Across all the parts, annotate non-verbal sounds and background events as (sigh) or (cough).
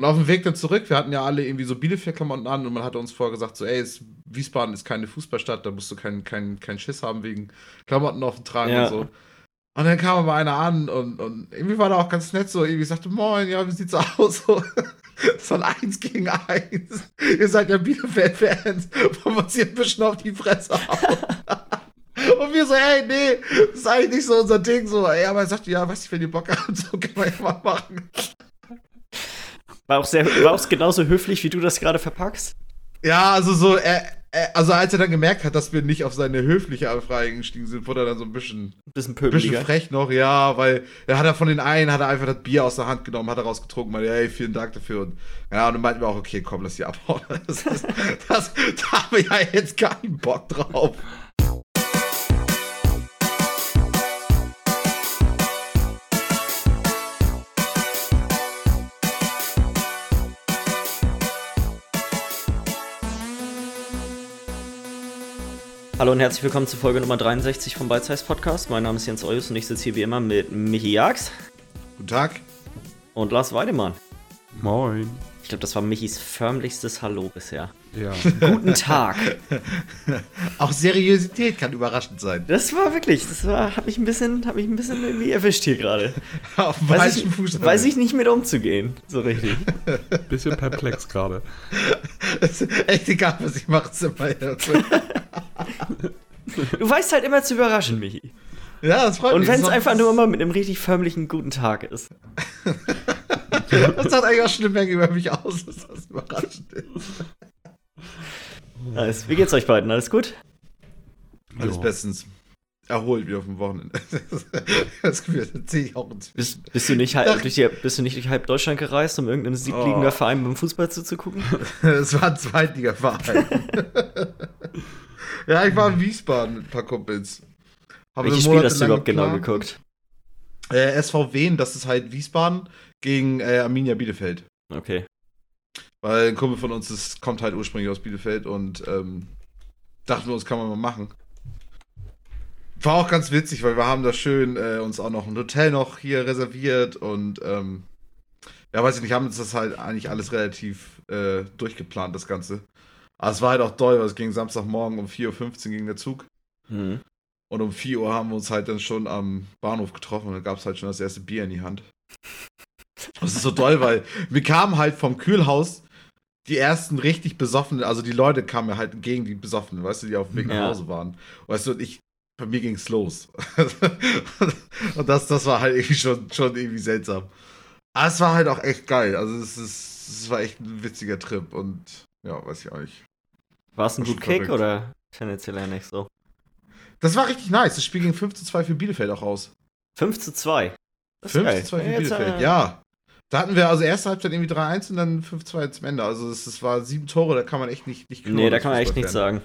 Und auf dem Weg dann zurück, wir hatten ja alle irgendwie so Bielefeld-Klamotten an und man hatte uns vorher gesagt, so, ey, es, Wiesbaden ist keine Fußballstadt, da musst du keinen kein, kein Schiss haben wegen Klamotten auf dem Tragen Ja. und so. Und dann kam aber einer an und, und irgendwie war da auch ganz nett so, irgendwie sagte, moin, ja, wie sieht's aus? So, (laughs) ein Eins gegen Eins. Ihr seid ja Bielefeld-Fans, wir hier ein bisschen auf die Fresse hauen. (laughs) Und wir so, ey, nee, das ist eigentlich nicht so unser Ding. So, ey, aber er sagte, ja, weiß ich, wenn ihr Bock habt, so (laughs) kann man ja mal machen. War auch, sehr, war auch genauso höflich, wie du das gerade verpackst. Ja, also so, er, er, also als er dann gemerkt hat, dass wir nicht auf seine höfliche Anfrage gestiegen sind, wurde er dann so ein bisschen, Bisschen bisschen pöbeliger. frech noch, ja, weil er hat er von den einen, hat er einfach das Bier aus der Hand genommen, hat er rausgetrunken, meinte, hey, vielen Dank dafür und ja, und dann meinten wir auch, okay, komm, lass die abhauen. (laughs) Das, ist, das, da haben wir ja jetzt keinen Bock drauf. Hallo und herzlich willkommen zu Folge Nummer 63 vom Bite Size Podcast. Mein Name ist Jens Eus und ich sitze hier wie immer mit Michi Jax Guten Tag. und Lars Weidemann. Moin. Ich glaube, das war Michis förmlichstes Hallo bisher. Ja. Guten Tag. (laughs) Auch Seriosität kann überraschend sein. Das war wirklich, das war, hat mich ein bisschen, hat mich ein bisschen irgendwie erwischt hier gerade. (laughs) Auf dem Weiß ich, Fuß. weiß ich nicht mit umzugehen, so richtig. (laughs) Bisschen perplex gerade. Echt egal, was ich mache. ist immer. Du weißt halt immer zu überraschen, Michi. Ja, das freut Und mich. wenn es einfach nur mal mit einem richtig förmlichen guten Tag ist. (laughs) Das sagt eigentlich auch schon eine Menge über mich aus, dass das überraschend ist. Nice. Wie geht's euch beiden? Alles gut? Alles Jo. bestens. Erholt wieder auf dem Wochenende. (laughs) Das Gefühl, das ziehe ich auch ins Bist, bist, du nicht halb, durch die, bist du nicht durch halb Deutschland gereist, um irgendeinem siegliegender Oh. Verein beim Fußball zuzugucken? (laughs) Es war ein Zweitliga-Verein. ja, ich war in Wiesbaden mit ein paar Kumpels. Habe Welches Spiel hast du überhaupt genau geguckt? Äh, SV Wien, das ist halt Wiesbaden gegen äh, Arminia Bielefeld. Okay. Weil ein Kumpel von uns ist, kommt halt ursprünglich aus Bielefeld und ähm, dachten wir uns, kann man mal machen. War auch ganz witzig, weil wir haben da schön äh, uns auch noch ein Hotel noch hier reserviert und ähm, ja, weiß ich nicht, haben uns das halt eigentlich alles relativ äh, durchgeplant, das Ganze. Aber es war halt auch toll, weil es ging Samstagmorgen um 4.15 Uhr ging der Zug Mhm. Und um 4 Uhr haben wir uns halt dann schon am Bahnhof getroffen und da gab es halt schon das erste Bier in die Hand. Das ist so toll, weil wir kamen halt vom Kühlhaus die ersten richtig besoffenen, also die Leute kamen mir halt entgegen, die besoffenen, weißt du, die auf dem Weg nach Ja. Hause waren. Weißt du, und ich, bei mir ging's los. (laughs) und das, das war halt irgendwie schon, schon irgendwie seltsam. Aber es war halt auch echt geil. Also es ist, es war echt ein witziger Trip und ja, weiß ich auch nicht. War es ein War gut schon Kick oder tendenziell eher nicht so? Das war richtig nice. Das Spiel ging 5 zu 2 für Bielefeld auch aus. 5 zu 2. Das ist 5 geil. zu 2 für Jetzt, Bielefeld, äh, ja. Da hatten wir also erste Halbzeit irgendwie 3-1 und dann 5-2 zum Ende. Also es, es war sieben Tore, da kann man echt nicht, nicht Nee, da kann man echt nichts sagen.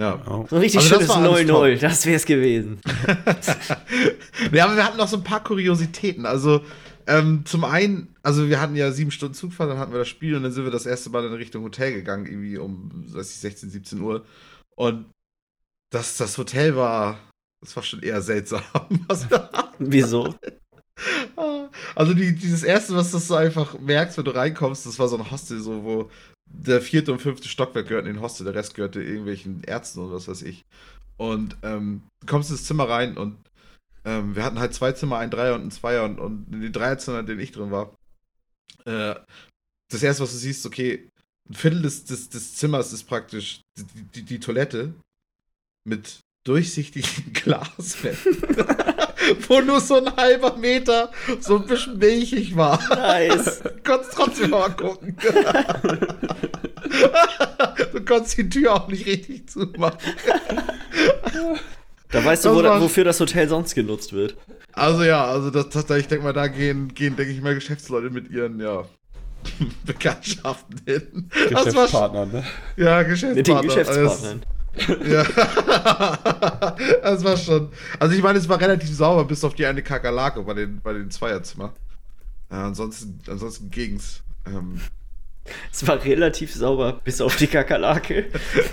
Ja. Oh. So ein richtig Also das schönes war alles 0-0, das wär's gewesen. (laughs) ja, aber wir hatten noch so ein paar Kuriositäten. Also ähm, zum einen, also wir hatten ja sieben Stunden Zugfahrt, dann hatten wir das Spiel und dann sind wir das erste Mal in Richtung Hotel gegangen, irgendwie um, weiß ich, 16, 17 Uhr. Und das, das Hotel war, das war schon eher seltsam. (laughs) Wieso? Also die, dieses erste, was du so einfach merkst, wenn du reinkommst, das war so ein Hostel, so wo der vierte und fünfte Stockwerk gehörten in den Hostel, der Rest gehörte irgendwelchen Ärzten oder was weiß ich. Und ähm, du kommst ins Zimmer rein und ähm, wir hatten halt zwei Zimmer, ein Dreier und ein Zweier und, und in den Dreierzimmer, in denen ich drin war, äh, das erste, was du siehst, okay, ein Viertel des, des, des Zimmers ist praktisch die, die, die Toilette mit durchsichtigen (laughs) Glaswänden, (laughs) wo nur so ein halber Meter so ein bisschen milchig war. Nice. Du konntest trotzdem mal gucken. du konntest die Tür auch nicht richtig zumachen. Da weißt du, Das wo, war- wofür das Hotel sonst genutzt wird. Also ja, also das, das ich denke mal, da gehen, gehen denke ich mal, Geschäftsleute mit ihren, ja, (laughs) Bekanntschaften hin. Das war schon, Geschäftspartner, ne? ja, Mit Geschäftspartner. den Geschäftspartnern. Ja. (laughs) das war schon. Also ich meine, es war relativ sauber, bis auf die eine Kakerlake bei den, bei den Zweierzimmer. Ja, ansonsten, ansonsten ging's. Ähm, Es war relativ sauber, bis auf die Kakerlake.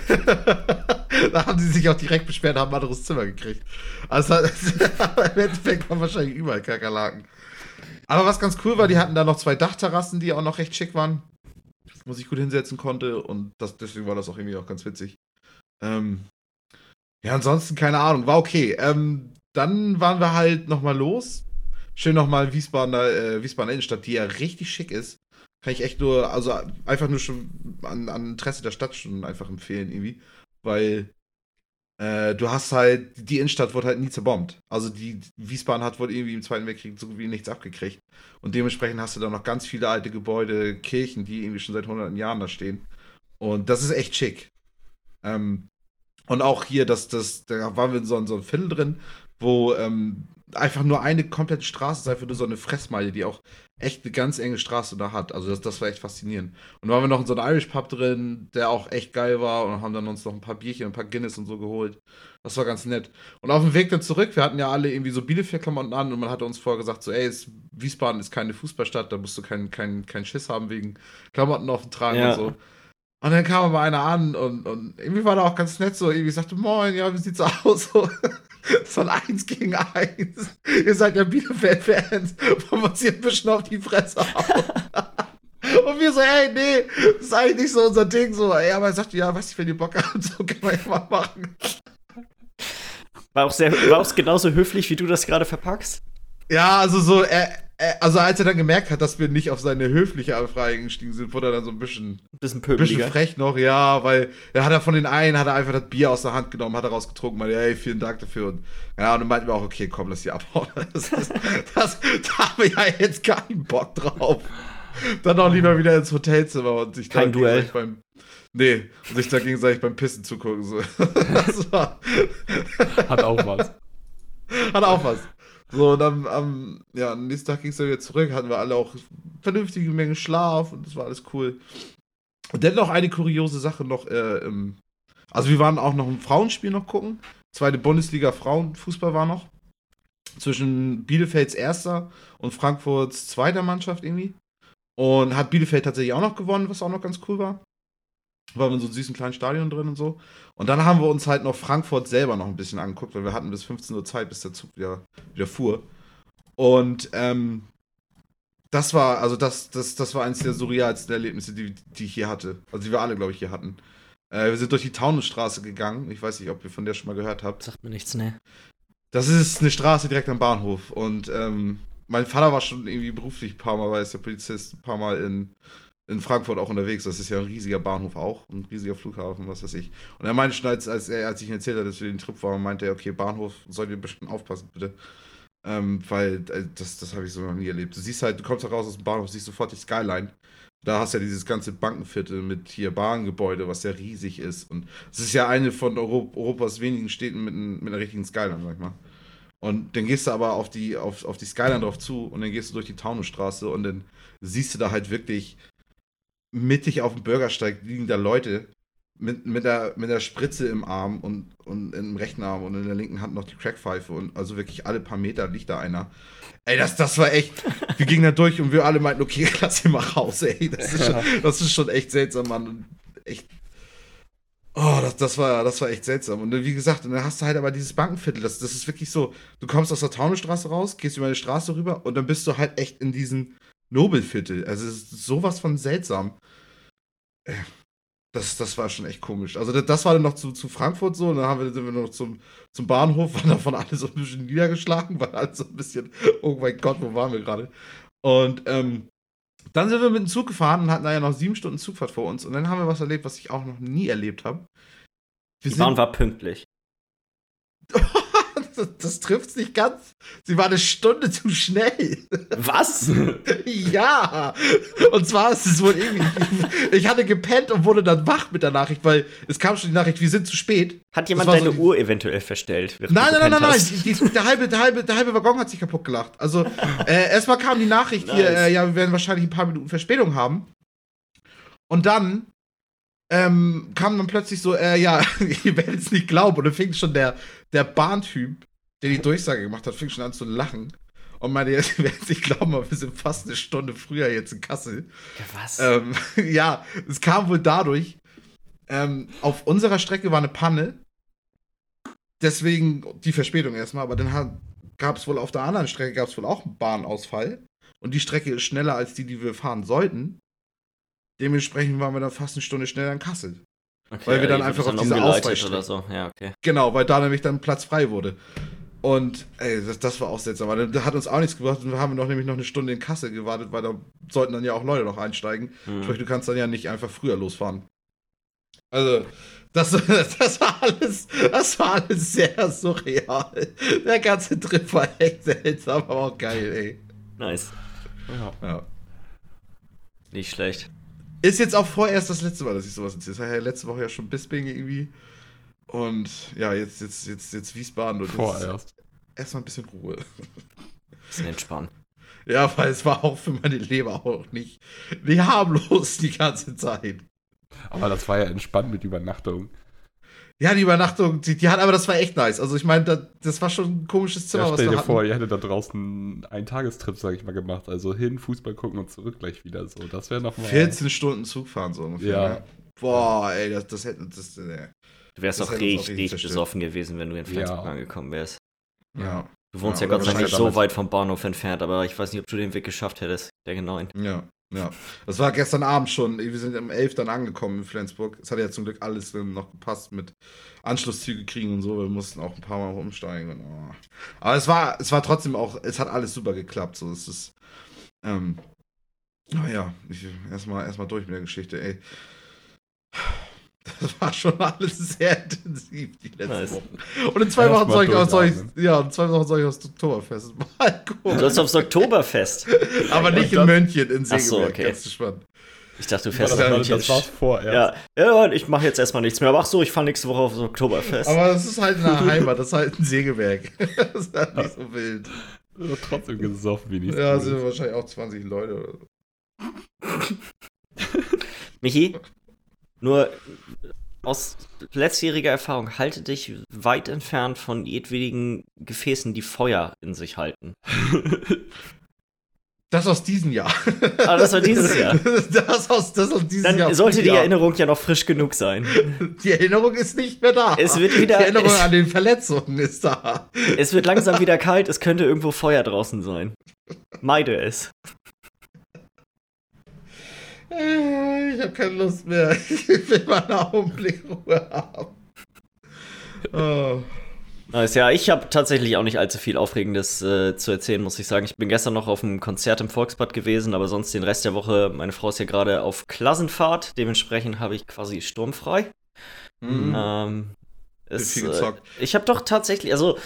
(laughs) da haben sie sich auch direkt beschwert, haben ein anderes Zimmer gekriegt. Also (laughs) im Endeffekt waren wahrscheinlich überall Kakerlaken. Aber was ganz cool war, die hatten da noch zwei Dachterrassen, die auch noch recht schick waren. Wo ich gut hinsetzen konnte und das, deswegen war das auch irgendwie auch ganz witzig. Ähm, ja, ansonsten keine Ahnung, war okay. Ähm, dann waren wir halt nochmal los. Schön nochmal Wiesbaden, äh, Wiesbaden Innenstadt, die ja richtig schick ist. Kann ich echt nur, also einfach nur schon an, an Interesse der Stadt schon einfach empfehlen irgendwie. Weil äh, du hast halt, die Innenstadt wurde halt nie zerbombt. Also die Wiesbaden hat wohl irgendwie im Zweiten Weltkrieg so wie nichts abgekriegt. Und dementsprechend hast du da noch ganz viele alte Gebäude, Kirchen, die irgendwie schon seit hunderten Jahren da stehen. Und das ist echt schick. Ähm, und auch hier, das, das, da waren wir in so, in so einem Viertel drin, wo ähm, einfach nur eine komplette Straße ist, einfach nur so eine Fressmeile, die auch echt eine ganz enge Straße da hat. Also das, das war echt faszinierend. Und dann waren wir noch in so einem Irish Pub drin, der auch echt geil war und haben dann uns noch ein paar Bierchen, ein paar Guinness und so geholt. Das war ganz nett. Und auf dem Weg dann zurück, wir hatten ja alle irgendwie so Bielefeld-Klamotten an und man hatte uns vorher gesagt, so, ey, es, Wiesbaden ist keine Fußballstadt, da musst du keinen kein, kein Schiss haben wegen Klamotten auf dem Tragen ja. und so. Und dann kam aber einer an und, und irgendwie war da auch ganz nett so, irgendwie sagte, moin, ja, wie sieht's aus? So, (laughs) so ein Eins gegen Eins. Ihr seid ja Bielefeld-Fans, wir uns hier ein bisschen auf die Fresse hauen. (laughs) Und wir so, ey, nee, das ist eigentlich nicht so unser Ding. So, ey, aber er sagte, ja, weiß ich, wenn ihr Bock habt, so kann man ja mal machen. War auch, sehr, war auch genauso höflich, wie du das gerade verpackst? Ja, also so, er, äh, also als er dann gemerkt hat, dass wir nicht auf seine höfliche Anfrage gestiegen sind, wurde er dann so ein bisschen, bisschen, bisschen frech noch, ja, weil er hat er von den einen, hat er einfach das Bier aus der Hand genommen, hat er rausgetrunken, meinte, hey, vielen Dank dafür und ja, und dann meinten wir auch, okay, komm, lass die abhauen. (laughs) Das, das, das, da haben wir ja jetzt keinen Bock drauf. Dann auch lieber wieder ins Hotelzimmer und sich Kein Duell. beim Nee, und sich da gegenseitig beim Pissen zugucken. So. (laughs) Hat auch was. Hat auch was. So, und dann am ja, am nächsten Tag ging es dann wieder zurück, hatten wir alle auch vernünftige Menge Schlaf und das war alles cool. Und dann noch eine kuriose Sache noch, äh, im, also wir waren auch noch ein Frauenspiel noch gucken. Zweite Bundesliga Frauenfußball war noch. Zwischen Bielefelds erster und Frankfurts zweiter Mannschaft irgendwie. Und hat Bielefeld tatsächlich auch noch gewonnen, was auch noch ganz cool war. War in so einem süßen kleinen Stadion drin und so. Und dann haben wir uns halt noch Frankfurt selber noch ein bisschen angeguckt, weil wir hatten bis 15 Uhr Zeit, bis der Zug wieder, wieder fuhr. Und ähm, das war, also das, das, das war eines der surrealsten Erlebnisse, die, die ich hier hatte. Also die wir alle, glaube ich, hier hatten. Äh, wir sind durch die Taunusstraße gegangen. Ich weiß nicht, ob ihr von der schon mal gehört habt. Sagt mir nichts, ne. Das ist eine Straße direkt am Bahnhof. Und ähm, mein Vater war schon irgendwie beruflich ein paar Mal, weil er ist der Polizist, ein paar Mal in in Frankfurt auch unterwegs. Das ist ja ein riesiger Bahnhof auch, ein riesiger Flughafen, was weiß ich. Und er meinte schon, als, als, er, als ich ihm erzählt habe, dass wir den Trip waren, meinte er, okay, Bahnhof, sollt ihr ein bisschen aufpassen, bitte. Ähm, weil äh, das, das habe ich so noch nie erlebt. Du siehst halt, du kommst raus aus dem Bahnhof, siehst sofort die Skyline. Da hast du ja dieses ganze Bankenviertel mit hier Bahngebäude, was ja riesig ist. Und es ist ja eine von Europas wenigen Städten mit, mit einer richtigen Skyline, sag ich mal. Und dann gehst du aber auf die, auf, auf die Skyline drauf zu und dann gehst du durch die Taunusstraße und dann siehst du da halt wirklich mittig auf dem Bürgersteig liegen da Leute mit, mit, der, mit der Spritze im Arm und, und im rechten Arm und in der linken Hand noch die Crackpfeife und also wirklich alle paar Meter liegt da einer. Ey, das, das war echt. Wir gingen da durch und wir alle meinten, okay, (laughs) lass ihn mal raus, ey. Das ist schon, das ist schon echt seltsam, Mann. Und echt. Oh, das, das, war, das war echt seltsam. Und wie gesagt, dann hast du halt aber dieses Bankenviertel. Das, das ist wirklich so, du kommst aus der Taunusstraße raus, gehst über eine Straße rüber und dann bist du halt echt in diesen Nobelviertel. Also es ist sowas von seltsam. Äh, das, das war schon echt komisch. Also das war dann noch zu, zu Frankfurt so, und dann haben wir, sind wir noch zum, zum Bahnhof, (laughs) waren davon alle so ein bisschen niedergeschlagen, weil alle so ein bisschen, oh mein Gott, wo waren wir gerade? Und ähm, dann sind wir mit dem Zug gefahren und hatten da ja noch sieben Stunden Zugfahrt vor uns. Und dann haben wir was erlebt, was ich auch noch nie erlebt habe. Die Bahn war pünktlich. (laughs) (laughs) das, das trifft nicht ganz. Sie war eine Stunde zu schnell. Was? (laughs) ja. Und zwar ist es wohl irgendwie. Ich hatte gepennt und wurde dann wach mit der Nachricht, weil es kam schon die Nachricht, wir sind zu spät. Hat jemand deine so Uhr eventuell verstellt? Nein, nein, nein, nein, nein. Die, die, der, halbe, der, halbe, der halbe Waggon hat sich kaputt gelacht. Also, äh, (laughs) erstmal kam die Nachricht nice. hier, äh, ja, wir werden wahrscheinlich ein paar Minuten Verspätung haben. Und dann ähm, kam dann plötzlich so, äh, ja, ihr werdet es nicht glauben. Und dann fing schon der, der Bahntyp der die Durchsage gemacht hat, fing schon an zu lachen. Und meinte, (laughs) ihr werdet nicht glauben, wir sind fast eine Stunde früher jetzt in Kassel. Ja, was? Ähm, (laughs) ja, es kam wohl dadurch, ähm, auf unserer Strecke war eine Panne. Deswegen die Verspätung erstmal, aber dann gab es wohl auf der anderen Strecke gab es wohl auch einen Bahnausfall. und die Strecke ist schneller als die, die wir fahren sollten. Dementsprechend waren wir dann fast eine Stunde schneller in Kassel. Okay, Weil wir dann ihr einfach auf diese Ausweichstrecke- oder so. Ja, okay. Genau, weil da nämlich dann Platz frei wurde. Und ey, das, das war auch seltsam. Das hat uns auch nichts gebracht. Und wir haben noch nämlich noch eine Stunde in Kassel gewartet, weil da sollten dann ja auch Leute noch einsteigen. Hm. Sprich, du kannst dann ja nicht einfach früher losfahren. Also, das, (laughs) das war alles, das war alles sehr surreal. Der ganze Trip war echt seltsam, aber auch geil, ey. Nice. Ja. Ja. Nicht schlecht. Ist jetzt auch vorerst das letzte Mal, dass ich sowas erzähle. Das war ja letzte Woche ja schon Bisping irgendwie. Und ja, jetzt, jetzt, jetzt, jetzt Wiesbaden und jetzt Vorerst. erstmal ein bisschen Ruhe. Bisschen entspannen. (laughs) Ja, weil es war auch für meine Leber auch nicht, nicht harmlos die ganze Zeit. Aber das war ja entspannt mit Übernachtung. Ja, die Übernachtung, die, die hat, aber das war echt nice. Also ich meine, das, das war schon ein komisches Zimmer, Ja, was stell wir dir hatten. vor, ihr hättet da draußen einen Tagestrip, sag ich mal, gemacht. Also hin, Fußball gucken und zurück gleich wieder. So, das wäre nochmal. 14 Stunden Zug fahren so ungefähr. Ja. ne? Boah, ey, das, das hätte, das, äh, Du wärst Das auch richtig, richtig besoffen gewesen, wenn du in Flensburg Ja. angekommen wärst. ja, Du wohnst Ja, ja, Gott sei Dank nicht so weit vom Bahnhof entfernt, aber ich weiß nicht, ob du den Weg geschafft hättest, der genau. ja, ja. Das war gestern Abend schon. Wir sind um 11 dann angekommen in Flensburg. Es hat ja zum Glück alles noch gepasst mit Anschlusszüge kriegen und so. Wir mussten auch ein paar Mal umsteigen. Und, oh. Aber es war, es war trotzdem auch, es hat alles super geklappt. So, es ist, ähm, naja, erstmal erstmal durch mit der Geschichte, ey. Das war schon alles sehr intensiv, die letzten Nice. Wochen. Und in zwei Wochen soll ich soll ich, ja, in zwei Wochen soll ich aufs Oktoberfest (laughs) mal Du gucken. sollst aufs Oktoberfest. Aber nicht in Mönchen, in Ach so, Segeberg, okay. ganz gespannt. Ich dachte, du fährst Ja, nach München. das war's vorerst. Ja, ja, ich mache jetzt erstmal nichts mehr. Aber ach so, ich fahre nächste Woche aufs Oktoberfest. Aber (laughs) das ist halt in der Heimat, das ist halt ein Segeberg. (laughs) Das ist halt nicht so wild. Aber Trotzdem gesoffen wie nichts. Ja, sind wahrscheinlich auch 20 Leute oder so. Michi, nur aus letztjähriger Erfahrung, halte dich weit entfernt von jedwedigen Gefäßen, die Feuer in sich halten. (laughs) Das aus diesem Jahr. Aber das war dieses Jahr. (laughs) Das aus, das aus diesem Dann Jahr. sollte die. Erinnerung ja noch frisch genug sein. Die Erinnerung ist nicht mehr da. Es wird wieder- Die Erinnerung es- an den Verletzungen ist da. Es wird langsam wieder kalt, es könnte irgendwo Feuer draußen sein. Meide es. Äh, Ich habe keine Lust mehr. (laughs) Ich will mal einen Augenblick Ruhe haben. Oh. Nice, ja, ich habe tatsächlich auch nicht allzu viel Aufregendes äh, zu erzählen, muss ich sagen. Ich bin gestern noch auf einem Konzert im Volksbad gewesen, aber sonst den Rest der Woche, meine Frau ist ja gerade auf Klassenfahrt, dementsprechend habe ich quasi sturmfrei. Mhm. Ähm, es, viel äh, ich habe doch tatsächlich, also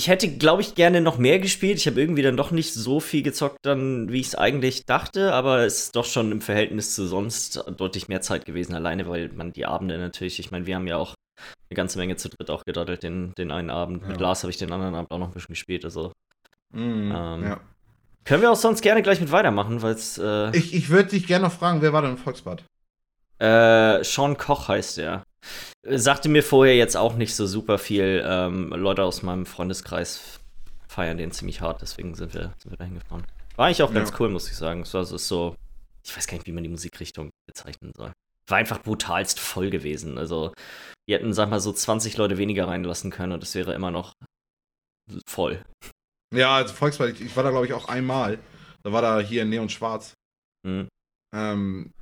ich hätte, glaube ich, gerne noch mehr gespielt. Ich habe irgendwie dann doch nicht so viel gezockt, dann, wie ich es eigentlich dachte, aber es ist doch schon im Verhältnis zu sonst deutlich mehr Zeit gewesen, alleine, weil man die Abende natürlich, ich meine, wir haben ja auch eine ganze Menge zu dritt auch gedaddelt, den, den einen Abend. Mit Ja. Lars habe ich den anderen Abend auch noch ein bisschen gespielt, also Mhm. Ähm, ja. können wir auch sonst gerne gleich mit weitermachen, weil es äh, Ich, ich würde dich gerne noch fragen, wer war denn im Volksbad? Äh, Sean Koch heißt er. Sagte mir vorher jetzt auch nicht so super viel. Ähm, Leute aus meinem Freundeskreis feiern den ziemlich hart, deswegen sind wir, sind wir da hingefahren. War eigentlich auch ganz Ja. cool, muss ich sagen. Es war so, so, ich weiß gar nicht, wie man die Musikrichtung bezeichnen soll. War einfach brutalst voll gewesen. Also, wir hätten, sag mal, so 20 Leute weniger reinlassen können und es wäre immer noch voll. Ja, also Volksbad, ich, ich war da glaube ich auch einmal. Da war da hier Neon Schwarz. Hm. Ähm,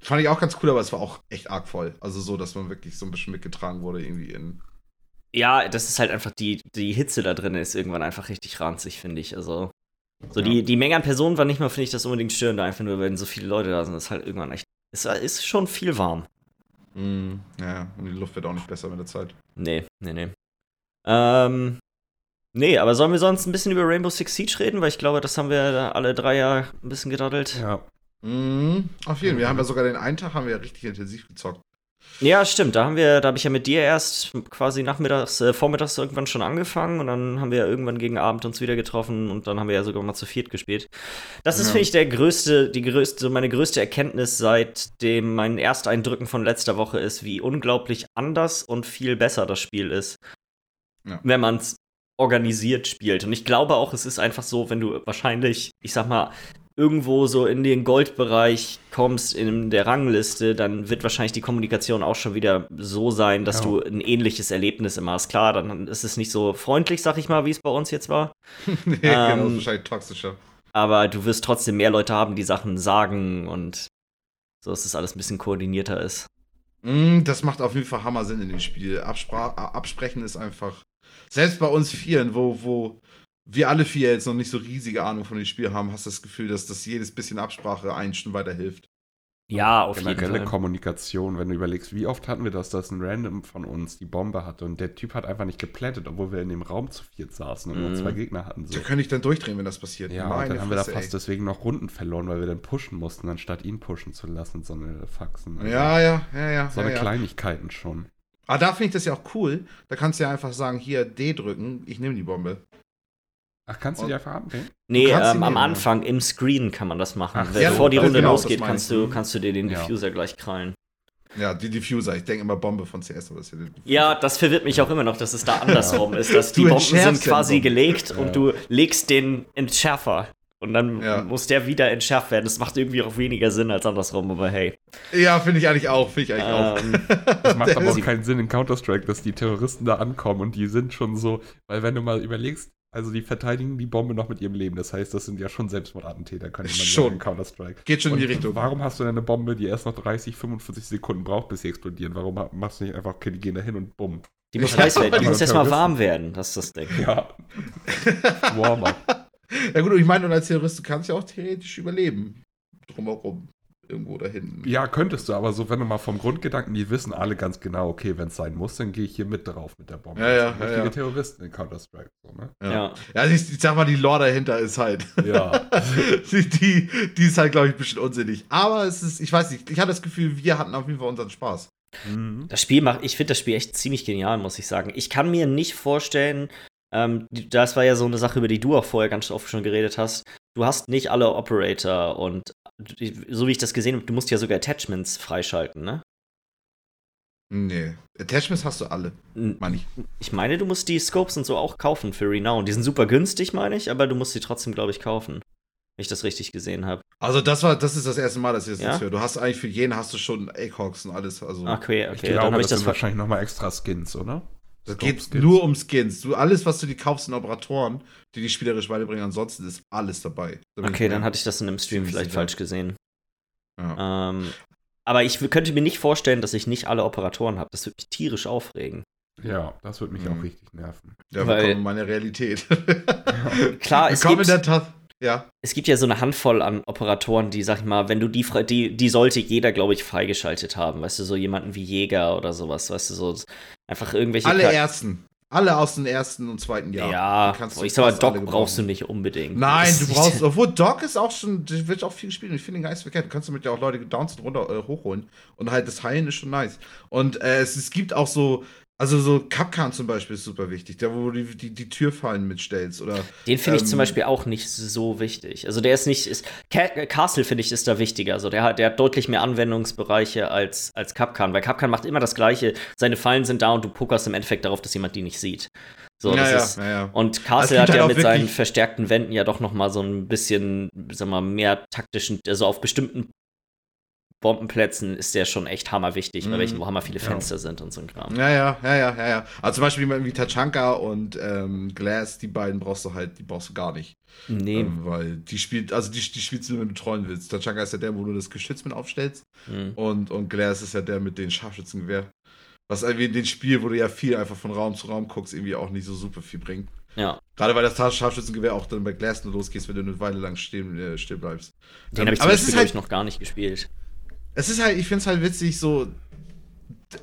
fand ich auch ganz cool, aber es war auch echt arg voll. Also so, dass man wirklich so ein bisschen mitgetragen wurde irgendwie in. Ja, das ist halt einfach die, die Hitze da drin ist irgendwann einfach richtig ranzig, finde ich. Also, so Ja. die, die Menge an Personen war nicht mal, finde ich, das unbedingt störend, einfach nur, wenn so viele Leute da sind. Das ist halt irgendwann echt. Es ist schon viel warm. Mm, ja, und die Luft wird auch nicht besser mit der Zeit. Nee, nee, nee. Ähm. Nee, aber sollen wir sonst ein bisschen über Rainbow Six Siege reden? Weil ich glaube, das haben wir alle drei ja ein bisschen gedaddelt. Ja. Mm, auf jeden Fall. Wir haben ja sogar den einen Tag haben wir ja richtig intensiv gezockt. Ja, stimmt. Da haben wir, da habe ich ja mit dir erst quasi nachmittags, äh, vormittags irgendwann schon angefangen und dann haben wir ja irgendwann gegen Abend uns wieder getroffen und dann haben wir ja sogar mal zu viert gespielt. Das ist, Ja. finde ich, der größte, die größte, meine größte Erkenntnis seit dem meinen Ersteindrücken von letzter Woche ist, wie unglaublich anders und viel besser das Spiel ist, Ja. wenn man es organisiert spielt. Und ich glaube auch, es ist einfach so, wenn du wahrscheinlich, ich sag mal, irgendwo so in den Goldbereich kommst in der Rangliste, dann wird wahrscheinlich die Kommunikation auch schon wieder so sein, dass Ja. du ein ähnliches Erlebnis immer hast. Klar, dann ist es nicht so freundlich, sag ich mal, wie es bei uns jetzt war. (laughs) nee, genau, Ähm, ist wahrscheinlich toxischer. aber du wirst trotzdem mehr Leute haben, die Sachen sagen und so, dass das alles ein bisschen koordinierter ist. Mm, das macht auf jeden Fall Hammer Sinn in dem Spiel. Abspra Absprechen ist einfach. Selbst bei uns Vieren, wo, wo wir alle vier jetzt noch nicht so riesige Ahnung von dem Spiel haben, hast du das Gefühl, dass das jedes bisschen Absprache einen schon weiterhilft. Ja, auf jeden Generelle Fall. Kommunikation, wenn du überlegst, wie oft hatten wir das, dass ein Random von uns die Bombe hatte und der Typ hat einfach nicht geplättet, obwohl wir in dem Raum zu viert saßen und nur Mhm. zwei Gegner hatten. So. Da könnte ich dann durchdrehen, wenn das passiert. Ja, und Meine dann haben wir da Fresse, fast ey. deswegen noch Runden verloren, weil wir dann pushen mussten, anstatt ihn pushen zu lassen, so eine Faxen. Also Ja, ja, ja, ja. So ja, eine ja. Kleinigkeiten schon. Aber da finde ich das ja auch cool. Da kannst du ja einfach sagen, hier D drücken, ich nehme die Bombe. Ach, kannst du die einfach abnehmen? Nee, ähm, am ja. Anfang im Screen kann man das machen. Ach, Wenn- ja, Bevor die also Runde genau, losgeht, kannst du, Mhm. kannst du dir den Ja. Diffuser gleich krallen. Ja, die Diffuser. Ich denke immer Bombe von CS, aber das ja. Ja, das verwirrt mich auch immer noch, dass es da (laughs) andersrum ist. Dass die Bomben sind ja quasi die Bombe. gelegt Ja. und du legst den Entschärfer. Und dann Ja. muss der wieder entschärft werden. Das macht irgendwie auch weniger Sinn als andersrum, aber hey. Ja, finde ich eigentlich auch. Finde ich eigentlich auch. Ähm, (laughs) Das macht aber auch keinen Sinn in Counter-Strike, dass die Terroristen da ankommen und die sind schon so, weil wenn du mal überlegst, also die verteidigen die Bombe noch mit ihrem Leben. Das heißt, das sind ja schon Selbstmordattentäter, könnte man Schon. sagen Counter-Strike. Geht schon in die Richtung. Warum hast du denn eine Bombe, die erst noch 30, 45 Sekunden braucht, bis sie explodieren? Warum machst du nicht einfach, okay, die gehen da hin und bumm. die muss heiß werden. Die muss erstmal warm werden. Das ist das Ding. Ja. (laughs) Warm-up. Ja gut, und ich meine, und als Terrorist, du kannst ja auch theoretisch überleben. Drumherum. Irgendwo da hinten. Ja, könntest du, aber so, wenn du mal vom Grundgedanken, die wissen alle ganz genau, okay, wenn es sein muss, dann gehe ich hier mit drauf mit der Bombe. Ja, ja, sind ja, richtige ja. Terroristen in Counter-Strike. So, ne? Ja. Ja. Ja, ich, ich sag mal, die Lore dahinter ist halt. Ja. (laughs) die, die, die ist halt, glaube ich, ein bisschen unsinnig. Aber es ist, ich weiß nicht, ich hatte das Gefühl, wir hatten auf jeden Fall unseren Spaß. Mhm. Das Spiel macht, ich finde das Spiel echt ziemlich genial, muss ich sagen. Ich kann mir nicht vorstellen, ähm, das war ja so eine Sache, über die du auch vorher ganz oft schon geredet hast. Du hast nicht alle Operator und so wie ich das gesehen habe, du musst ja sogar Attachments freischalten, ne? Nee. Attachments hast du alle, meine ich. Ich meine, du musst die Scopes und so auch kaufen für Renown. Die sind super günstig, meine ich, aber du musst sie trotzdem, glaube ich, kaufen. Wenn ich das richtig gesehen habe. Also das war, das ist das erste Mal, dass ich das Ja? jetzt höre. Du hast eigentlich für jeden hast du schon ACOGs und alles. Also Okay, okay, Ich dann glaube, habe ich das das sind wahrscheinlich nochmal extra Skins, oder? Das Scope geht Skins. nur um Skins. Du alles, was du dir kaufst, sind Operatoren, die die spielerisch weiterbringen. Ansonsten ist alles dabei. Da Okay, dann hatte ich das in einem Stream vielleicht sicher. falsch gesehen. Ja. Ähm, aber ich könnte mir nicht vorstellen, dass ich nicht alle Operatoren habe. Das würde mich tierisch aufregen. Ja, das würde mich Mhm. auch richtig nerven. Ja, Weil- willkommen in meiner Realität. (laughs) Klar, es gibt. Ja. es gibt ja so eine Handvoll an Operatoren, die, sag ich mal, wenn du die, die, die sollte jeder, glaube ich, freigeschaltet haben. Weißt du, so jemanden wie Jäger oder sowas, weißt du, so einfach irgendwelche. Alle Char- ersten. Alle aus dem ersten und zweiten Jahr. Ja, kannst du ich sag mal, Doc brauchst du nicht unbedingt. Nein, du brauchst, obwohl Doc ist auch schon, wird auch viel gespielt und ich finde den so verkehrt. Du kannst damit ja auch Leute gedowns und runter äh, hochholen. Und halt das Heilen ist schon nice. Und äh, es, es gibt auch so, also so Kapkan zum Beispiel ist super wichtig, der wo du die, die, die Türfallen mitstellst. Oder Den finde ich zum ähm, Beispiel auch nicht so wichtig. Also der ist nicht, ist, Ca- Castle finde ich ist da wichtiger. Also der hat, der hat deutlich mehr Anwendungsbereiche als, als Kapkan, weil Kapkan macht immer das Gleiche. Seine Fallen sind da und du pokerst im Endeffekt darauf, dass jemand die nicht sieht. So, das ja, ist, ja, ja. Und Es Castle gibt hat halt ja auch mit seinen verstärkten Wänden ja doch noch mal so ein bisschen, sag mal, mehr taktischen, also auf bestimmten Bombenplätzen ist der schon echt hammerwichtig, bei Mhm. welchen, wo hammer viele Ja. Fenster sind und so ein Kram. Ja, ja, ja, ja, ja, ja. Also zum Beispiel wie Tachanka und ähm, Glass, die beiden brauchst du halt, die brauchst du gar nicht. Nee. Ähm, weil die spielt, also die, die spielst du nur, wenn du trollen willst. Tachanka ist ja der, wo du das Geschütz mit aufstellst. Mhm. Und, und Glass ist ja der mit den Scharfschützengewehr. Was irgendwie in dem Spiel, wo du ja viel einfach von Raum zu Raum guckst, irgendwie auch nicht so super viel bringt. Ja. Gerade weil das Scharfschützengewehr auch dann bei Glass nur losgeht, wenn du eine Weile lang stehen, äh, still bleibst. Den Ähm, habe ich zum aber Beispiel, halt, ich, noch gar nicht gespielt. Es ist halt, ich finde es halt witzig, so.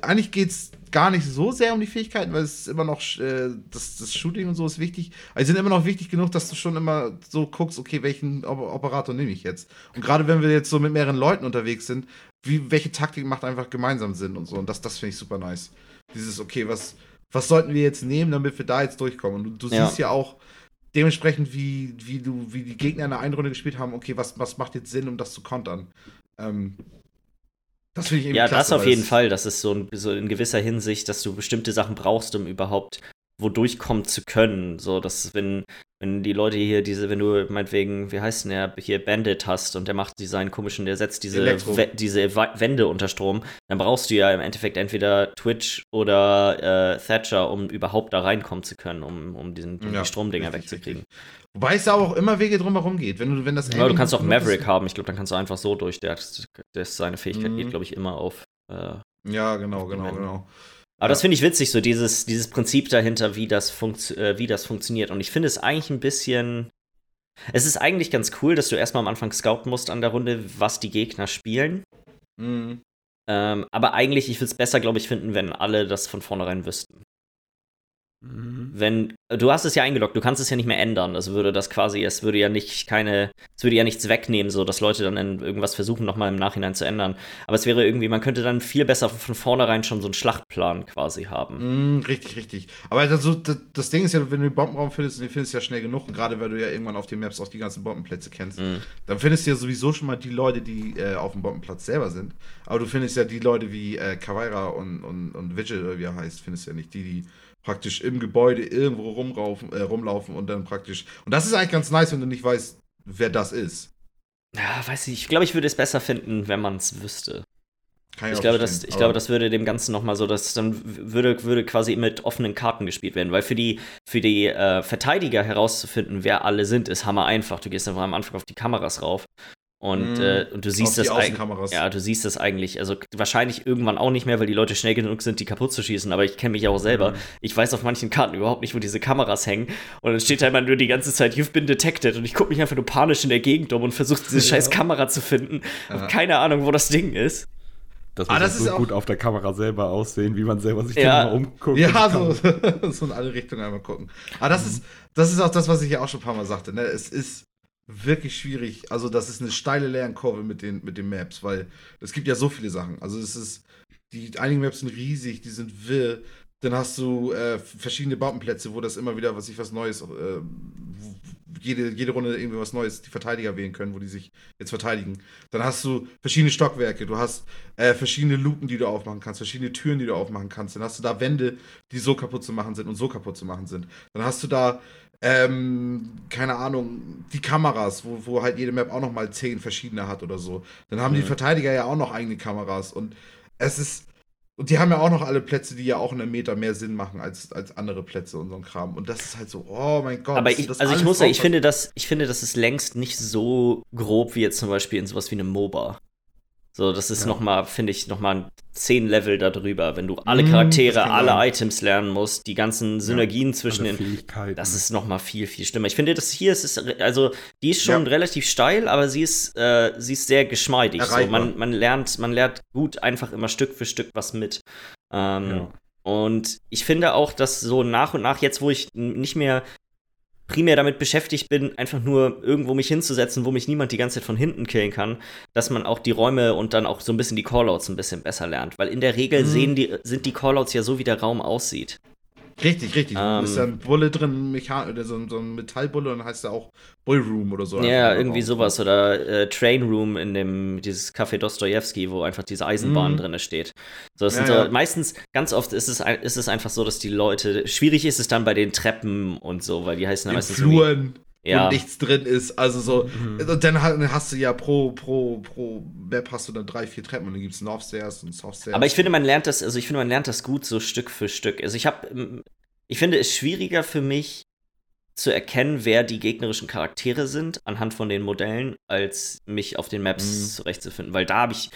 Eigentlich geht es gar nicht so sehr um die Fähigkeiten, weil es ist immer noch, äh, das, das Shooting und so ist wichtig. Sie sind immer noch wichtig genug, dass du schon immer so guckst, okay, welchen Op- Operator nehme ich jetzt? Und gerade wenn wir jetzt so mit mehreren Leuten unterwegs sind, wie, welche Taktik macht einfach gemeinsam Sinn und so. Und das, das finde ich super nice. Dieses, okay, was, was sollten wir jetzt nehmen, damit wir da jetzt durchkommen? Und du, du Ja. siehst ja auch dementsprechend, wie, wie, du, wie die Gegner in der einen Runde gespielt haben, okay, was, was macht jetzt Sinn, um das zu kontern? Ähm, das finde ich irgendwie Ja, klasse, das auf jeden Fall. Das ist so, ein, so in gewisser Hinsicht, dass du bestimmte Sachen brauchst, um überhaupt wo durchkommen zu können. So, dass wenn, wenn die Leute hier diese, wenn du meinetwegen, wie heißt denn der, hier Bandit hast und der macht seinen komischen, der setzt diese, We diese Wände unter Strom, dann brauchst du ja im Endeffekt entweder Twitch oder äh, Thatcher, um überhaupt da reinkommen zu können, um, um diesen um ja, die Stromdinger richtig, wegzukriegen. Richtig. Wobei es da auch immer Wege drumherum geht. Wenn du, wenn das ja, du kannst auch Maverick haben. Ich glaube, dann kannst du einfach so durch. Der, der seine Fähigkeit mhm. geht, glaube ich, immer auf. Äh, ja, genau, genau, genau. Aber ja. das finde ich witzig, so dieses, dieses Prinzip dahinter, wie das, äh, wie das funktioniert. Und ich finde es eigentlich ein bisschen. Es ist eigentlich ganz cool, dass du erstmal am Anfang scouten musst an der Runde, was die Gegner spielen. Mhm. Ähm, aber eigentlich, ich würde es besser, glaube ich, finden, wenn alle das von vornherein wüssten. Mhm. Wenn, du hast es ja eingeloggt, du kannst es ja nicht mehr ändern. Also würde das quasi, es würde ja nicht keine, es würde ja nichts wegnehmen, so dass Leute dann irgendwas versuchen, nochmal im Nachhinein zu ändern. Aber es wäre irgendwie, man könnte dann viel besser von vornherein schon so einen Schlachtplan quasi haben. Mm, richtig, richtig. Aber also, das, das, Ding ist ja, wenn du den Bombenraum findest, den findest du ja schnell genug, und gerade weil du ja irgendwann auf den Maps auch die ganzen Bombenplätze kennst, mm. dann findest du ja sowieso schon mal die Leute, die äh, auf dem Bombenplatz selber sind. Aber du findest ja die Leute wie äh, Kawaira und, und, und Vigil, oder wie er heißt, findest du ja nicht. Die, die praktisch im Gebäude irgendwo rumraufen, äh, rumlaufen und dann praktisch. Und das ist eigentlich ganz nice, wenn du nicht weißt, wer das ist. Ja, weiß ich. Ich glaube, ich würde es besser finden, wenn man es wüsste. Kann ich, glaube, das, ich glaube, das würde dem Ganzen nochmal so, dass dann würde, würde quasi mit offenen Karten gespielt werden, weil für die, für die äh, Verteidiger herauszufinden, wer alle sind, ist hammer einfach. Du gehst einfach am Anfang auf die Kameras rauf und, mm, äh, und du siehst das eigentlich. Ja, du siehst das eigentlich. Also wahrscheinlich irgendwann auch nicht mehr, weil die Leute schnell genug sind, die kaputt zu schießen. Aber ich kenne mich auch selber. Mm. Ich weiß auf manchen Karten überhaupt nicht, wo diese Kameras hängen. Und dann steht da immer nur die ganze Zeit, you've been detected. Und ich gucke mich einfach nur panisch in der Gegend um und versuche diese (laughs) ja. scheiß Kamera zu finden. Ja. Keine Ahnung, wo das Ding ist. Das ah, muss das so gut auf der Kamera selber aussehen, wie man selber sich ja. dann mal umguckt. Ja, so, (laughs) so in alle Richtungen einmal gucken. Aber das, mhm. ist, das ist auch das, was ich ja auch schon ein paar Mal sagte. Ne? Es ist wirklich schwierig. Also, das ist eine steile Lernkurve mit den, mit den Maps, weil es gibt ja so viele Sachen. Also, es ist, die einigen Maps sind riesig, die sind wirr. Dann hast du äh, verschiedene Bombenplätze, wo das immer wieder, was ich was Neues, äh, jede, jede Runde irgendwie was Neues die Verteidiger wählen können, wo die sich jetzt verteidigen. Dann hast du verschiedene Stockwerke, du hast äh, verschiedene Luken, die du aufmachen kannst, verschiedene Türen, die du aufmachen kannst. Dann hast du da Wände, die so kaputt zu machen sind und so kaputt zu machen sind. Dann hast du da ähm, keine Ahnung, die Kameras, wo, wo halt jede Map auch nochmal zehn verschiedene hat oder so. Dann haben mhm. die Verteidiger ja auch noch eigene Kameras und es ist. Und die haben ja auch noch alle Plätze, die ja auch in einem Meter mehr Sinn machen als, als andere Plätze und so ein Kram. Und das ist halt so, oh mein Gott. Aber ich, also ich muss sagen, ich finde, das, ich finde, das ist längst nicht so grob wie jetzt zum Beispiel in sowas wie einem MOBA. So, das ist ja. nochmal, finde ich, nochmal zehn Level darüber, wenn du alle mhm, Charaktere, alle sein. Items lernen musst, die ganzen Synergien ja, zwischen den. Das ist nochmal viel, viel schlimmer. Ich finde, das hier ist, ist also, die ist schon ja. relativ steil, aber sie ist, äh, sie ist sehr geschmeidig. So, man, man, lernt, man lernt gut einfach immer Stück für Stück was mit. Ähm, und ich finde auch, dass so nach und nach, jetzt wo ich nicht mehr primär damit beschäftigt bin, einfach nur irgendwo mich hinzusetzen, wo mich niemand die ganze Zeit von hinten killen kann, dass man auch die Räume und dann auch so ein bisschen die Callouts ein bisschen besser lernt. Weil in der Regel mhm. sehen die, sind die Callouts ja so, wie der Raum aussieht. Richtig, richtig. Ähm, ist da ein Bulle drin, Mechan oder so, so ein Metallbulle und dann heißt er auch Bullroom oder so. Ja, irgendwie sowas. Oder äh, Train Room in dem, dieses Café Dostoevsky, wo einfach diese Eisenbahn mhm. drin steht. So, das ja, sind so, ja. meistens, ganz oft ist es, ist es einfach so, dass die Leute, schwierig ist es dann bei den Treppen und so, weil die heißen dann meistens Fluren ja. wo nichts drin ist. Also so, mhm. und dann hast du ja pro, pro, pro Map hast du dann drei, vier Treppen und dann gibt es Northstairs und Softstairs. Aber ich finde, man lernt das, also ich finde, man lernt das gut so Stück für Stück. Also ich habe, ich finde es schwieriger für mich zu erkennen, wer die gegnerischen Charaktere sind anhand von den Modellen, als mich auf den Maps mhm. zurechtzufinden, weil da habe ich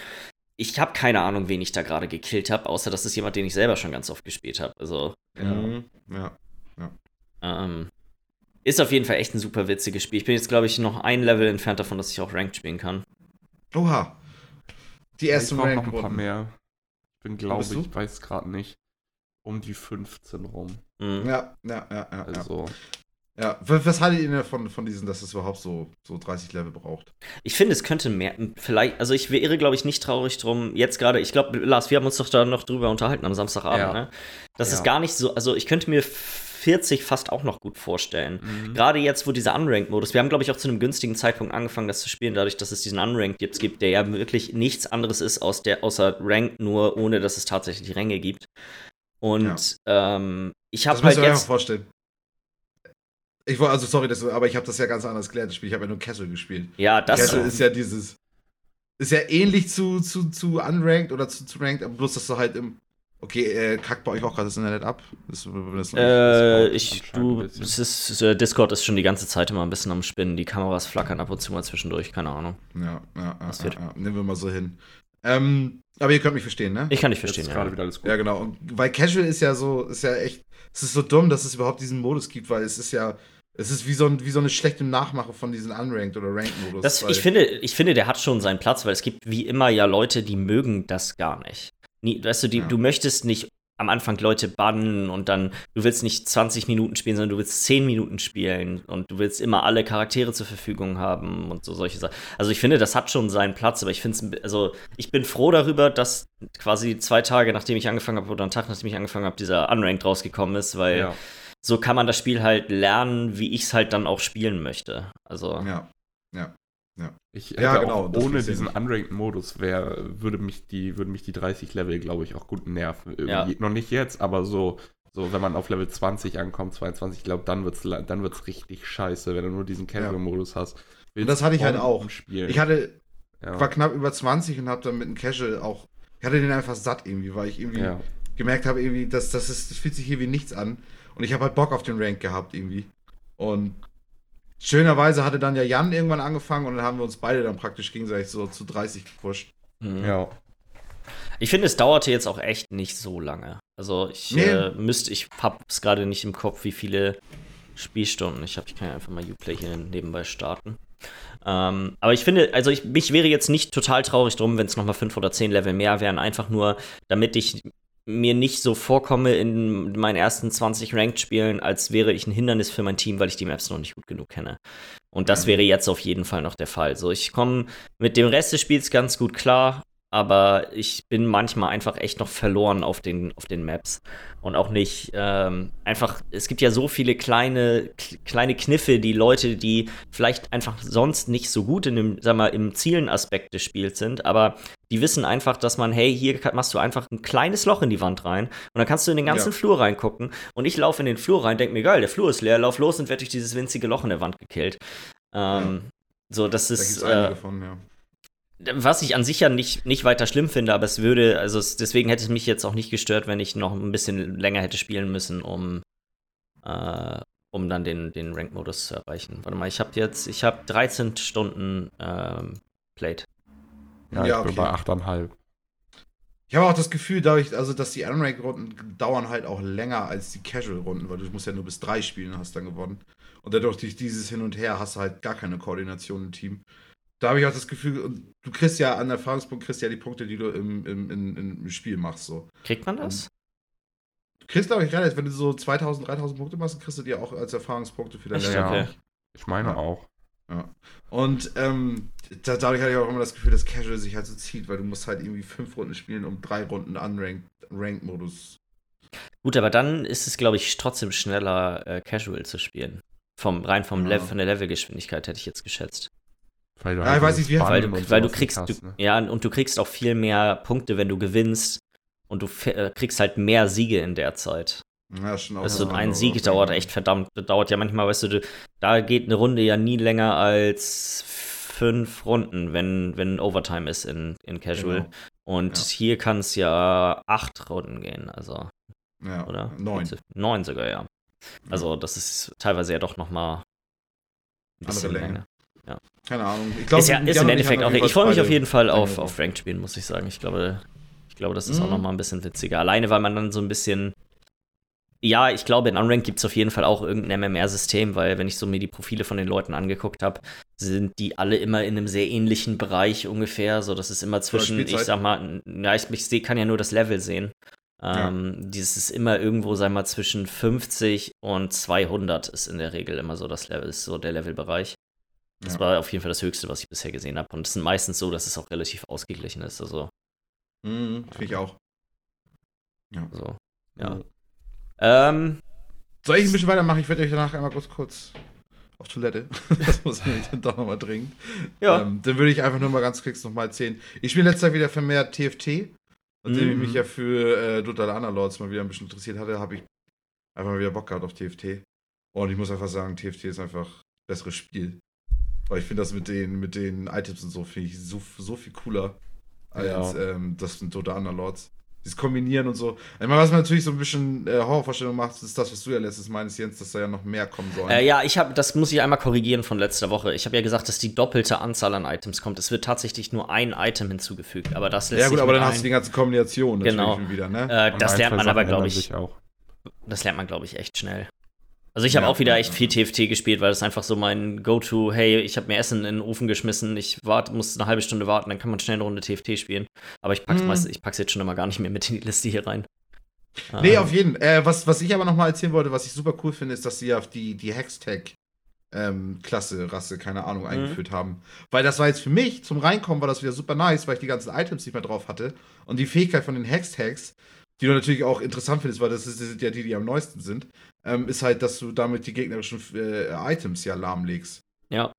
ich habe keine Ahnung, wen ich da gerade gekillt habe, außer das ist jemand, den ich selber schon ganz oft gespielt habe. Also ja, mhm. ja, ja. Ähm, ist auf jeden Fall echt ein super witziges Spiel. Ich bin jetzt, glaube ich, noch ein Level entfernt davon, dass ich auch Ranked spielen kann. Oha. Die ersten ich Ranked noch ein paar mehr. Ich bin, glaube ich, weiß gerade nicht, um die 15 rum. Mhm. Ja, ja, ja, ja. Also. Ja, was haltet ihr denn von, von diesen, dass es überhaupt so, so 30 Level braucht? Ich finde, es könnte mehr, vielleicht, also ich wäre, glaube ich, nicht traurig drum, jetzt gerade, ich glaube, Lars, wir haben uns doch da noch drüber unterhalten am Samstagabend, ja. ne? Das ja. ist gar nicht so, also ich könnte mir 40 fast auch noch gut vorstellen. Mhm. Gerade jetzt, wo dieser Unranked-Modus, wir haben, glaube ich, auch zu einem günstigen Zeitpunkt angefangen, das zu spielen, dadurch, dass es diesen Unranked jetzt gibt, der ja wirklich nichts anderes ist aus der, außer Ranked, nur ohne dass es tatsächlich Ränge gibt. Und ja. ähm, ich habe halt jetzt. vorstellen. Ich war, also sorry, das, aber ich habe das ja ganz anders gelernt. Das Spiel. Ich habe ja nur Casual gespielt. Ja, das. Casual ist ja dieses. Ist ja ähnlich zu, zu, zu Unranked oder zu, zu Ranked, aber bloß, dass du halt im. Okay, äh, kackt bei euch auch gerade das Internet ab? Das, das Äh, das ich, anscheinend ein du, es ist, äh, Discord ist schon die ganze Zeit immer ein bisschen am Spinnen. Die Kameras flackern ab und zu mal zwischendurch, keine Ahnung. Ja, ja, ja, Das ja, wird- ja. Nehmen wir mal so hin. Ähm, aber ihr könnt mich verstehen, ne? Ich kann nicht Jetzt verstehen, ist ja. gerade wieder alles gut. Ja, genau. Und weil Casual ist ja so, ist ja echt, es ist so dumm, dass es überhaupt diesen Modus gibt, weil es ist ja, es ist wie so, ein, wie so eine schlechte Nachmache von diesen Unranked oder Ranked-Modus. Ich, finde, ich finde, der hat schon seinen Platz, weil es gibt wie immer ja Leute, die mögen das gar nicht. Nie, weißt du, die, Ja. du möchtest nicht am Anfang Leute bannen und dann, du willst nicht 20 Minuten spielen, sondern du willst 10 Minuten spielen und du willst immer alle Charaktere zur Verfügung haben und so solche Sachen. Also ich finde, das hat schon seinen Platz, aber ich finde es, also ich bin froh darüber, dass quasi zwei Tage nachdem ich angefangen habe oder einen Tag nachdem ich angefangen habe, dieser Unranked rausgekommen ist, weil Ja. so kann man das Spiel halt lernen, wie ich es halt dann auch spielen möchte. Also Ja. Ich Ja, genau, das ohne ja diesen. Unranked-Modus wäre, würde mich die, würden mich die 30 Level, glaube ich, auch gut nerven. Irgendwie. Ja. Noch nicht jetzt, aber so, so, wenn man auf Level 20 ankommt, 22, ich glaube, dann wird's, la- dann wird's richtig scheiße, wenn du nur diesen Casual-Modus hast. Und das hatte ich halt auch. Spielen. Ich hatte, ja. war knapp über 20 und habe dann mit einem Casual auch, ich hatte den einfach satt irgendwie, weil ich irgendwie ja. gemerkt habe, irgendwie, dass das, ist, das fühlt sich hier wie nichts an. Und ich habe halt Bock auf den Rank gehabt irgendwie. Und schönerweise hatte dann ja Jan irgendwann angefangen und dann haben wir uns beide dann praktisch gegenseitig so zu 30 gepusht. mhm. ja. Ich finde, es dauerte jetzt auch echt nicht so lange. Also ich Nee. äh, müsste, ich hab's gerade nicht im Kopf, wie viele Spielstunden ich habe. Ich kann ja einfach mal Uplay hier nebenbei starten. Ähm, aber ich finde, also ich, mich wäre jetzt nicht total traurig drum, wenn es nochmal fünf oder zehn Level mehr wären, einfach nur, damit ich mir nicht so vorkomme in meinen ersten 20 Ranked-Spielen, als wäre ich ein Hindernis für mein Team, weil ich die Maps noch nicht gut genug kenne. Und das Mhm. wäre jetzt auf jeden Fall noch der Fall. So, ich komme mit dem Rest des Spiels ganz gut klar, aber ich bin manchmal einfach echt noch verloren auf den, auf den Maps. Und auch nicht ähm, einfach, es gibt ja so viele kleine, kleine Kniffe, die Leute, die vielleicht einfach sonst nicht so gut in dem, sag mal, im Zielenaspekt des Spiels sind, aber die wissen einfach, dass man, hey, hier machst du einfach ein kleines Loch in die Wand rein und dann kannst du in den ganzen Ja. Flur reingucken und ich laufe in den Flur rein, denk mir, geil, der Flur ist leer, lauf los und werde durch dieses winzige Loch in der Wand gekillt. Ähm, So, das Da ist, es äh, von, ja. Was ich an sich ja nicht, nicht weiter schlimm finde, aber es würde, also es, deswegen hätte es mich jetzt auch nicht gestört, wenn ich noch ein bisschen länger hätte spielen müssen, um, äh, um dann den, den Rank-Modus zu erreichen. Warte mal, ich habe jetzt, ich habe 13 Stunden ähm, played. Ja, Ja, ich bin okay. bei 8,5. Ich habe auch das Gefühl, dadurch, also dass die Unranked-Runden dauern halt auch länger als die Casual-Runden, weil du musst ja nur bis drei spielen und hast dann gewonnen. Und dadurch durch dieses Hin und Her hast du halt gar keine Koordination im Team. Da habe ich auch das Gefühl, und du kriegst ja an Erfahrungspunkt kriegst ja die Punkte, die du im, im, im, im Spiel machst. So. Kriegt man das? Du kriegst, glaube ich, relativ, wenn du so 2000, 3000 Punkte machst, dann kriegst du die auch als Erfahrungspunkte für dein Echt? Level. Ja, okay. ich meine Ja. auch. Und ähm, da, dadurch hatte ich auch immer das Gefühl, dass Casual sich halt so zieht, weil du musst halt irgendwie fünf Runden spielen, um drei Runden Unranked-Modus. Gut, aber dann ist es, glaube ich, trotzdem schneller, äh, Casual zu spielen. Vom, rein vom Ja. Level, von der Levelgeschwindigkeit hätte ich jetzt geschätzt. Weil du Ja, ich weiß nicht, wie- Weil du, weil du kriegst, nicht du, hast, ne? ja, und du kriegst auch viel mehr Punkte, wenn du gewinnst. Und du äh, kriegst halt mehr Siege in der Zeit. Ja, schon auch Also eine ein Sieg dauert echt verdammt, dauert ja manchmal, weißt du, du, da geht eine Runde ja nie länger als fünf Runden, wenn, wenn Overtime ist in, in Casual. Genau. Und Ja. hier kann es ja acht Runden gehen, also, Ja, oder? Neun. Neun sogar, ja. Also das ist teilweise ja doch noch mal ein Andere bisschen Länge. länger. Keine Ahnung. Ich glaub, ist ja, ist im Endeffekt auch. jedenfalls Ich freue mich auf jeden Fall auf, auf Ranked spielen, muss ich sagen. Ich glaube, ich glaube, das ist auch Mhm. noch mal ein bisschen witziger. Alleine, weil man dann so ein bisschen. Ja, ich glaube, in Unranked gibt es auf jeden Fall auch irgendein MMR-System, weil wenn ich so mir die Profile von den Leuten angeguckt habe, sind die alle immer in einem sehr ähnlichen Bereich ungefähr. So, das ist immer zwischen, ich sag mal, ja, ich, ich seh, kann ja nur das Level sehen. Ja. Ähm, Dieses ist immer irgendwo, sag mal, zwischen 50 und 200 ist in der Regel immer so das Level, ist so der Levelbereich. Das Ja. war auf jeden Fall das Höchste, was ich bisher gesehen habe. Und es sind meistens so, dass es auch relativ ausgeglichen ist. Also, Mhm, Finde ich auch. so. ja. Ähm, Soll ich ein bisschen weitermachen? Ich werde euch danach einmal kurz, kurz auf Toilette. (laughs) das muss nämlich dann doch nochmal dringend. ja. Ähm, dann würde ich einfach nur mal ganz kurz nochmal erzählen. Ich spiele letztes Jahr wieder vermehrt TFT. Nachdem ich Mhm. mich ja für äh, Total Underlords mal wieder ein bisschen interessiert hatte, habe ich einfach mal wieder Bock gehabt auf TFT. Und ich muss einfach sagen, TFT ist einfach ein besseres Spiel. Weil ich finde das mit den, mit den Items und so, finde ich so, so viel cooler als Ja. ähm, das von Total Underlords. Dieses Kombinieren und so. Ich meine, was mir natürlich so ein bisschen äh, Horrorvorstellung macht, ist das, was du ja letztes meinst, Jens, dass da ja noch mehr kommen sollen. Äh, ja, ich habe, das muss ich einmal korrigieren von letzter Woche. Ich habe ja gesagt, dass die doppelte Anzahl an Items kommt. Es wird tatsächlich nur ein Item hinzugefügt, aber das lässt Ja, gut, sich aber dann hast du die ganze Kombination natürlich Genau. wieder, ne? äh, das lernt man aber, glaube ich, auch. das lernt man, glaube ich, echt schnell. Also ich habe Ja, auch wieder echt viel TFT gespielt, weil das einfach so mein Go-To, hey, ich habe mir Essen in den Ofen geschmissen, ich wart, muss eine halbe Stunde warten, dann kann man schnell eine Runde TFT spielen. Aber ich pack's Mhm. meist, ich pack's jetzt schon immer gar nicht mehr mit in die Liste hier rein. (laughs) Nee, Ähm, auf jeden Fall. Äh, was, was ich aber noch mal erzählen wollte, was ich super cool finde, ist, dass sie ja die, die Hextech ähm, Klasse, Rasse, keine Ahnung, eingeführt haben. Weil das war jetzt für mich, zum Reinkommen war das wieder super nice, weil ich die ganzen Items nicht mehr drauf hatte. Und die Fähigkeit von den Hextags, die du natürlich auch interessant findest, weil ist, das sind ja die, die am neuesten sind, ähm, ist halt, dass du damit die gegnerischen äh, Items ja lahmlegst. Ja.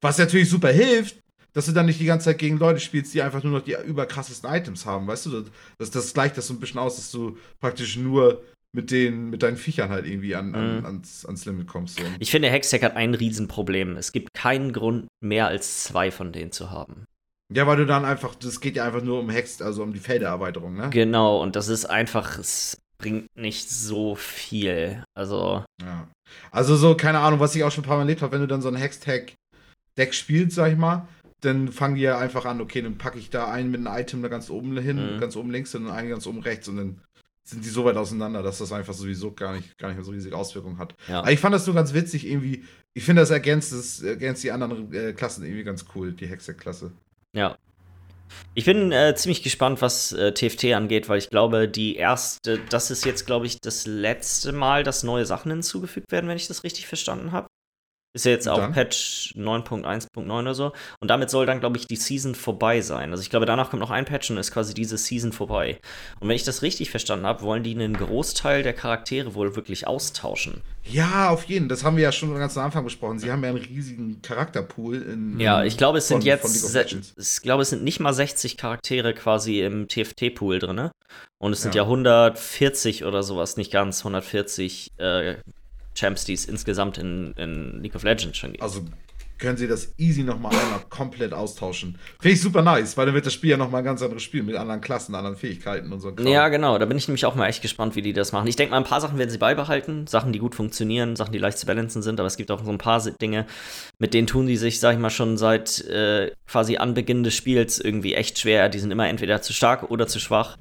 Was natürlich super hilft, dass du dann nicht die ganze Zeit gegen Leute spielst, die einfach nur noch die überkrassesten Items haben, weißt du? Das, das gleicht das so ein bisschen aus, dass du praktisch nur mit den, mit deinen Viechern halt irgendwie an, an, Mhm. ans, ans Limit kommst. So. Ich finde, Hextech hat ein Riesenproblem. Es gibt keinen Grund, mehr als zwei von denen zu haben. Ja, weil du dann einfach, das geht ja einfach nur um Hex, also um die Feldererweiterung, ne? Genau, und das ist einfach, es bringt nicht so viel. Also, Ja. Also so, keine Ahnung, was ich auch schon ein paar Mal erlebt habe, wenn du dann so ein Hextag-Deck spielst, sag ich mal, dann fangen die ja einfach an, okay, dann packe ich da einen mit einem Item da ganz oben hin, Mhm. ganz oben links und einen ganz oben rechts und dann sind die so weit auseinander, dass das einfach sowieso gar nicht, gar nicht mehr so riesige Auswirkungen hat. ja. Aber ich fand das so ganz witzig irgendwie. Ich finde, das ergänzt, das ergänzt die anderen äh, Klassen irgendwie ganz cool, die Hextech-Klasse. Ja. Ich bin äh, ziemlich gespannt, was äh, TFT angeht, weil ich glaube, die erste, das ist jetzt, glaube ich, das letzte Mal, dass neue Sachen hinzugefügt werden, wenn ich das richtig verstanden habe. Ist ja jetzt auch dann? Patch 9.1.9 oder so. Und damit soll dann, glaube ich, die Season vorbei sein. Also ich glaube, danach kommt noch ein Patch und ist quasi diese Season vorbei. Und wenn ich das richtig verstanden habe, wollen die einen Großteil der Charaktere wohl wirklich austauschen. Ja, auf jeden. Das haben wir ja schon ganz am Anfang besprochen. Sie haben ja einen riesigen Charakterpool in. Ja, ich glaube, es sind von- jetzt, von ich glaube, es sind nicht mal 60 Charaktere quasi im TFT-Pool drin. Und es sind Ja. ja 140 oder sowas, nicht ganz 140 äh, Champs, die es insgesamt in, in League of Legends schon gibt. Also können sie das easy nochmal einmal komplett austauschen. Finde ich super nice, weil dann wird das Spiel ja nochmal ein ganz anderes Spiel mit anderen Klassen, anderen Fähigkeiten und so. Kram. Ja, genau. Da bin ich nämlich auch mal echt gespannt, wie die das machen. Ich denke mal, ein paar Sachen werden sie beibehalten. Sachen, die gut funktionieren, Sachen, die leicht zu balancen sind. Aber es gibt auch so ein paar Dinge, mit denen tun die sich, sag ich mal, schon seit äh, quasi Anbeginn des Spiels irgendwie echt schwer. Die sind immer entweder zu stark oder zu schwach.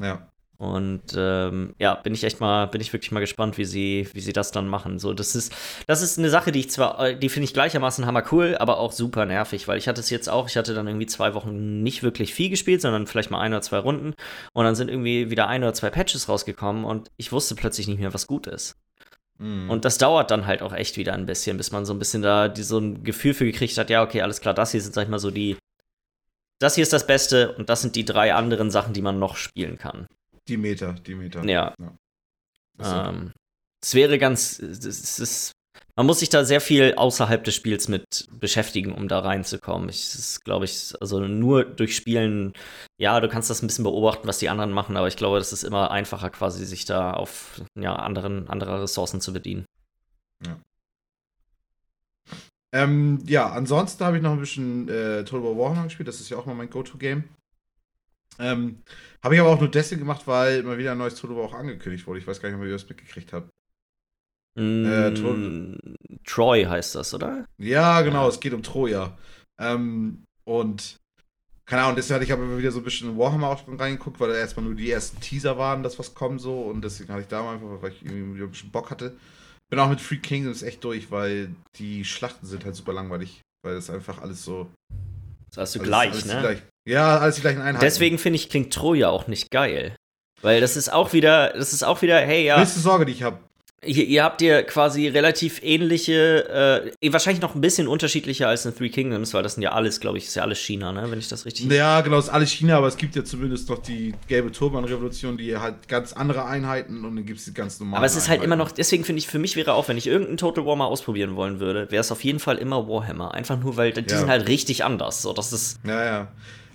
Ja. Und ähm, ja, bin ich echt mal, bin ich wirklich mal gespannt, wie sie, wie sie das dann machen. So, das ist, das ist eine Sache, die ich zwar, äh, die finde ich gleichermaßen hammer cool, aber auch super nervig, weil ich hatte es jetzt auch, ich hatte dann irgendwie zwei Wochen nicht wirklich viel gespielt, sondern vielleicht mal ein oder zwei Runden und dann sind irgendwie wieder ein oder zwei Patches rausgekommen und ich wusste plötzlich nicht mehr, was gut ist. Mhm. Und das dauert dann halt auch echt wieder ein bisschen, bis man so ein bisschen da die, so ein Gefühl für gekriegt hat, ja, okay, alles klar, das hier sind, sag ich mal, so die, das hier ist das Beste und das sind die drei anderen Sachen, die man noch spielen kann. Die Meter, die Meter. Ja. Okay. Ähm, es wäre ganz, es ist, man muss sich da sehr viel außerhalb des Spiels mit beschäftigen, um da reinzukommen. Ich, es ist, glaube ich, also nur durch Spielen, ja, du kannst das ein bisschen beobachten, was die anderen machen, aber ich glaube, das ist immer einfacher, quasi sich da auf ja, anderen, andere Ressourcen zu bedienen. Ähm, ja, ansonsten habe ich noch ein bisschen äh, Total War Warhammer gespielt. Das ist ja auch mal mein Go-To-Game. Ähm, habe ich aber auch nur deswegen gemacht, weil mal wieder ein neues Total War auch angekündigt wurde. Ich weiß gar nicht, ob ihr das mitgekriegt habt. Äh, Mm, Troy heißt das, oder? Ja, genau, Ja. es geht um Troja. Ähm, und keine Ahnung, deswegen hatte ich aber wieder so ein bisschen in Warhammer auch reingeguckt, weil da erstmal nur die ersten Teaser waren, das was kommen so. Und deswegen hatte ich da mal einfach, weil ich irgendwie ein bisschen Bock hatte. Bin auch mit Free Kingdoms echt durch, weil die Schlachten sind halt super langweilig. Weil das einfach alles so. Das hast du gleich, ne? Gleich, ja, alles die gleichen Einheiten. Deswegen finde ich, klingt Troja auch nicht geil. Weil das ist auch wieder, das ist auch wieder, hey, ja. Größte Sorge, die ich habe. Ihr, ihr habt ja quasi relativ ähnliche, äh, wahrscheinlich noch ein bisschen unterschiedlicher als in Three Kingdoms, weil das sind ja alles, glaube ich, ist ja alles China, ne? Wenn ich das richtig. Ja, genau, ist alles China, aber es gibt ja zumindest noch die gelbe Turban-Revolution, die halt ganz andere Einheiten und dann gibt es die ganz normalen. Aber es ist halt immer noch, deswegen finde ich, für mich wäre auch, wenn ich irgendeinen Total War mal ausprobieren wollen würde, wäre es auf jeden Fall immer Warhammer. Einfach nur, weil die Ja. sind halt richtig anders. So, das ist. Ja, ja.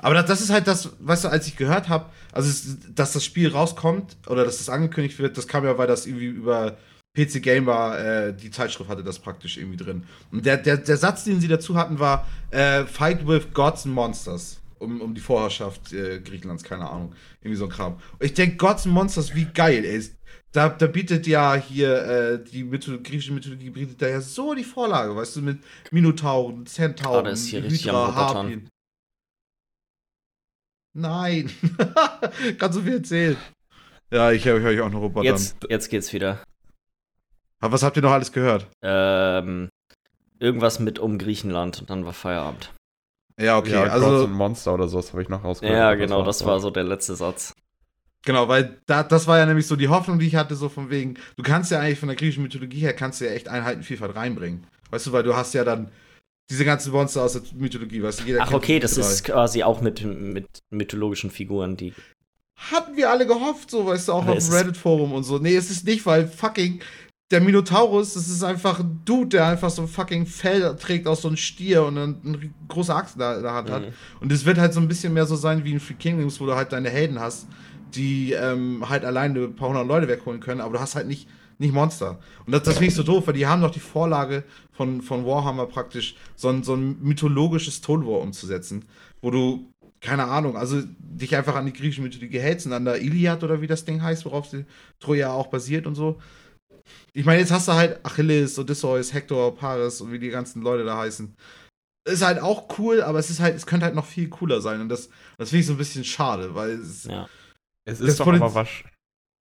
Aber das, das ist halt das, weißt du, als ich gehört habe, also es, dass das Spiel rauskommt oder dass das angekündigt wird, das kam ja, weil das irgendwie über PC Gamer, äh, die Zeitschrift hatte das praktisch irgendwie drin. Und der, der, der Satz, den sie dazu hatten, war äh, Fight with Gods and Monsters. Um, um die Vorherrschaft äh, Griechenlands, keine Ahnung. Irgendwie so ein Kram. Und ich denke, Gods and Monsters, wie geil, ey. Da, da bietet ja hier äh, die Mytholo griechische Mythologie bietet da ja so die Vorlage, weißt du, mit Minotauren, Ah, hier richtig am Robotern. Harpien. Nein. (laughs) Kannst du viel erzählen. Ja, ich höre euch auch noch Roboter. Jetzt, jetzt geht's wieder. Aber was habt ihr noch alles gehört? Ähm, irgendwas mit um Griechenland und dann war Feierabend. Ja, okay, ja, Gods also and Monster oder sowas habe ich noch rausgehört. Ja, genau, das war so der letzte Satz. genau, weil da, das war ja nämlich so die Hoffnung, die ich hatte, so von wegen, du kannst ja eigentlich von der griechischen Mythologie her, kannst du ja echt Einheitenvielfalt reinbringen. Weißt du, weil du hast ja dann diese ganzen Monster aus der Mythologie, weißt du, jeder Ach, okay, das drei. ist quasi auch mit, mit mythologischen Figuren, die. Hatten wir alle gehofft, so, weißt du, auch auf dem Reddit-Forum und so. Nee, es ist nicht, weil fucking der Minotaurus, das ist einfach ein Dude, der einfach so ein fucking Fell trägt aus so einem Stier und dann eine große Axt da, da hat. Mhm. Und es wird halt so ein bisschen mehr so sein wie in Free Kingdoms, wo du halt deine Helden hast, die ähm, halt alleine ein paar hundert Leute wegholen können, aber du hast halt nicht, nicht Monster. Und das, das finde ich so doof, weil die haben doch die Vorlage von, von Warhammer praktisch, so ein, so ein mythologisches Total War umzusetzen, wo du, keine Ahnung, also dich einfach an die griechische Mythologie hältst und an der Iliad oder wie das Ding heißt, worauf die Troja auch basiert und so. Ich meine, jetzt hast du halt Achilles, Odysseus, Hector, Paris und wie die ganzen Leute da heißen. Ist halt auch cool, aber es ist halt, es könnte halt noch viel cooler sein. Und das, das finde ich so ein bisschen schade, weil es, Ja. Es Das ist doch Poliz- aber wasch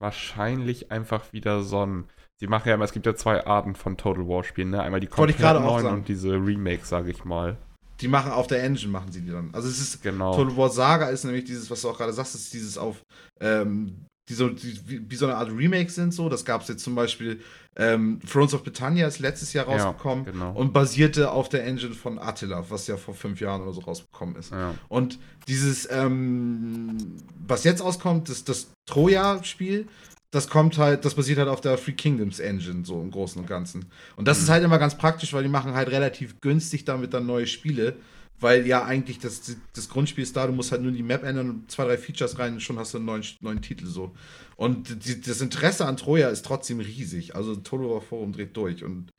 wahrscheinlich einfach wieder so ein. Sie machen ja immer, es gibt ja zwei Arten von Total War Spielen, ne? Einmal die Wollte ich gerade komplett auch neuen und diese Remakes, sage ich mal. die machen auf der Engine, machen sie die dann. Also es ist, Genau. Total War Saga ist nämlich dieses, was du auch gerade sagst, ist dieses auf, ähm, die so, die, wie, wie so eine Art Remake sind so. Das gab es jetzt zum Beispiel, ähm, Thrones of Britannia ist letztes Jahr Ja, rausgekommen genau. und basierte auf der Engine von Attila, was ja vor fünf Jahren oder so rausgekommen ist. Ja. Und dieses, ähm, was jetzt auskommt, das, das Troja-Spiel, das kommt halt, das basiert halt auf der Free Kingdoms Engine, so im Großen und Ganzen. Und das ist halt immer ganz praktisch, weil die machen halt relativ günstig damit dann neue Spiele, weil ja eigentlich das, das Grundspiel ist da, du musst halt nur die Map ändern und zwei, drei Features rein und schon hast du einen neuen, neuen Titel so. Und die, das Interesse an Troja ist trotzdem riesig. Also War Forum dreht durch und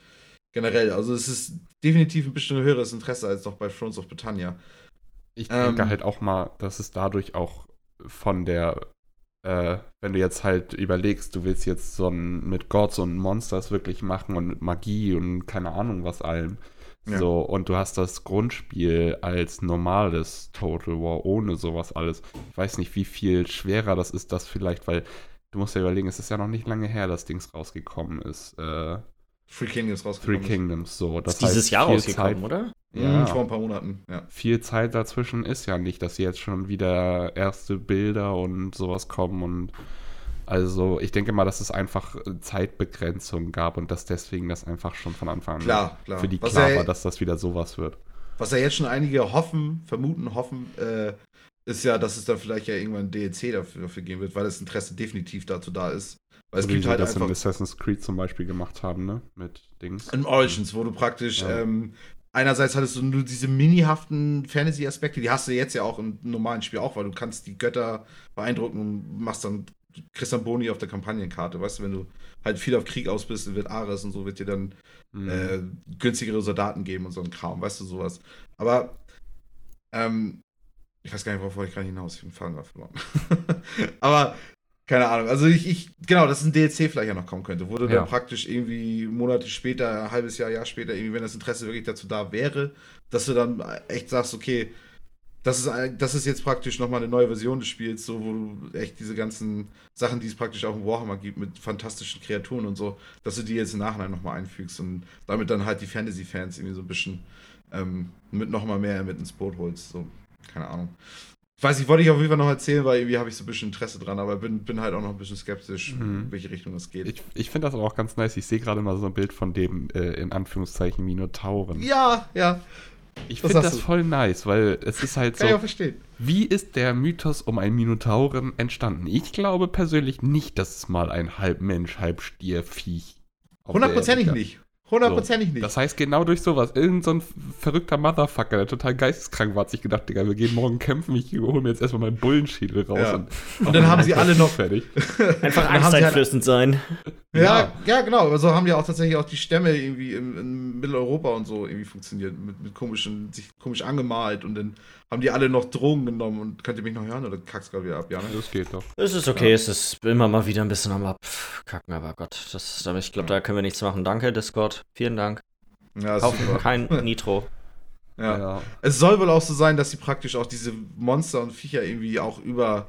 generell, also es ist definitiv ein bisschen höheres Interesse als noch bei Thrones of Britannia. Ich Ähm, denke halt auch mal, dass es dadurch auch von der, äh, wenn du jetzt halt überlegst, du willst jetzt so ein mit Gods und Monsters wirklich machen und mit Magie und keine Ahnung was allem. Ja. So, und du hast das Grundspiel als normales Total War ohne sowas alles. Ich weiß nicht, wie viel schwerer das ist, das vielleicht, weil du musst ja überlegen, es ist ja noch nicht lange her, dass Dings rausgekommen ist. Äh, Free Kingdoms Three rausgekommen. Kingdoms, so. Das ist dieses heißt, Jahr viel rausgekommen, Zeit, oder? Ja. Ja. Vor ein paar Monaten, ja. viel Zeit dazwischen ist ja nicht, dass jetzt schon wieder erste Bilder und sowas kommen und also ich denke mal, dass es einfach Zeitbegrenzung gab und dass deswegen das einfach schon von Anfang an Klar, klar. für die Was klar ja- war, dass das wieder sowas wird. Was ja jetzt schon einige hoffen, vermuten, hoffen, äh, ist ja, dass es dann vielleicht ja irgendwann ein DLC dafür, dafür geben wird, weil das Interesse definitiv dazu da ist. Weil es So wie gibt halt das in einfach Assassin's Creed zum Beispiel gemacht haben, ne? Mit Dings. in Origins, wo du praktisch Ja. ähm, einerseits hattest du nur diese minihaften Fantasy-Aspekte, die hast du jetzt ja auch im normalen Spiel auch, weil du kannst die Götter beeindrucken und machst dann dann Boni auf der Kampagnenkarte, weißt du, wenn du halt viel auf Krieg aus bist, wird Ares und so wird dir dann Mhm. äh, günstigere Soldaten geben und so ein Kram, weißt du, sowas. Aber, ähm, ich weiß gar nicht, worauf ich gerade hinaus, ich bin Faden verloren. (laughs) Aber, keine Ahnung, also ich, ich, genau, dass ein DLC vielleicht ja noch kommen könnte, du Ja. dann praktisch irgendwie Monate später, ein halbes Jahr, Jahr später, irgendwie, wenn das Interesse wirklich dazu da wäre, dass du dann echt sagst, okay, das ist, das ist jetzt praktisch nochmal eine neue Version des Spiels, so wo du echt diese ganzen Sachen, die es praktisch auch im Warhammer gibt, mit fantastischen Kreaturen und so, dass du die jetzt im Nachhinein nochmal einfügst und damit dann halt die Fantasy-Fans irgendwie so ein bisschen ähm, mit nochmal mehr mit ins Boot holst. So, keine Ahnung. Ich weiß nicht, wollte ich auf jeden Fall noch erzählen, weil irgendwie habe ich so ein bisschen Interesse dran, aber bin, bin halt auch noch ein bisschen skeptisch, Mhm. in welche Richtung das geht. Ich, ich finde das aber auch ganz nice. Ich sehe gerade mal so ein Bild von dem, äh, in Anführungszeichen, Minotauren. ja, ja, ich das finde das du. voll nice, weil es ist halt (laughs) kann ich auch so, verstehen. wie ist der Mythos um einen Minotauren entstanden? Ich glaube persönlich nicht, dass es mal ein halb Mensch, halb Stier, Viech Hundertprozentig nicht. Hundertprozentig nicht. Das heißt, genau durch sowas, irgend so ein verrückter Motherfucker, der total geisteskrank war, hat sich gedacht, Digga, wir gehen morgen kämpfen, ich hole mir jetzt erstmal meinen Bullenschädel raus. Ja. Und, Und dann haben (laughs) sie alle noch. fertig. (laughs) Einfach halt- angsteinflößend sein. Ja, Ja. ja, genau. Aber so haben ja auch tatsächlich auch die Stämme irgendwie in, in Mitteleuropa und so irgendwie funktioniert. Mit, mit komischen, sich komisch angemalt und dann haben die alle noch Drogen genommen und könnt ihr mich noch hören oder kackst gerade wieder ab, ja? Ne? Das geht doch. Es ist okay, es ist immer mal wieder ein bisschen am Abkacken, aber Gott, das, aber ich glaube, da können wir nichts machen. Danke, Discord. Vielen Dank. Ja, ist Kaufen super. kein (laughs) Nitro. Ja. Es soll wohl auch so sein, dass sie praktisch auch diese Monster und Viecher irgendwie auch über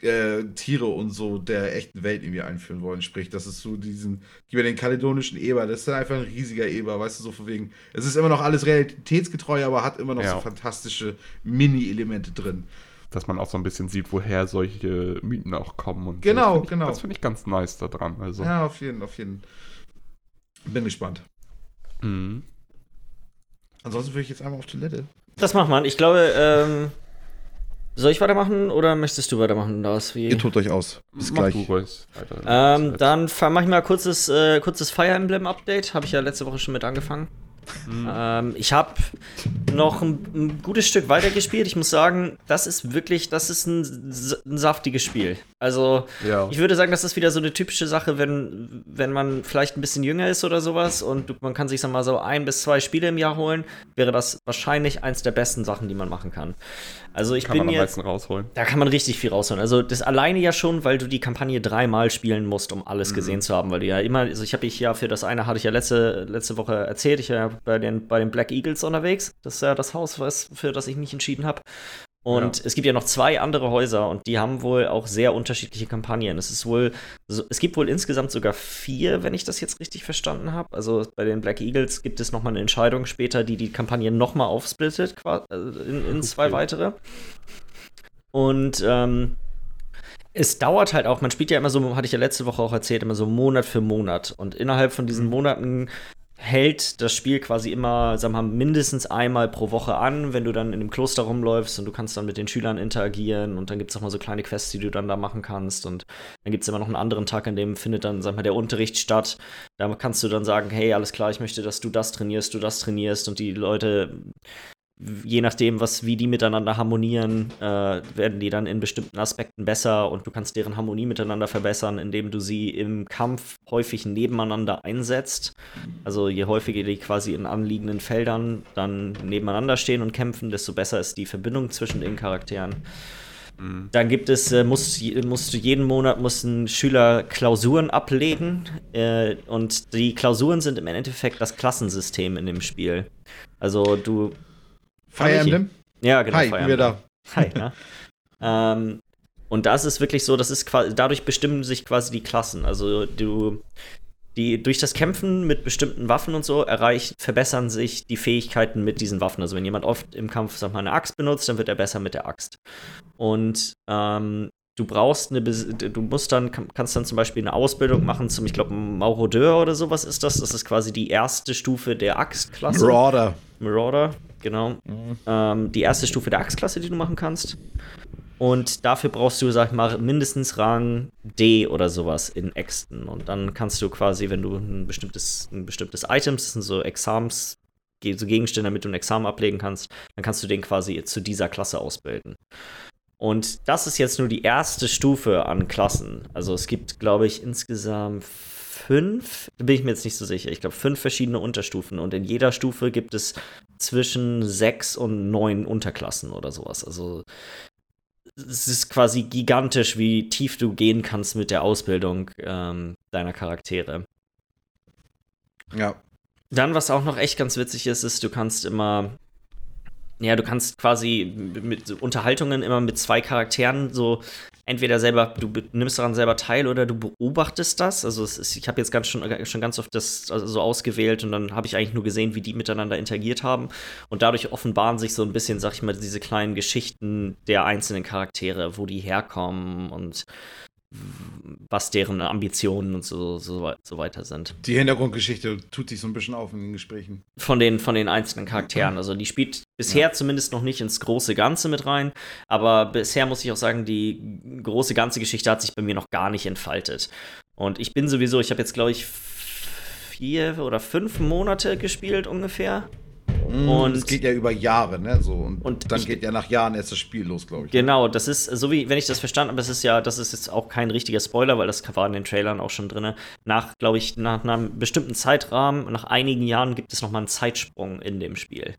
äh, Tiere und so der echten Welt irgendwie einführen wollen. Sprich, das ist so diesen, über den kaledonischen Eber, das ist dann einfach ein riesiger Eber, weißt du, so von wegen. Es ist immer noch alles realitätsgetreu, aber hat immer noch Ja. so fantastische Mini-Elemente drin. Dass man auch so ein bisschen sieht, woher solche Mythen auch kommen. Und Genau, so. Das find ich, genau. Das finde ich ganz nice daran. Also. Ja, auf jeden, auf jeden. Bin gespannt. Mhm. Ansonsten würde ich jetzt einmal auf Toilette. Das macht man. Ich glaube, ähm, soll ich weitermachen oder möchtest du weitermachen, Lars? Wie? Ihr tut euch aus. Bis Mach gleich. du. Ähm, dann mache ich mal kurzes, äh, kurzes Fire Emblem Update. Habe ich ja letzte Woche schon mit angefangen. Mhm. Ähm, ich habe noch ein, ein gutes Stück weitergespielt. Ich muss sagen, das ist wirklich, das ist ein, ein saftiges Spiel. Also, Ja. ich würde sagen, das ist wieder so eine typische Sache, wenn, wenn man vielleicht ein bisschen jünger ist oder sowas und man kann sich sag mal so ein bis zwei Spiele im Jahr holen, wäre das wahrscheinlich eins der besten Sachen, die man machen kann. Also ich Kann bin man am jetzt, rausholen. da kann man richtig viel rausholen. Also das alleine ja schon, weil du die Kampagne dreimal spielen musst, um alles gesehen zu haben, weil du ja immer, also ich habe ich ja für das eine hatte ich ja letzte, letzte Woche erzählt, ich war ja bei den, bei den Black Eagles unterwegs. Das ist ja das Haus, was, für das ich mich entschieden habe. Und es gibt ja noch zwei andere Häuser und die haben wohl auch sehr unterschiedliche Kampagnen. Es ist wohl, es gibt wohl insgesamt sogar vier, wenn ich das jetzt richtig verstanden habe. Also bei den Black Eagles gibt es noch mal eine Entscheidung später, die die Kampagne noch mal aufsplittet also in, in zwei Okay. weitere. Und ähm, es dauert halt auch, man spielt ja immer so, hatte ich ja letzte Woche auch erzählt, immer so Monat für Monat. Und innerhalb von diesen Monaten hält das Spiel quasi immer, sagen wir mal, mindestens einmal pro Woche an, wenn du dann in dem Kloster rumläufst und du kannst dann mit den Schülern interagieren und dann gibt es auch mal so kleine Quests, die du dann da machen kannst und dann gibt es immer noch einen anderen Tag, an dem findet dann, sag mal, der Unterricht statt. Da kannst du dann sagen, hey, alles klar, ich möchte, dass du das trainierst, du das trainierst und die Leute je nachdem, was, wie die miteinander harmonieren, äh, werden die dann in bestimmten Aspekten besser und du kannst deren Harmonie miteinander verbessern, indem du sie im Kampf häufig nebeneinander einsetzt. Also je häufiger die quasi in anliegenden Feldern dann nebeneinander stehen und kämpfen, desto besser ist die Verbindung zwischen den Charakteren. Mhm. Dann gibt es, äh, musst, musst du jeden Monat muss ein Schüler Klausuren ablegen äh, und die Klausuren sind im Endeffekt das Klassensystem in dem Spiel. Also du Fire. Emblem? ja, genau. Hi, Fire Emblem. da. Hi, ja. (laughs) ähm, und das ist wirklich so, das ist quasi, dadurch bestimmen sich quasi die Klassen. Also du, die, durch das Kämpfen mit bestimmten Waffen und so erreicht, verbessern sich die Fähigkeiten mit diesen Waffen. Also wenn jemand oft im Kampf, sag mal, eine Axt benutzt, dann wird er besser mit der Axt. Und ähm, du brauchst eine, du musst dann, kann- kannst dann zum Beispiel eine Ausbildung machen zum, ich glaube, Maurodeur oder sowas ist das. Das ist quasi die erste Stufe der Axtklasse. Marauder. Marauder, genau. Ähm, die erste Stufe der Axtklasse, die du machen kannst. Und dafür brauchst du, sag ich mal, mindestens Rang D oder sowas in Äxten. Und dann kannst du quasi, wenn du ein bestimmtes, ein bestimmtes Item, das sind so Exams, so Gegenstände, damit du ein Examen ablegen kannst, dann kannst du den quasi zu dieser Klasse ausbilden. Und das ist jetzt nur die erste Stufe an Klassen. Also es gibt, glaube ich, insgesamt fünf, da bin ich mir jetzt nicht so sicher. Ich glaube, fünf verschiedene Unterstufen. Und in jeder Stufe gibt es zwischen sechs und neun Unterklassen oder sowas. Also es ist quasi gigantisch, wie tief du gehen kannst mit der Ausbildung ähm, deiner Charaktere. Ja. Dann, was auch noch echt ganz witzig ist, ist, du kannst immer, ja, du kannst quasi mit Unterhaltungen immer mit zwei Charakteren so entweder selber, du nimmst daran selber teil oder du beobachtest das. Also ist, ich habe jetzt ganz schon, schon ganz oft das also so ausgewählt und dann habe ich eigentlich nur gesehen, wie die miteinander interagiert haben. Und dadurch offenbaren sich so ein bisschen, sag ich mal, diese kleinen Geschichten der einzelnen Charaktere, wo die herkommen und was deren Ambitionen und so, so, so weiter sind. Die Hintergrundgeschichte tut sich so ein bisschen auf in den Gesprächen. Von den, von den einzelnen Charakteren. Also die spielt bisher zumindest noch nicht ins große Ganze mit rein. Aber bisher muss ich auch sagen, die große ganze Geschichte hat sich bei mir noch gar nicht entfaltet. Und ich bin sowieso, ich habe jetzt, glaube ich, vier oder fünf Monate gespielt ungefähr. Mm, Und- es geht ja über Jahre, ne? So, und, Und dann ich- geht ja nach Jahren erst das Spiel los, glaube ich. Genau, das ist, so wie, wenn ich das verstanden habe, das ist ja, das ist jetzt auch kein richtiger Spoiler, weil das war in den Trailern auch schon drin. Nach, glaube ich, nach einem bestimmten Zeitrahmen, nach einigen Jahren gibt es nochmal einen Zeitsprung in dem Spiel.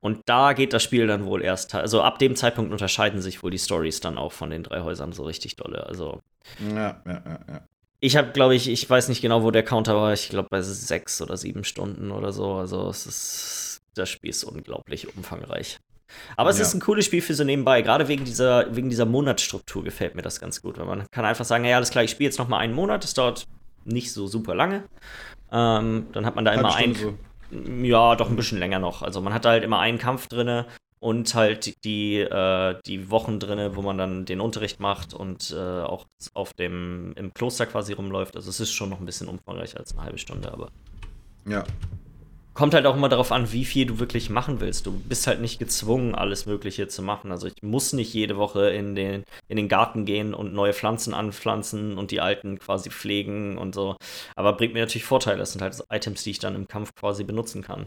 Und da geht das Spiel dann wohl erst, also ab dem Zeitpunkt unterscheiden sich wohl die Stories dann auch von den drei Häusern so richtig dolle. Also Ja, ja, ja, ja. Ich habe, glaube ich, ich weiß nicht genau, wo der Counter war. Ich glaube bei sechs oder sieben Stunden oder so. Also es ist, das Spiel ist unglaublich umfangreich. Aber es Ja. ist ein cooles Spiel für so nebenbei. Gerade wegen dieser, wegen dieser Monatsstruktur gefällt mir das ganz gut. Weil man kann einfach sagen, ja, alles klar, ich spiele jetzt noch mal einen Monat. Das dauert nicht so super lange. Ähm, dann hat man da immer Halbe einen, Stunde ja, doch ein bisschen länger noch. Also man hat da halt immer einen Kampf drinne und halt die, äh, die Wochen drinne, wo man dann den Unterricht macht und äh, auch auf dem im Kloster quasi rumläuft. Also es ist schon noch ein bisschen umfangreicher als eine halbe Stunde, aber so. Ja. kommt halt auch immer darauf an, wie viel du wirklich machen willst. Du bist halt nicht gezwungen, alles Mögliche zu machen. Also ich muss nicht jede Woche in den, in den Garten gehen und neue Pflanzen anpflanzen und die alten quasi pflegen und so. Aber bringt mir natürlich Vorteile. Das sind halt Items, die ich dann im Kampf quasi benutzen kann.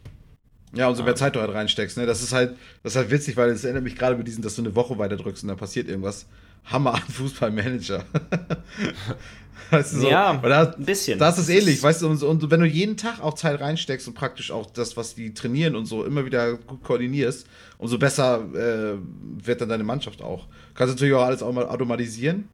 Ja, umso Ah. mehr Zeit du halt reinsteckst, ne? Das ist halt, das ist halt witzig, weil es erinnert mich gerade mit diesem, dass du eine Woche weiter drückst und dann passiert irgendwas. Hammer an Fußballmanager. (laughs) weißt du so? Ja, da, ein bisschen. da ist es ähnlich, weißt du, und, so- und wenn du jeden Tag auch Zeit reinsteckst und praktisch auch das, was die trainieren und so immer wieder gut koordinierst, umso besser äh, wird dann deine Mannschaft auch. Kannst natürlich auch alles auch mal automatisieren.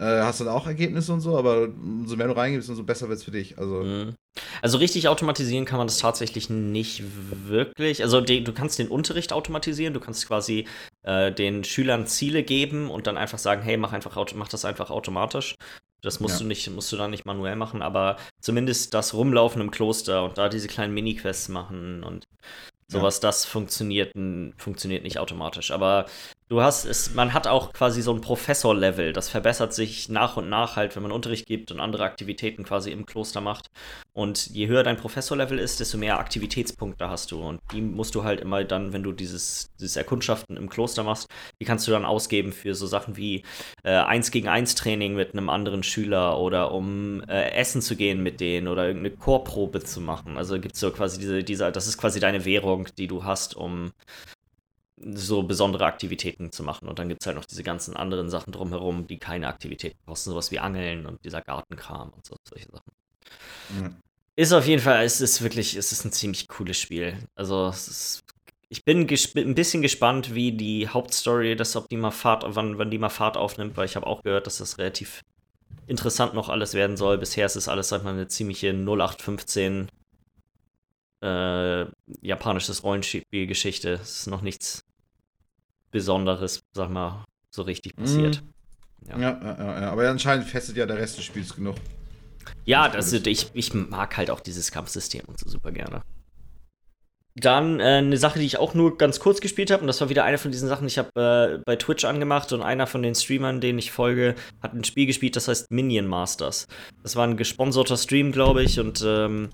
Äh, hast dann auch Ergebnisse und so, aber umso mehr du reingibst, umso besser wird es für dich. Also, Mhm. Also richtig automatisieren kann man das tatsächlich nicht wirklich. Also die, du kannst den Unterricht automatisieren, du kannst quasi äh, den Schülern Ziele geben und dann einfach sagen, hey, mach einfach mach das einfach automatisch. Das musst Ja. du nicht, musst du dann nicht manuell machen, aber zumindest das Rumlaufen im Kloster und da diese kleinen Mini-Quests machen und sowas, das funktioniert, funktioniert nicht automatisch. Aber du hast es, man hat auch quasi so ein Professor-Level. Das verbessert sich nach und nach halt, wenn man Unterricht gibt und andere Aktivitäten quasi im Kloster macht. Und je höher dein Professor-Level ist, desto mehr Aktivitätspunkte hast du. Und die musst du halt immer dann, wenn du dieses, dieses Erkundschaften im Kloster machst, die kannst du dann ausgeben für so Sachen wie äh, 1 gegen 1 Training mit einem anderen Schüler oder um äh, essen zu gehen mit denen oder irgendeine Chorprobe zu machen. Also gibt es so quasi diese, diese, das ist quasi deine Währung, die du hast, um so besondere Aktivitäten zu machen. Und dann gibt es halt noch diese ganzen anderen Sachen drumherum, die keine Aktivitäten kosten, sowas wie Angeln und dieser Gartenkram und so, solche Sachen. ja. Ist auf jeden Fall, es ist wirklich, es ist ein ziemlich cooles Spiel. Also, ist, ich bin ein bisschen gespannt, wie die Hauptstory, das, ob die mal Fahrt, wann, wann die mal Fahrt aufnimmt, weil ich habe auch gehört, dass das relativ interessant noch alles werden soll. Bisher ist es alles, sag ich mal, eine ziemliche 0815 äh, japanisches Rollenspielgeschichte. Es ist noch nichts Besonderes, sag mal, so richtig passiert. Ja. Ja, ja, ja, aber anscheinend festet ja der Rest des Spiels genug. Ja, Das das, ist ich, ich mag halt auch dieses Kampfsystem und so super gerne. Dann äh, eine Sache, die ich auch nur ganz kurz gespielt habe, und das war wieder eine von diesen Sachen, ich habe äh, bei Twitch angemacht und einer von den Streamern, denen ich folge, hat ein Spiel gespielt, das heißt Minion Masters. Das war ein gesponserter Stream, glaube ich, und ähm,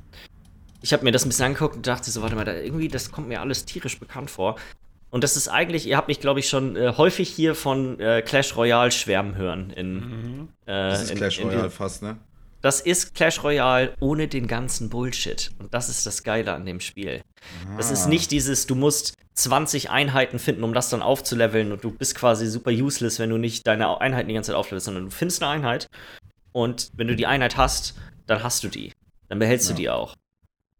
ich habe mir das ein bisschen angeguckt und dachte so, warte mal, da, irgendwie, das kommt mir alles tierisch bekannt vor. Und das ist eigentlich, ihr habt mich, glaube ich, schon äh, häufig hier von äh, Clash Royale schwärmen hören. In, Mhm. äh, Das ist in- Clash Royale fast, ne? das ist Clash Royale ohne den ganzen Bullshit. Und das ist das Geile an dem Spiel. Das ist Ah. nicht dieses, du musst 20 Einheiten finden, um das dann aufzuleveln und du bist quasi super useless, wenn du nicht deine Einheiten die ganze Zeit auflevelst, sondern du findest eine Einheit und wenn du die Einheit hast, dann hast du die. Dann behältst Ja. du die auch.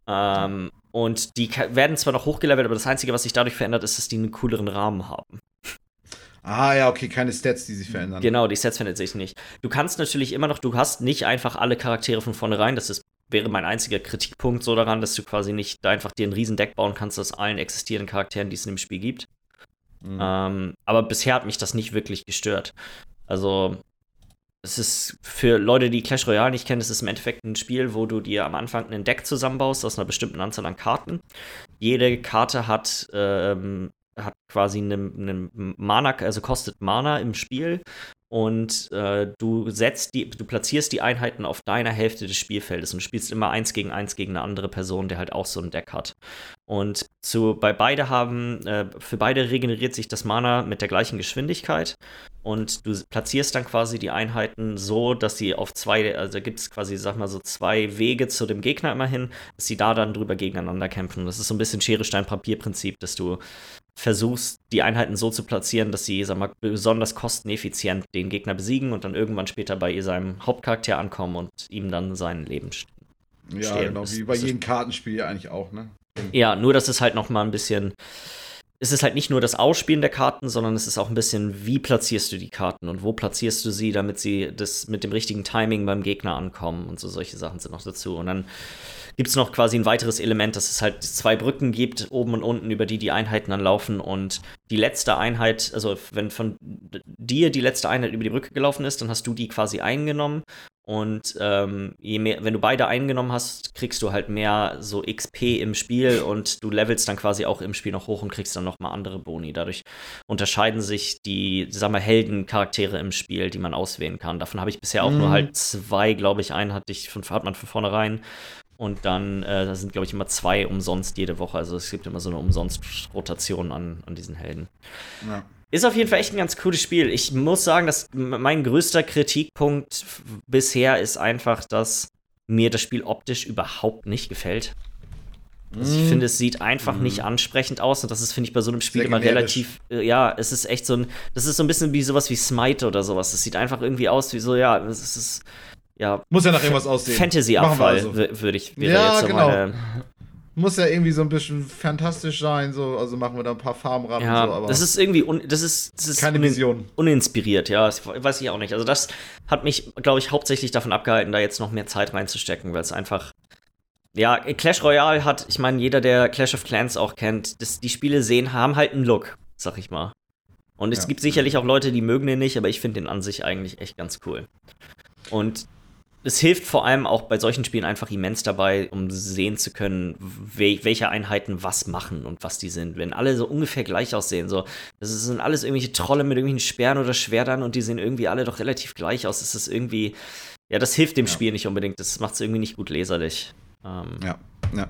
Ähm, und die werden zwar noch hochgelevelt, aber das Einzige, was sich dadurch verändert, ist, dass die einen cooleren Rahmen haben. Ah, ja, okay, keine Stats, die sich verändern. Genau, die Sets verändert sich nicht. Du kannst natürlich immer noch, du hast nicht einfach alle Charaktere von vornherein. Das ist, wäre mein einziger Kritikpunkt so daran, dass du quasi nicht da einfach dir ein riesen Deck bauen kannst aus allen existierenden Charakteren, die es in dem Spiel gibt. Mhm. Ähm, aber bisher hat mich das nicht wirklich gestört. Also, es ist für Leute, die Clash Royale nicht kennen, es ist im Endeffekt ein Spiel, wo du dir am Anfang ein Deck zusammenbaust aus einer bestimmten Anzahl an Karten. Jede Karte hat, ähm, hat quasi einen Mana, also kostet Mana im Spiel. Und äh, du setzt die, du platzierst die Einheiten auf deiner Hälfte des Spielfeldes und spielst immer eins gegen eins gegen eine andere Person, der halt auch so ein Deck hat. Und zu, bei beide haben, äh, für beide regeneriert sich das Mana mit der gleichen Geschwindigkeit. Und du platzierst dann quasi die Einheiten so, dass sie auf zwei, also gibt es quasi, sag mal so, zwei Wege zu dem Gegner immerhin, dass sie da dann drüber gegeneinander kämpfen. Das ist so ein bisschen Schere-Stein-Papier-Prinzip, dass du versuchst, die Einheiten so zu platzieren, dass sie, sag mal, besonders kosteneffizient den Gegner besiegen und dann irgendwann später bei seinem Hauptcharakter ankommen und ihm dann sein Leben ja, stehlen. genau, wie bei jedem Kartenspiel eigentlich auch, ne? Ja, nur dass es halt noch mal ein bisschen es ist halt nicht nur das Ausspielen der Karten, sondern es ist auch ein bisschen, wie platzierst du die Karten und wo platzierst du sie, damit sie das mit dem richtigen Timing beim Gegner ankommen und so solche Sachen sind noch dazu. Und dann gibt es noch quasi ein weiteres Element, dass es halt zwei Brücken gibt, oben und unten, über die die Einheiten dann laufen. Und die letzte Einheit, also wenn von dir die letzte Einheit über die Brücke gelaufen ist, dann hast du die quasi eingenommen. Und ähm, je mehr, wenn du beide eingenommen hast, kriegst du halt mehr so XP im Spiel und du levelst dann quasi auch im Spiel noch hoch und kriegst dann nochmal andere Boni. Dadurch unterscheiden sich die, sagen wir, Heldencharaktere im Spiel, die man auswählen kann. Davon habe ich bisher auch mhm. nur halt zwei, glaube ich. Einen hatte ich von, hat man von vornherein. Und dann äh, da sind, glaube ich, immer zwei umsonst jede Woche. Also es gibt immer so eine Umsonst-Rotation an, an diesen Helden. Ja. Ist auf jeden Fall echt ein ganz cooles Spiel. Ich muss sagen, dass mein größter Kritikpunkt bisher ist einfach, dass mir das Spiel optisch überhaupt nicht gefällt. Also ich mm. finde, es sieht einfach mm. nicht ansprechend aus und das ist, finde ich, bei so einem Spiel immer relativ, äh, ja, es ist echt so ein, das ist so ein bisschen wie sowas wie Smite oder sowas. Das sieht einfach irgendwie aus wie so, ja, es ist, ja. Muss ja nach irgendwas aussehen. Fantasy-Abfall, also. würde ich, ja, jetzt genau. meine, muss ja irgendwie so ein bisschen fantastisch sein, so, also machen wir da ein paar Farben ran ja, und so, aber. Das ist irgendwie, un, das ist, das ist keine Vision. uninspiriert, ja, das weiß ich auch nicht. Also, das hat mich, glaube ich, hauptsächlich davon abgehalten, da jetzt noch mehr Zeit reinzustecken, weil es einfach. Ja, Clash Royale hat, ich meine, jeder, der Clash of Clans auch kennt, das, die Spiele sehen, haben halt einen Look, sag ich mal. Und es ja. gibt sicherlich auch Leute, die mögen den nicht, aber ich finde den an sich eigentlich echt ganz cool. Und es hilft vor allem auch bei solchen Spielen einfach immens dabei, um sehen zu können, wel welche Einheiten was machen und was die sind. Wenn alle so ungefähr gleich aussehen, so, das sind alles irgendwelche Trolle mit irgendwelchen Sperren oder Schwertern und die sehen irgendwie alle doch relativ gleich aus. Das ist irgendwie, ja, das hilft dem ja. Spiel nicht unbedingt. Das macht es irgendwie nicht gut leserlich. Ähm, ja, ja.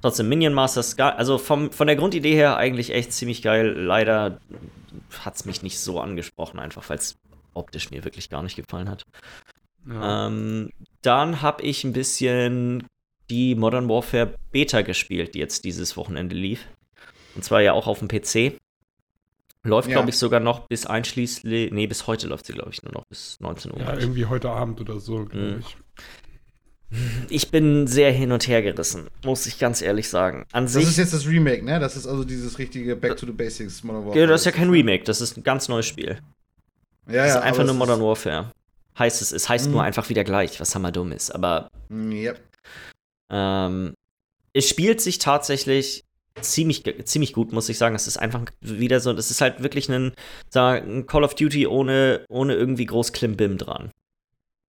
Trotzdem, Minion Masters, also vom, von der Grundidee her eigentlich echt ziemlich geil. Leider hat es mich nicht so angesprochen, einfach weil es optisch mir wirklich gar nicht gefallen hat. Ja. Ähm, dann habe ich ein bisschen die Modern Warfare Beta gespielt, die jetzt dieses Wochenende lief. Und zwar ja auch auf dem PC. Läuft, ja. glaube ich, sogar noch bis einschließlich. Nee, bis heute läuft sie, glaube ich, nur noch bis 19 Uhr. Ja, irgendwie heute Abend oder so, glaube mhm. ich. Ich bin sehr hin und her gerissen, muss ich ganz ehrlich sagen. An das sich, ist jetzt das Remake, ne? Das ist also dieses richtige Back to the Basics Modern Warfare. Ja, das ist ja kein Remake, das ist ein ganz neues Spiel. Ja, das ist einfach nur Modern Warfare heißt es. Es heißt mhm. nur einfach wieder gleich, was hammerdumm ist. Aber yep. ähm, es spielt sich tatsächlich ziemlich, ziemlich gut, muss ich sagen. Es ist einfach wieder so, das ist halt wirklich ein, ein Call of Duty ohne, ohne irgendwie groß Klimbim dran.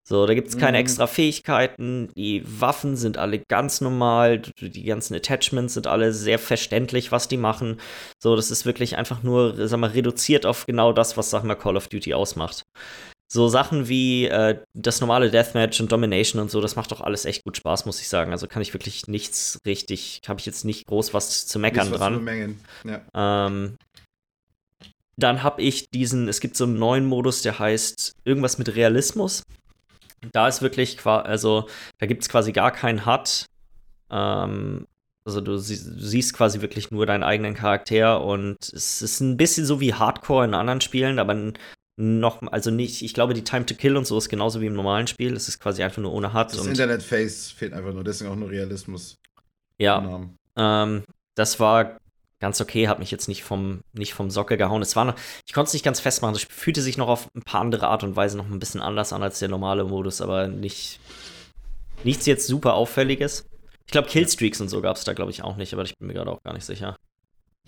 So, da gibt es keine mhm. extra Fähigkeiten. Die Waffen sind alle ganz normal. Die ganzen Attachments sind alle sehr verständlich, was die machen. So, das ist wirklich einfach nur, sag mal, reduziert auf genau das, was, sag mal, Call of Duty ausmacht so Sachen wie äh, das normale Deathmatch und Domination und so, das macht doch alles echt gut Spaß, muss ich sagen. Also kann ich wirklich nichts richtig, habe ich jetzt nicht groß was zu meckern was dran. Zu ja. ähm, dann habe ich diesen, es gibt so einen neuen Modus, der heißt irgendwas mit Realismus. Da ist wirklich, also da gibt es quasi gar keinen HUD. Ähm, also du, sie, du, siehst quasi wirklich nur deinen eigenen Charakter und es ist ein bisschen so wie Hardcore in anderen Spielen, aber noch, also nicht, ich glaube, die Time to Kill und so ist genauso wie im normalen Spiel. Es ist quasi einfach nur ohne HUD. Das Internet-Face fehlt einfach nur, deswegen auch nur Realismus. Ja. Ähm, das war ganz okay, hat mich jetzt nicht vom, nicht vom Sockel gehauen. Es war noch, ich konnte es nicht ganz festmachen. Es fühlte sich noch auf ein paar andere Art und Weise noch ein bisschen anders an als der normale Modus, aber nicht, nichts jetzt super Auffälliges. Ich glaube, Killstreaks und so gab es da, glaube ich, auch nicht, aber ich bin mir gerade auch gar nicht sicher.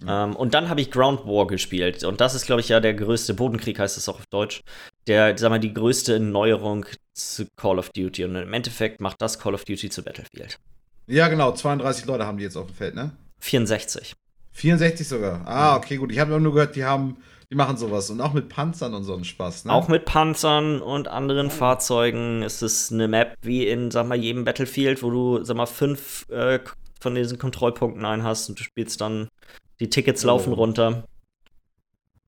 Ähm, und dann habe ich Ground War gespielt. Und das ist, glaube ich, ja der größte, Bodenkrieg heißt es auch auf Deutsch, der, sag mal, die größte Neuerung zu Call of Duty. Und im Endeffekt macht das Call of Duty zu Battlefield. Ja, genau. 32 Leute haben die jetzt auf dem Feld, ne? 64. 64 sogar. Ah, okay, gut. Ich habe nur gehört, die haben, die machen sowas. Und auch mit Panzern und so einen Spaß, ne? Auch mit Panzern und anderen. Fahrzeugen. Es ist eine Map wie in, sag mal, jedem Battlefield, wo du, sag mal, fünf äh, von diesen Kontrollpunkten ein hast und du spielst dann die Tickets laufen oh. runter.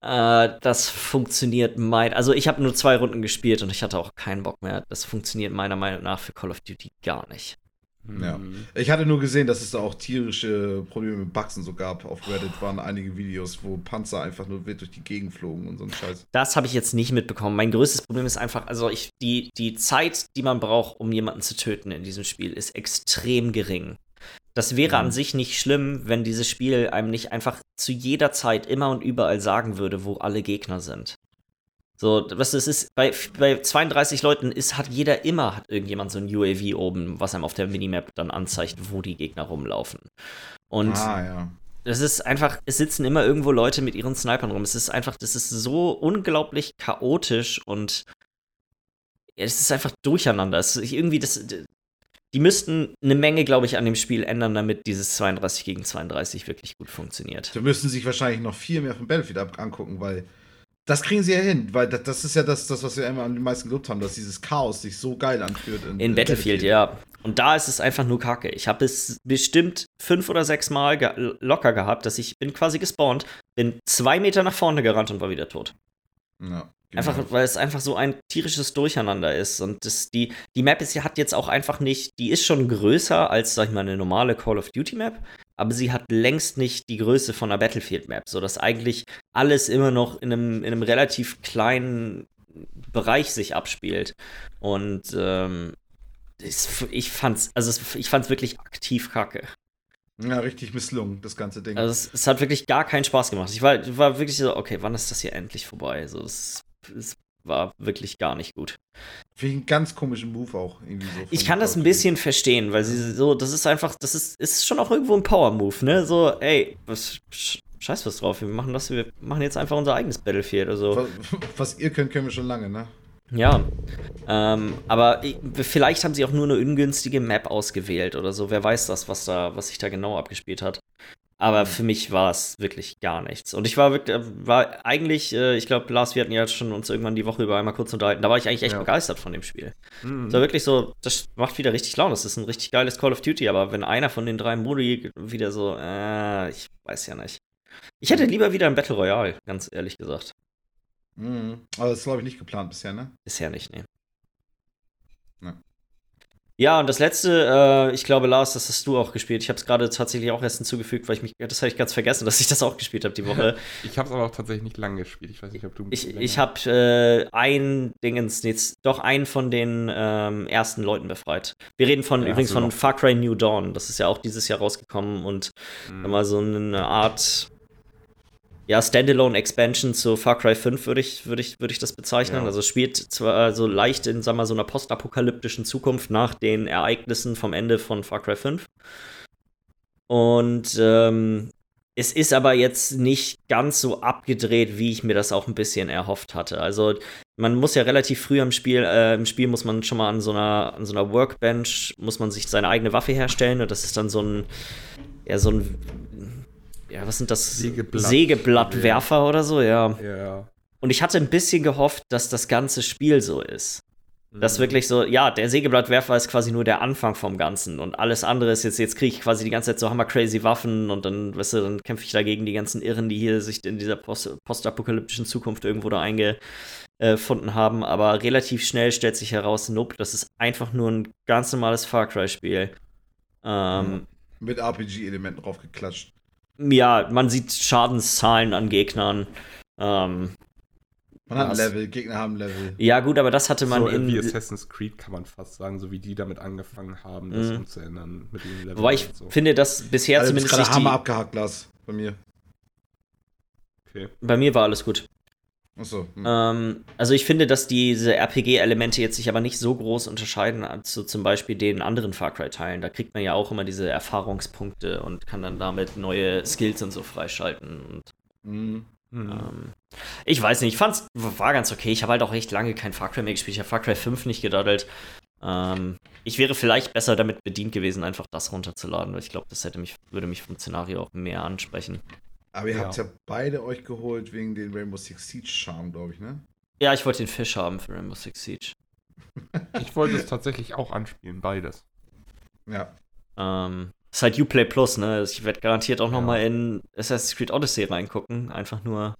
Äh, das funktioniert mein. Also ich habe nur zwei Runden gespielt und ich hatte auch keinen Bock mehr. Das funktioniert meiner Meinung nach für Call of Duty gar nicht. Ja. Ich hatte nur gesehen, dass es da auch tierische Probleme mit Bugs und so gab. Auf Reddit waren einige Videos, wo Panzer einfach nur wild durch die Gegend flogen und so ein Scheiß. Das habe ich jetzt nicht mitbekommen. Mein größtes Problem ist einfach, also ich, die, die Zeit, die man braucht, um jemanden zu töten in diesem Spiel, ist extrem gering. Das wäre mhm. an sich nicht schlimm, wenn dieses Spiel einem nicht einfach zu jeder Zeit immer und überall sagen würde, wo alle Gegner sind. So, was es ist, bei, bei 32 Leuten ist, hat jeder immer, hat irgendjemand so ein UAV oben, was einem auf der Minimap dann anzeigt, wo die Gegner rumlaufen. Und ah, ja. das ist einfach, es sitzen immer irgendwo Leute mit ihren Snipern rum. Es ist einfach, das ist so unglaublich chaotisch und es ist einfach durcheinander. Es ist irgendwie das, die müssten eine Menge, glaube ich, an dem Spiel ändern, damit dieses 32 gegen 32 wirklich gut funktioniert. Da müssten sich wahrscheinlich noch viel mehr von Battlefield angucken, weil das kriegen sie ja hin, weil das, das ist ja das, das, was wir immer am meisten gelobt haben, dass dieses Chaos sich so geil anfühlt. In, in, in Battlefield, Battlefield, ja. Und da ist es einfach nur Kacke. Ich habe es bestimmt fünf oder sechs Mal ge locker gehabt, dass ich bin quasi gespawnt, bin zwei Meter nach vorne gerannt und war wieder tot. Ja. Genau. Einfach, weil es einfach so ein tierisches Durcheinander ist. Und das, die, die Map ist, hat jetzt auch einfach nicht, die ist schon größer als, sag ich mal, eine normale Call of Duty Map, aber sie hat längst nicht die Größe von einer Battlefield Map, sodass eigentlich alles immer noch in einem, in einem relativ kleinen Bereich sich abspielt. Und ähm, ich fand's, also ich fand's wirklich aktiv kacke. Ja, richtig misslungen, das ganze Ding. Also es, es, hat wirklich gar keinen Spaß gemacht. Ich war, war wirklich so, okay, wann ist das hier endlich vorbei? Also es es war wirklich gar nicht gut. Finde ich einen ganz komischen Move auch irgendwie so. Ich kann das ein bisschen verstehen, weil sie so, das ist einfach, das ist, ist schon auch irgendwo ein Power-Move, ne? So, ey, was, scheiß was drauf, wir machen das, wir machen jetzt einfach unser eigenes Battlefield oder so. Was, was ihr könnt, können wir schon lange, ne? Ja, ähm, aber vielleicht haben sie auch nur eine ungünstige Map ausgewählt oder so. Wer weiß das, was da, was sich da genau abgespielt hat. Aber für mich war es wirklich gar nichts. Und ich war wirklich, äh, war eigentlich, äh, ich glaube, Lars, wir hatten ja schon uns irgendwann die Woche über einmal kurz unterhalten. Da war ich eigentlich echt ja. begeistert von dem Spiel. Mhm. War wirklich so, das macht wieder richtig Laune. Das ist ein richtig geiles Call of Duty, aber wenn einer von den drei Modi wieder so, äh, ich weiß ja nicht. Ich hätte lieber wieder ein Battle Royale, ganz ehrlich gesagt. Mhm. Aber das ist, glaube ich, nicht geplant bisher, ne? Bisher nicht, ne. Ja, und das letzte, äh, ich glaube, Lars, das hast du auch gespielt. Ich habe es gerade tatsächlich auch erst hinzugefügt, weil ich mich, das habe ich ganz vergessen, dass ich das auch gespielt habe die Woche. (laughs) ich habe es aber auch tatsächlich nicht lange gespielt. Ich weiß nicht, ob du. Ich, ich habe äh, ein Dingens, jetzt doch einen von den ähm, ersten Leuten befreit. Wir reden von ja, übrigens von Far Cry New Dawn. Das ist ja auch dieses Jahr rausgekommen und mhm. mal so eine Art ja, Standalone-Expansion zu Far Cry 5 würde ich, würd ich, würd ich das bezeichnen. Ja. Also spielt zwar so leicht in, sagen wir, so einer postapokalyptischen Zukunft nach den Ereignissen vom Ende von Far Cry 5. Und ähm, es ist aber jetzt nicht ganz so abgedreht, wie ich mir das auch ein bisschen erhofft hatte. Also man muss ja relativ früh im Spiel, äh, im Spiel muss man schon mal an so einer, an so einer Workbench, muss man sich seine eigene Waffe herstellen und das ist dann so ein, ja, so ein ja, was sind das? Sägeblatt. Sägeblattwerfer oder so, ja. Ja. Und ich hatte ein bisschen gehofft, dass das ganze Spiel so ist. Das mhm. wirklich so, ja, der Sägeblattwerfer ist quasi nur der Anfang vom Ganzen und alles andere ist jetzt, jetzt kriege ich quasi die ganze Zeit so hammer crazy Waffen und dann, weißt du, dann kämpfe ich dagegen die ganzen Irren, die hier sich in dieser post postapokalyptischen Zukunft irgendwo da eingefunden haben. Aber relativ schnell stellt sich heraus, nope, das ist einfach nur ein ganz normales Far Cry-Spiel. Ähm, Mit RPG-Elementen draufgeklatscht ja, man sieht Schadenszahlen an Gegnern. Ähm, man hat ein Level, Gegner haben Level. Ja, gut, aber das hatte man so in. Wie Assassin's Creed kann man fast sagen, so wie die damit angefangen haben, das mhm. umzuändern mit den Level. Wobei ich so. finde, dass bisher also zumindest. Ich gerade Hammer abgehakt, Lars, bei mir. Okay. Bei mir war alles gut. Achso. Hm. Ähm, also ich finde, dass diese RPG-Elemente jetzt sich aber nicht so groß unterscheiden zu zum Beispiel den anderen Far Cry-Teilen. Da kriegt man ja auch immer diese Erfahrungspunkte und kann dann damit neue Skills und so freischalten. Und, mhm. ähm, ich weiß nicht, ich fand's war ganz okay. Ich habe halt auch echt lange kein Far Cry mehr gespielt. Ich habe Far Cry 5 nicht gedaddelt. Ähm, ich wäre vielleicht besser damit bedient gewesen, einfach das runterzuladen, weil ich glaube, das hätte mich, würde mich vom Szenario auch mehr ansprechen. Aber ihr ja. habt ja beide euch geholt wegen den Rainbow Six Siege Charme, glaube ich, ne? Ja, ich wollte den Fisch haben für Rainbow Six Siege. (laughs) ich wollte es tatsächlich auch anspielen, beides. Ja. Ähm, ist halt Uplay Plus, ne? Ich werde garantiert auch ja. noch mal in Assassin's Creed Odyssey reingucken. Einfach nur,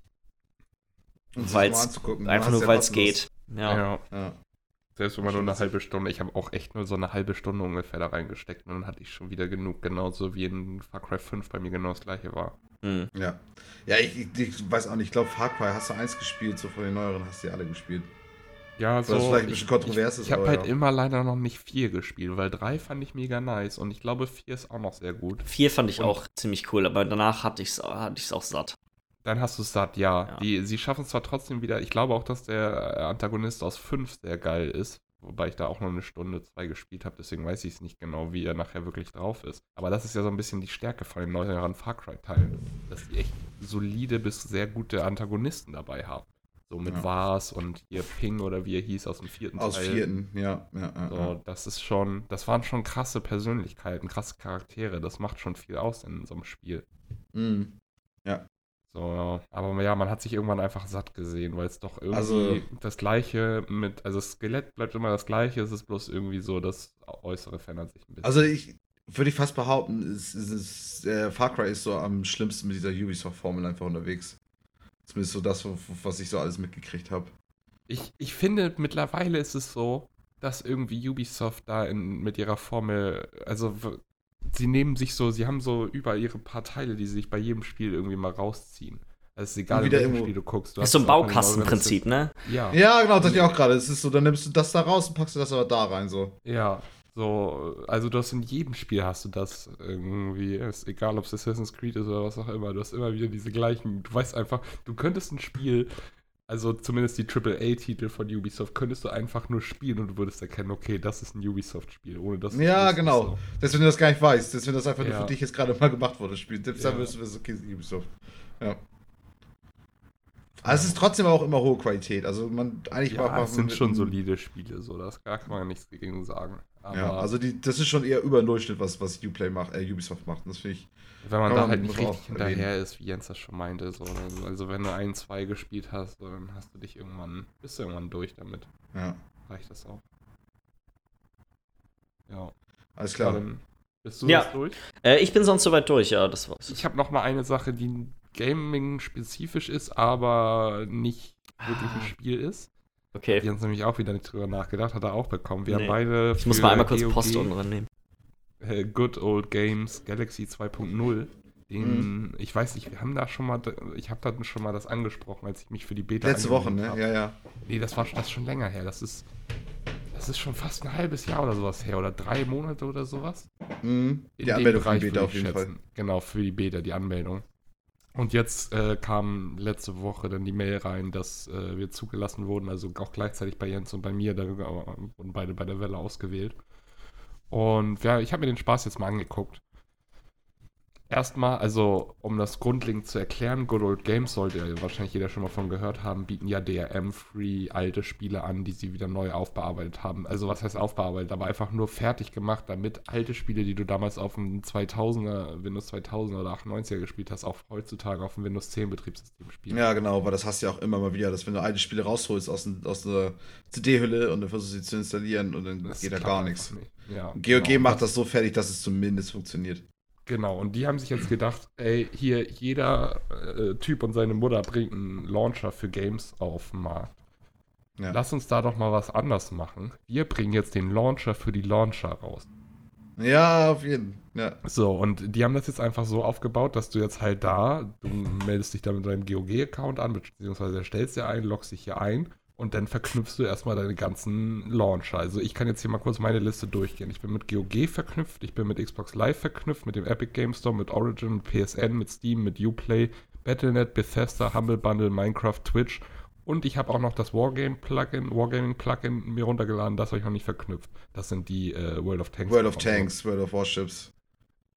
Um Weil's- mal anzugucken. Du Einfach nur, weil es geht. Ja. Ja. Selbst wenn man nur eine halbe Stunde, ich habe auch echt nur so eine halbe Stunde ungefähr da reingesteckt und dann hatte ich schon wieder genug, genauso wie in Far Cry 5 bei mir genau das gleiche war. Hm. Ja. Ja, ich, ich, ich weiß auch nicht, ich glaube, Far Cry hast du eins gespielt, so von den neueren hast du die alle gespielt. Ja, so. Was vielleicht ein ich- bisschen kontrovers ich, ist, Ich habe halt ja. immer leider noch nicht 4 gespielt, weil 3 fand ich mega nice und ich glaube 4 ist auch noch sehr gut. Vier fand ich Und- auch ziemlich cool, aber danach hatte ich es hatte ich's auch satt. Dann hast du es satt, ja. Ja. Die, sie schaffen es zwar trotzdem wieder, ich glaube auch, dass der Antagonist aus 5 sehr geil ist, wobei ich da auch noch eine Stunde, zwei gespielt habe, deswegen weiß ich es nicht genau, wie er nachher wirklich drauf ist. Aber das ist ja so ein bisschen die Stärke von den neueren Far Cry-Teilen, dass die echt solide bis sehr gute Antagonisten dabei haben. So mit Ja. Vars und hier Ping oder wie er hieß aus dem vierten Aus Teil. vierten, ja. ja, ja, So, das ist schon, das waren schon krasse Persönlichkeiten, krasse Charaktere. Das macht schon viel aus in so einem Spiel. Mhm. So, aber ja, man hat sich irgendwann einfach satt gesehen, weil es doch irgendwie Also- das Gleiche mit, also das Skelett bleibt immer das Gleiche, es ist bloß irgendwie so, das Äußere verändert sich ein bisschen. Also ich würde ich fast behaupten, es, es ist, äh, Far Cry ist so am schlimmsten mit dieser Ubisoft-Formel einfach unterwegs. Zumindest so das, was ich so alles mitgekriegt habe. ich, ich finde, mittlerweile ist es so, dass irgendwie Ubisoft da in, mit ihrer Formel, also sie nehmen sich so, sie haben so überall ihre paar Teile, die sie sich bei jedem Spiel irgendwie mal rausziehen. Also es ist egal, irgendwo- Spiel du guckst. Du ist so ein Baukastenprinzip, ne? Ja. Ja, genau, das ich auch gerade. Es ist so, dann nimmst du das da raus und packst du das aber da rein, so. Ja, so, also du hast in jedem Spiel hast du das irgendwie, ist egal ob es Assassin's Creed ist oder was auch immer, du hast immer wieder diese gleichen, du weißt einfach, du könntest ein Spiel, also zumindest die AAA-Titel von Ubisoft, könntest du einfach nur spielen und du würdest erkennen, okay, das ist ein Ubisoft-Spiel, ohne dass du Ja, genau. so. Dass wenn du das gar nicht weißt, dass wenn das einfach nur Ja. für dich jetzt gerade mal gemacht wurde, spielt, dann Ja. wirst du wissen, okay, es Ubisoft. Ja. Aber es ist trotzdem auch immer hohe Qualität. Also man eigentlich Ja, macht es man sind mit schon solide Spiele, so, das da kann man nichts gegen sagen. Aber Ja, also die, das ist schon eher über den Durchschnitt, was, was Uplay macht, äh, Ubisoft macht. Das finde ich. wenn man da man halt nicht richtig hinterher ist, wie Jens das schon meinte, so, also, also wenn du ein, zwei gespielt hast, so, dann hast du dich irgendwann, bist du irgendwann durch damit. Ja, Reicht das auch. Ja. alles klar. Dann bist du Ja. jetzt durch? Äh, ich bin sonst soweit durch, ja, das war's. Ich habe noch mal eine Sache, die Gaming-spezifisch ist, aber nicht wirklich ein Ah. Spiel ist. Okay. Die haben nämlich auch wieder nicht drüber nachgedacht, hat er auch bekommen. Wir Nee. haben beide Ich muss mal einmal kurz GOG, Post unten dran nehmen. äh, Good Old Games Galaxy 2.0. Den, Mhm. ich weiß nicht, wir haben da schon mal, ich habe da schon mal das angesprochen, als ich mich für die Beta Letzte Woche, ne? hab. Ja, ja. Nee, das war das ist schon länger her. Das ist, das ist schon fast ein halbes Jahr oder sowas her. Oder drei Monate oder sowas. Mhm. In Die Anmeldung für die Beta ich auf jeden Fall. schätzen. Genau, für die Beta, die Anmeldung. Und jetzt äh, kam letzte Woche dann die Mail rein, dass äh, wir zugelassen wurden, also auch gleichzeitig bei Jens und bei mir, da äh, wurden beide bei der Welle ausgewählt. Und ja, ich habe mir den Spaß jetzt mal angeguckt. Erstmal, also um das grundlegend zu erklären, Good Old Games sollte ja wahrscheinlich jeder schon mal von gehört haben, bieten ja DRM-free alte Spiele an, die sie wieder neu aufbearbeitet haben. Also was heißt aufbearbeitet, aber einfach nur fertig gemacht, damit alte Spiele, die du damals auf dem 2000er, Windows 2000 oder 98er gespielt hast, auch heutzutage auf dem Windows 10 Betriebssystem spielen. Ja, genau, weil das hast du ja auch immer mal wieder, dass wenn du alte Spiele rausholst aus, aus der CD-Hülle und dann versuchst sie zu installieren und dann Das geht da gar nichts. nicht. Ja, GOG genau. macht das so fertig, dass es zumindest funktioniert. Genau, und die haben sich jetzt gedacht, ey, hier, jeder äh, Typ und seine Mutter bringt einen Launcher für Games auf den Markt. Ja. Lass uns da doch mal was anders machen. Wir bringen jetzt den Launcher für die Launcher raus. Ja, auf jeden Fall. Ja. So, und die haben das jetzt einfach so aufgebaut, dass du jetzt halt da, du meldest dich da mit deinem GOG-Account an, beziehungsweise erstellst dir ein, loggst dich hier ein und dann verknüpfst du erstmal deine ganzen Launcher. Also ich kann jetzt hier mal kurz meine Liste durchgehen. Ich bin mit GOG verknüpft, ich bin mit Xbox Live verknüpft, mit dem Epic Game Store, mit Origin, mit PSN, mit Steam, mit Uplay, Battle.net, Bethesda, Humble Bundle, Minecraft, Twitch und ich habe auch noch das Wargame-Plugin, Wargaming-Plugin mir runtergeladen, das habe ich noch nicht verknüpft. Das sind die äh, World of Tanks. World of Konsolen. Tanks, World of Warships.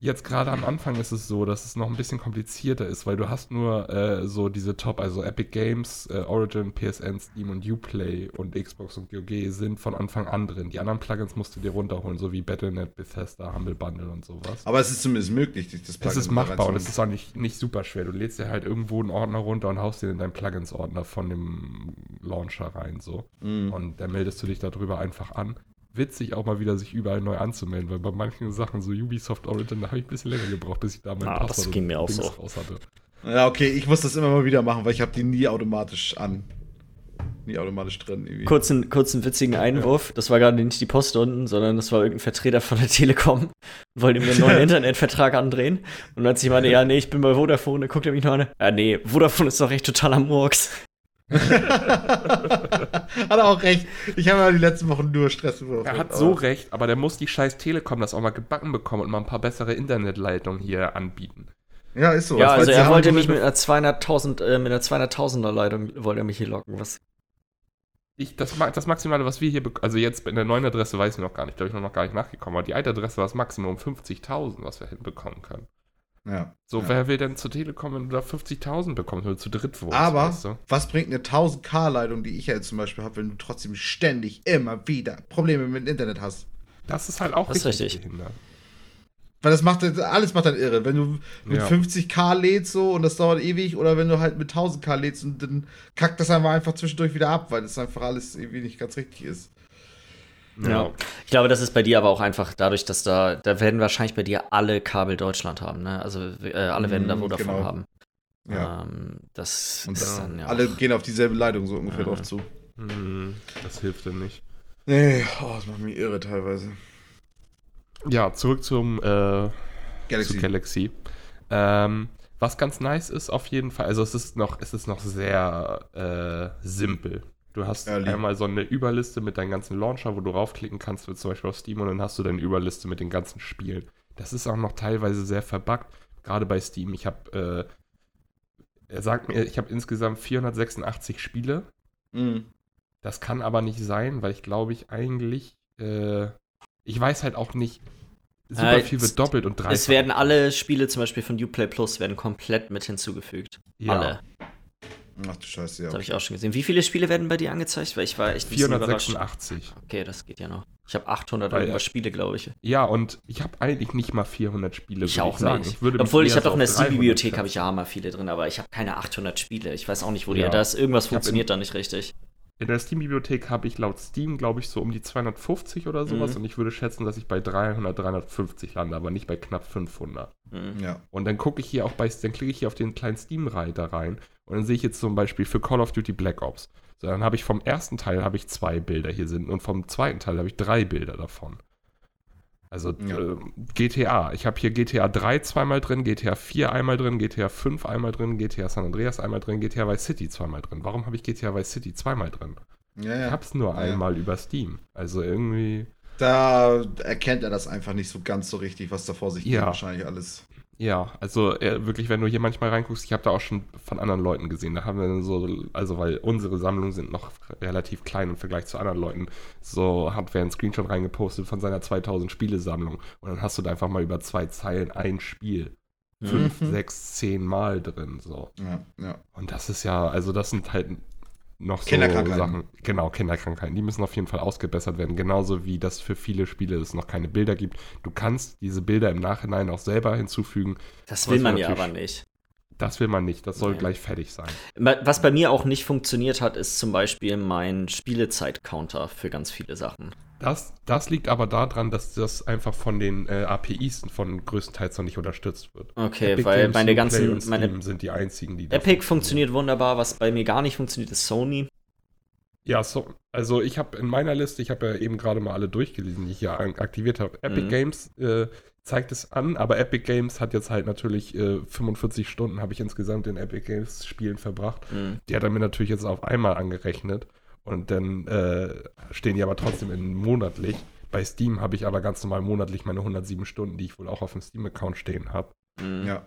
Jetzt gerade am Anfang ist es so, dass es noch ein bisschen komplizierter ist, weil du hast nur äh, so diese Top, also Epic Games, äh, Origin, PSN, Steam und Uplay und Xbox und GOG sind von Anfang an drin. Die anderen Plugins musst du dir runterholen, so wie Battle.net, Bethesda, Humble Bundle und sowas. Aber es ist zumindest möglich, dich das Es Plugin ist machbar und es ist auch nicht, nicht super schwer. Du lädst dir halt irgendwo einen Ordner runter und haust den in deinen Plugins-Ordner von dem Launcher rein, so. Mhm. Und dann meldest du dich darüber einfach an. Witzig auch mal wieder, sich überall neu anzumelden, weil bei manchen Sachen, so Ubisoft Origin, da habe ich ein bisschen länger gebraucht, bis ich da mein Ah, das Passwort ging und mir auch Dings so. raus hatte. Ja, okay, ich muss das immer mal wieder machen, weil ich habe die nie automatisch an. Nie automatisch drin. Irgendwie. Kurzen, kurzen witzigen Einwurf. Das war gerade nicht die Post unten, sondern das war irgendein Vertreter von der Telekom. Wollte mir einen neuen (laughs) Internetvertrag andrehen. Und als ich meine, (laughs) ja, nee, ich bin bei Vodafone, dann guckt er mich noch an. Ja, nee, Vodafone ist doch echt total am Murks. Hat er auch recht. Ich habe ja die letzten Wochen nur Stress bekommen. Er hat so recht, aber der muss die scheiß Telekom das auch mal gebacken bekommen und mal ein paar bessere Internetleitungen hier anbieten. Ja, ist so. Ja, also er wollte mich mit einer 200.000 äh, mit einer 200.000er Leitung wollte er mich hier locken. Was? Ich, das, das Maximale, was wir hier, also jetzt in der neuen Adresse weiß ich noch gar nicht, da habe ich noch gar nicht nachgekommen, aber die alte Adresse war das Maximum 50.000, was wir hinbekommen können. Ja. So, ja. wer will denn zur Telekom, wenn du da 50.000 bekommst, wenn du zu dritt wohnst? Aber, weißt du? was bringt eine 1000K-Leitung, die ich ja jetzt zum Beispiel habe, wenn du trotzdem ständig immer wieder Probleme mit dem Internet hast? Das ist halt auch das richtig. richtig. Weil das macht alles macht dann irre. Wenn du mit ja. 50k lädst so und das dauert ewig oder wenn du halt mit 1000k lädst und dann kackt das einfach zwischendurch wieder ab, weil das einfach alles irgendwie nicht ganz richtig ist. Ja. ja. Ich glaube, das ist bei dir aber auch einfach dadurch, dass da, da werden wahrscheinlich bei dir alle Kabel Deutschland haben, ne? Also äh, alle werden da wo davon genau. haben. Ja. Ähm, das und ist dann, ja. Alle gehen auf dieselbe Leitung so ungefähr drauf zu. Mhm. Das hilft dann nicht. Nee, oh, das macht mich irre teilweise. Ja, zurück zum äh, Galaxy. Zu Galaxy. Ähm, was ganz nice ist auf jeden Fall, also es ist noch, es ist noch sehr äh, simpel. Du hast ja, einmal so eine Überliste mit deinen ganzen Launcher, wo du raufklicken kannst, wie zum Beispiel auf Steam, und dann hast du deine Überliste mit den ganzen Spielen. Das ist auch noch teilweise sehr verbuggt, gerade bei Steam. Ich habe, äh, er sagt mir, ich habe insgesamt 486 Spiele. Mhm. Das kann aber nicht sein, weil ich glaube ich eigentlich äh, ich weiß halt auch nicht, super äh, viel wird doppelt und dreifach. Es werden alle Spiele zum Beispiel von Uplay Plus werden komplett mit hinzugefügt. Ja. Alle. Ach du Scheiße, ja. Das habe ich auch schon gesehen. Wie viele Spiele werden bei dir angezeigt? Weil ich war echt 486. Okay, das geht ja noch. Ich habe 800 Weil, irgendwas Spiele, glaube ich. Ja, und ich habe eigentlich nicht mal 400 Spiele. Ich auch ich nicht. Ich Obwohl ich habe doch in der Steam-Bibliothek habe ich ja mal viele drin, aber ich habe keine 800 Spiele. Ich weiß auch nicht, wo ja. die. Da ist irgendwas funktioniert da nicht richtig. In der Steam-Bibliothek habe ich laut Steam, glaube ich, so um die 250 oder sowas. Mhm. Und ich würde schätzen, dass ich bei 300, 350 lande, aber nicht bei knapp 500. Mhm. Ja. Und dann gucke ich hier auch bei, dann klicke ich hier auf den kleinen Steam-Reiter rein. Und dann sehe ich jetzt zum Beispiel für Call of Duty Black Ops. So, dann habe ich vom ersten Teil habe ich zwei Bilder hier sind und vom zweiten Teil habe ich drei Bilder davon. Also ja. äh, GTA. Ich habe hier GTA 3 zweimal drin, GTA 4 einmal drin, GTA 5 einmal drin, GTA San Andreas einmal drin, GTA Vice City zweimal drin. Warum habe ich GTA Vice City zweimal drin? Ja, ja. Ich habe es nur einmal über Steam. Also irgendwie. Da erkennt er das einfach nicht so ganz so richtig, was da vor sich geht. Wahrscheinlich alles. Ja, also äh, wirklich, wenn du hier manchmal reinguckst, ich habe da auch schon von anderen Leuten gesehen, da haben wir dann so, also weil unsere Sammlungen sind noch relativ klein im Vergleich zu anderen Leuten, so hat wer einen Screenshot reingepostet von seiner 2000 Spiele-Sammlung und dann hast du da einfach mal über zwei Zeilen ein Spiel. Fünf, mhm. sechs, zehn Mal drin, so. Ja, ja. Und das ist ja, also das sind halt noch so Sachen. Genau, Kinderkrankheiten. Die müssen auf jeden Fall ausgebessert werden. Genauso wie das für viele Spiele es noch keine Bilder gibt. Du kannst diese Bilder im Nachhinein auch selber hinzufügen. Das will man ja aber nicht. Das will man nicht. Das soll Nein. gleich fertig sein. Was bei mir auch nicht funktioniert hat, ist zum Beispiel mein Spielezeit-Counter für ganz viele Sachen. Das, das liegt aber daran, dass das einfach von den äh, APIs von größtenteils noch nicht unterstützt wird. Okay, Epic weil Games, meine ganzen meine sind die einzigen, die Epic funktioniert wunderbar, was bei mir gar nicht funktioniert, ist Sony. Ja, so, also ich habe in meiner Liste, ich habe ja eben gerade mal alle durchgelesen, die ich ja aktiviert habe. Epic mhm. Games äh, zeigt es an, aber Epic Games hat jetzt halt natürlich äh, 45 Stunden habe ich insgesamt in Epic Games Spielen verbracht. Mhm. Die hat er mir natürlich jetzt auf einmal angerechnet. Und dann äh, stehen die aber trotzdem in monatlich. Bei Steam habe ich aber ganz normal monatlich meine 107 Stunden, die ich wohl auch auf dem Steam-Account stehen habe. Mhm. Ja.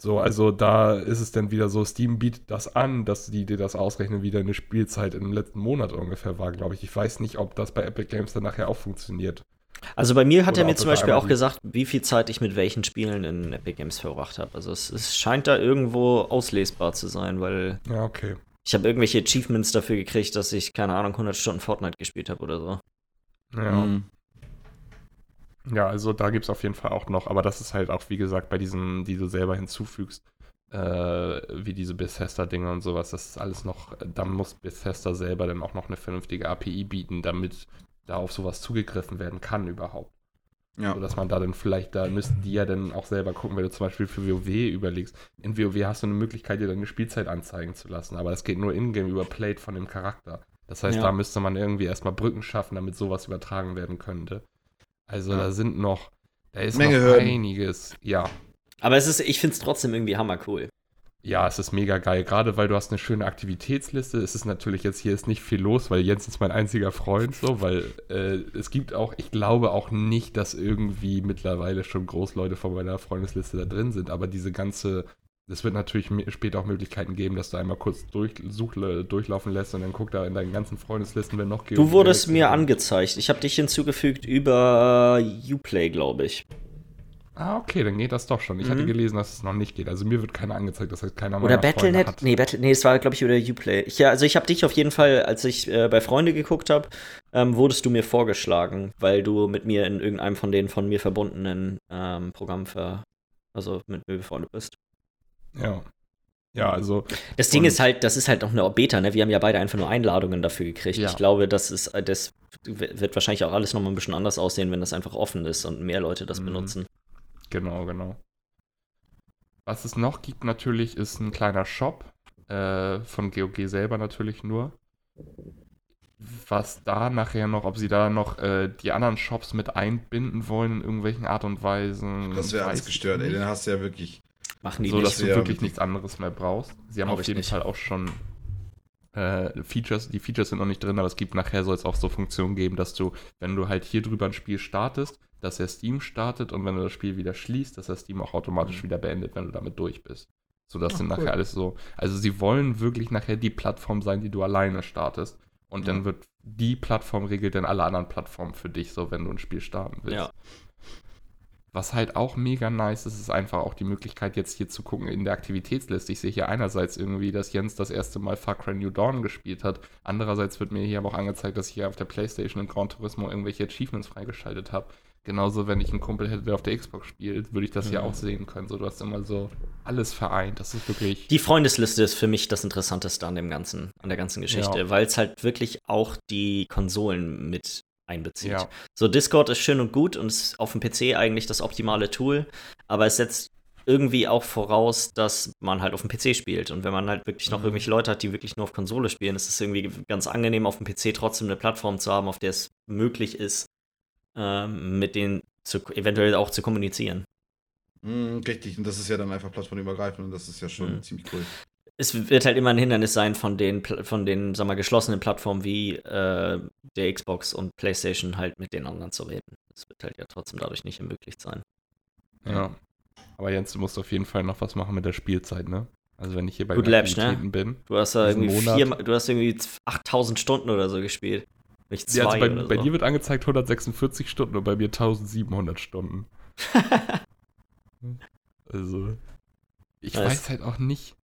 So, also da ist es dann wieder so, Steam bietet das an, dass die dir das ausrechnen, wie deine Spielzeit im letzten Monat ungefähr war, glaube ich. Ich weiß nicht, ob das bei Epic Games dann nachher auch funktioniert. Also bei mir hat Oder er mir zum Beispiel auch gesagt, wie viel Zeit ich mit welchen Spielen in Epic Games verbracht habe. Also es, es, scheint da irgendwo auslesbar zu sein, weil ja, okay. Ich habe irgendwelche Achievements dafür gekriegt, dass ich, keine Ahnung, 100 Stunden Fortnite gespielt habe oder so. Ja. Mhm. Ja, also da gibt es auf jeden Fall auch noch, aber das ist halt auch, wie gesagt, bei diesen, die du selber hinzufügst, äh, wie diese Bethesda-Dinge und sowas, das ist alles noch, da muss Bethesda selber dann auch noch eine vernünftige API bieten, damit da auf sowas zugegriffen werden kann überhaupt. Ja. Sodass man da dann vielleicht, da müssten die ja dann auch selber gucken, wenn du zum Beispiel für WoW überlegst. In WoW hast du eine Möglichkeit, dir deine Spielzeit anzeigen zu lassen, aber das geht nur in-game über Played von dem Charakter. Das heißt, Ja. da müsste man irgendwie erstmal Brücken schaffen, damit sowas übertragen werden könnte. Also Ja. da sind noch, da ist Menge noch Hürden. einiges. Ja, Aber es ist, ich finde es trotzdem irgendwie hammercool. Ja, es ist mega geil. Gerade weil du hast eine schöne Aktivitätsliste. Es ist natürlich jetzt hier ist nicht viel los, weil Jens ist mein einziger Freund so, weil äh, es gibt auch, ich glaube auch nicht, dass irgendwie mittlerweile schon Großleute von meiner Freundesliste da drin sind, aber diese ganze, es wird natürlich später auch Möglichkeiten geben, dass du einmal kurz durch, such, durchlaufen lässt und dann guck da in deinen ganzen Freundeslisten, wenn noch Du wurdest mir angezeigt. Ich habe dich hinzugefügt über Uplay, glaube ich. Ah, okay, dann geht das doch schon. Ich Mhm. hatte gelesen, dass es noch nicht geht. Also mir wird keiner angezeigt, das heißt keiner Oder Battle.net? hat. Nee, Battle, nee, es war, glaube ich, über Uplay. Ich, ja, also ich habe dich auf jeden Fall, als ich äh, bei Freunde geguckt habe, ähm, wurdest du mir vorgeschlagen, weil du mit mir in irgendeinem von den von mir verbundenen ähm, Programmen ver also mit mir befreundet bist. Ja. Ja, also Das Ding ist halt, das ist halt noch eine Beta, ne? Wir haben ja beide einfach nur Einladungen dafür gekriegt. Ja. Ich glaube, das ist, äh, das wird wahrscheinlich auch alles nochmal ein bisschen anders aussehen, wenn das einfach offen ist und mehr Leute das Mhm. benutzen. Genau, genau. Was es noch gibt natürlich, ist ein kleiner Shop äh, von GOG selber natürlich nur. Was da nachher noch, ob sie da noch äh, die anderen Shops mit einbinden wollen in irgendwelchen Art und Weisen. Das wäre alles gestört, ey. Dann hast du ja wirklich. Machen die so, dass nicht. du Ja, wirklich nichts anderes mehr brauchst. Sie haben auf jeden nicht. Fall auch schon äh, Features, die Features sind noch nicht drin, aber es gibt nachher soll es auch so Funktionen geben, dass du, wenn du halt hier drüber ein Spiel startest, dass er Steam startet und wenn du das Spiel wieder schließt, dass er Steam auch automatisch wieder beendet, wenn du damit durch bist. So, das sind cool. nachher alles so. Also sie wollen wirklich nachher die Plattform sein, die du alleine startest. Und Ja. dann wird die Plattform regelt dann alle anderen Plattformen für dich, so wenn du ein Spiel starten willst. Ja. Was halt auch mega nice ist, ist einfach auch die Möglichkeit, jetzt hier zu gucken in der Aktivitätsliste. Ich sehe hier einerseits irgendwie, dass Jens das erste Mal Far Cry New Dawn gespielt hat. Andererseits wird mir hier aber auch angezeigt, dass ich hier auf der Playstation in Gran Turismo irgendwelche Achievements freigeschaltet habe. Genauso, wenn ich einen Kumpel hätte, der auf der Xbox spielt, würde ich das hier Mhm. auch sehen können. So, du hast immer so alles vereint. Das ist wirklich. Die Freundesliste ist für mich das Interessanteste an dem ganzen, an der ganzen Geschichte, Ja. weil es halt wirklich auch die Konsolen mit einbezieht. Ja. So, Discord ist schön und gut und ist auf dem PC eigentlich das optimale Tool, aber es setzt irgendwie auch voraus, dass man halt auf dem PC spielt. Und wenn man halt wirklich noch Mhm. irgendwelche Leute hat, die wirklich nur auf Konsole spielen, ist es irgendwie ganz angenehm, auf dem PC trotzdem eine Plattform zu haben, auf der es möglich ist, ähm, mit denen zu, eventuell auch zu kommunizieren. Mh, richtig, und das ist ja dann einfach plattformübergreifend und das ist ja schon Mhm. ziemlich cool. Es wird halt immer ein Hindernis sein von den, von den, sag mal, geschlossenen Plattformen wie äh, der Xbox und PlayStation halt mit den anderen zu reden. Das wird halt ja trotzdem dadurch nicht ermöglicht sein. Ja. Aber Jens, du musst auf jeden Fall noch was machen mit der Spielzeit, ne? Also wenn ich hier bei den läppsch, ne? Bin. Du hast da Diesen irgendwie Monat. vier, du hast irgendwie 8000 Stunden oder so gespielt. Nicht zwei Ja, also bei, oder bei so. dir wird angezeigt 146 Stunden und bei mir 1700 Stunden. (laughs) Also, ich Nice. weiß halt auch nicht,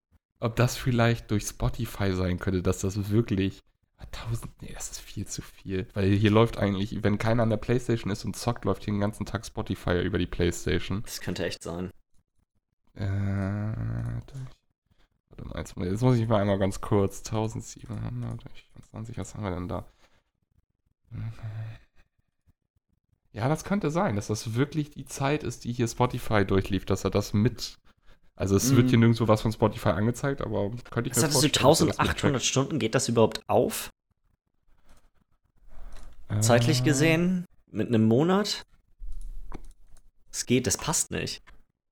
ob das vielleicht durch Spotify sein könnte, dass das wirklich 1000, nee, das ist viel zu viel. Weil hier läuft eigentlich, wenn keiner an der Playstation ist und zockt, läuft hier den ganzen Tag Spotify über die Playstation. das könnte echt sein. Äh, warte mal, jetzt, jetzt muss ich mal einmal ganz kurz. 1724, was haben wir denn da? Ja, das könnte sein, dass das wirklich die Zeit ist, die hier Spotify durchlief, dass er das mit. Also es wird Mhm. hier nirgendwo was von Spotify angezeigt, aber könnte ich Was mir du, vorstellen. das 1800 Stunden? Geht das überhaupt auf? mitcheckt. Zeitlich Äh, gesehen? Mit einem Monat? Es geht, das passt nicht.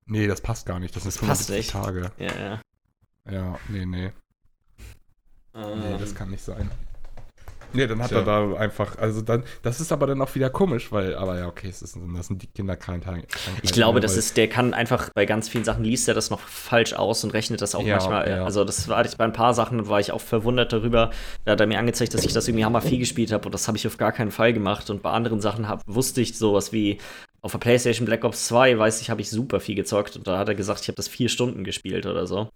Nee, das passt gar nicht. Das, Das ist passt 75 nicht. Tage. Ja, ja. Ja, nee, nee. Nee, Ähm, das kann nicht sein. Nee, dann hat Tja. er da einfach, also dann, das ist aber dann auch wieder komisch, weil, aber ja, okay, es ist, das sind die Kinderkrankheiten. Ich glaube, das ist, der kann einfach bei ganz vielen Sachen liest er das noch falsch aus und rechnet das auch Ja, manchmal. ja. Also, das war ich bei ein paar Sachen, war ich auch verwundert darüber. Da hat er mir angezeigt, dass ich das irgendwie hammer viel gespielt habe und das habe ich auf gar keinen Fall gemacht. Und bei anderen Sachen hab, wusste ich sowas wie auf der PlayStation Black Ops 2, weiß ich, habe ich super viel gezockt und da hat er gesagt, ich habe das vier Stunden gespielt oder so.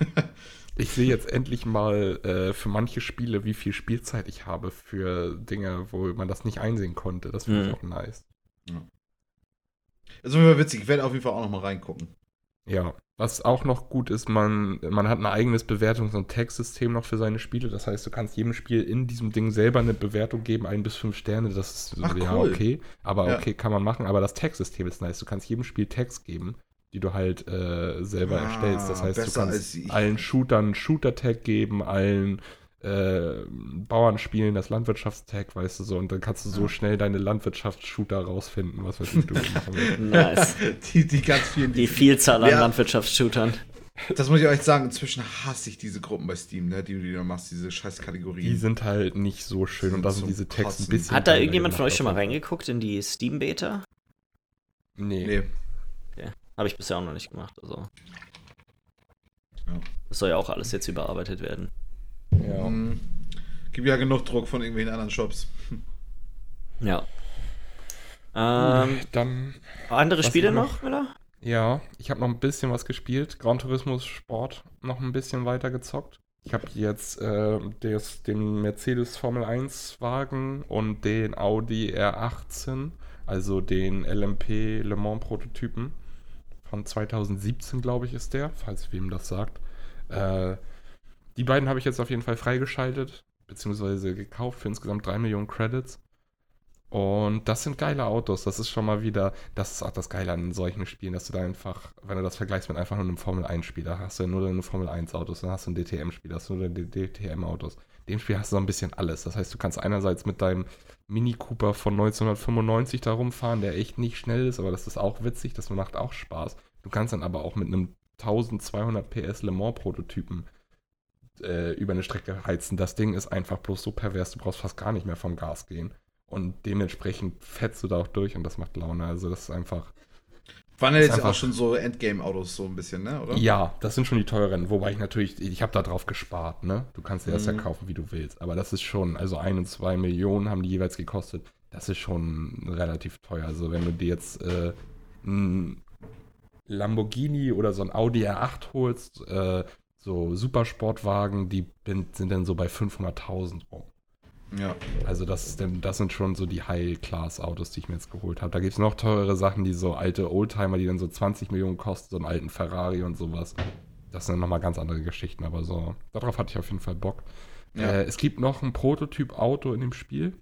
(laughs) Ich sehe jetzt endlich mal äh, für manche Spiele, wie viel Spielzeit ich habe für Dinge, wo man das nicht einsehen konnte. Das finde ich Mhm. auch nice. Also, mir witzig, ich werde auf jeden Fall auch noch mal reingucken. Ja, was auch noch gut ist, man, man hat ein eigenes Bewertungs- und Textsystem noch für seine Spiele. Das heißt, du kannst jedem Spiel in diesem Ding selber eine Bewertung geben, ein bis fünf Sterne. Das ist Ach, ja cool. okay. Aber Ja. okay, kann man machen. Aber das Textsystem ist nice. Du kannst jedem Spiel Text geben, die du halt äh, selber Ah, erstellst. Das heißt, du kannst allen Shootern einen Shooter-Tag geben, allen äh, Bauernspielen das Landwirtschaftstag, weißt du so. Und dann kannst du so Ja. schnell deine Landwirtschaftsshooter rausfinden, was weiß ich, du. (laughs) Nice. (laughs) Die, die ganz vielen. Die Vielzahl an Ja. Landwirtschaftsshootern. Das muss ich euch sagen, inzwischen hasse ich diese Gruppen bei Steam, ne, die du dir machst, diese scheiß Kategorien. Die sind halt nicht so schön und da sind diese Texte ein bisschen. Hat da irgendjemand von euch schon mal reingeguckt in die Steam-Beta? Nee. Nee. Habe ich bisher auch noch nicht gemacht. Also. Ja. Das soll ja auch alles jetzt überarbeitet werden. Ja. Mhm. Gibt ja genug Druck von irgendwelchen anderen Shops. Ja. Ähm, Dann, andere Spiele noch, noch- Miller? ja, ich habe noch ein bisschen was gespielt. Gran Turismo Sport noch ein bisschen weiter gezockt. Ich habe jetzt äh, des, den Mercedes Formel 1 Wagen und den Audi R18, also den LMP Le Mans Prototypen von 2017, glaube ich, ist der, falls wem das sagt. Äh, die beiden habe ich jetzt auf jeden Fall freigeschaltet, beziehungsweise gekauft für insgesamt 3 Millionen Credits. Und das sind geile Autos. Das ist schon mal wieder, das ist auch das Geile an solchen Spielen, dass du da einfach, wenn du das vergleichst mit einfach nur einem Formel 1-Spiel, da hast du ja nur deine Formel 1-Autos, dann hast du ein DTM-Spiel, hast du nur deine DTM-Autos. Dem Spiel hast du so ein bisschen alles. Das heißt, du kannst einerseits mit deinem Mini Cooper von 1995 da rumfahren, der echt nicht schnell ist, aber das ist auch witzig, das macht auch Spaß. Du kannst dann aber auch mit einem 1200 PS Le Mans Prototypen äh, über eine Strecke heizen. Das Ding ist einfach bloß so pervers, du brauchst fast gar nicht mehr vom Gas gehen. Und dementsprechend fetzt du da auch durch und das macht Laune. Also das ist einfach. Waren ja jetzt auch schon so Endgame-Autos so ein bisschen, ne? Oder? Ja, das sind schon die teuren. Wobei ich natürlich, ich habe da drauf gespart, ne? Du kannst dir das ja Mhm. kaufen, wie du willst. Aber das ist schon, also ein und zwei Millionen haben die jeweils gekostet. Das ist schon relativ teuer. Also wenn du dir jetzt äh, ein Lamborghini oder so ein Audi R8 holst, äh, so Supersportwagen, die sind dann so bei 500.000 rum. Ja. Also das, das sind schon so die High-Class-Autos, die ich mir jetzt geholt habe. Da gibt es noch teurere Sachen, die so alte Oldtimer, die dann so 20 Millionen kosten, so einen alten Ferrari und sowas. Das sind nochmal ganz andere Geschichten, aber so, darauf hatte ich auf jeden Fall Bock. Ja. Äh, es gibt noch ein Prototyp-Auto in dem Spiel.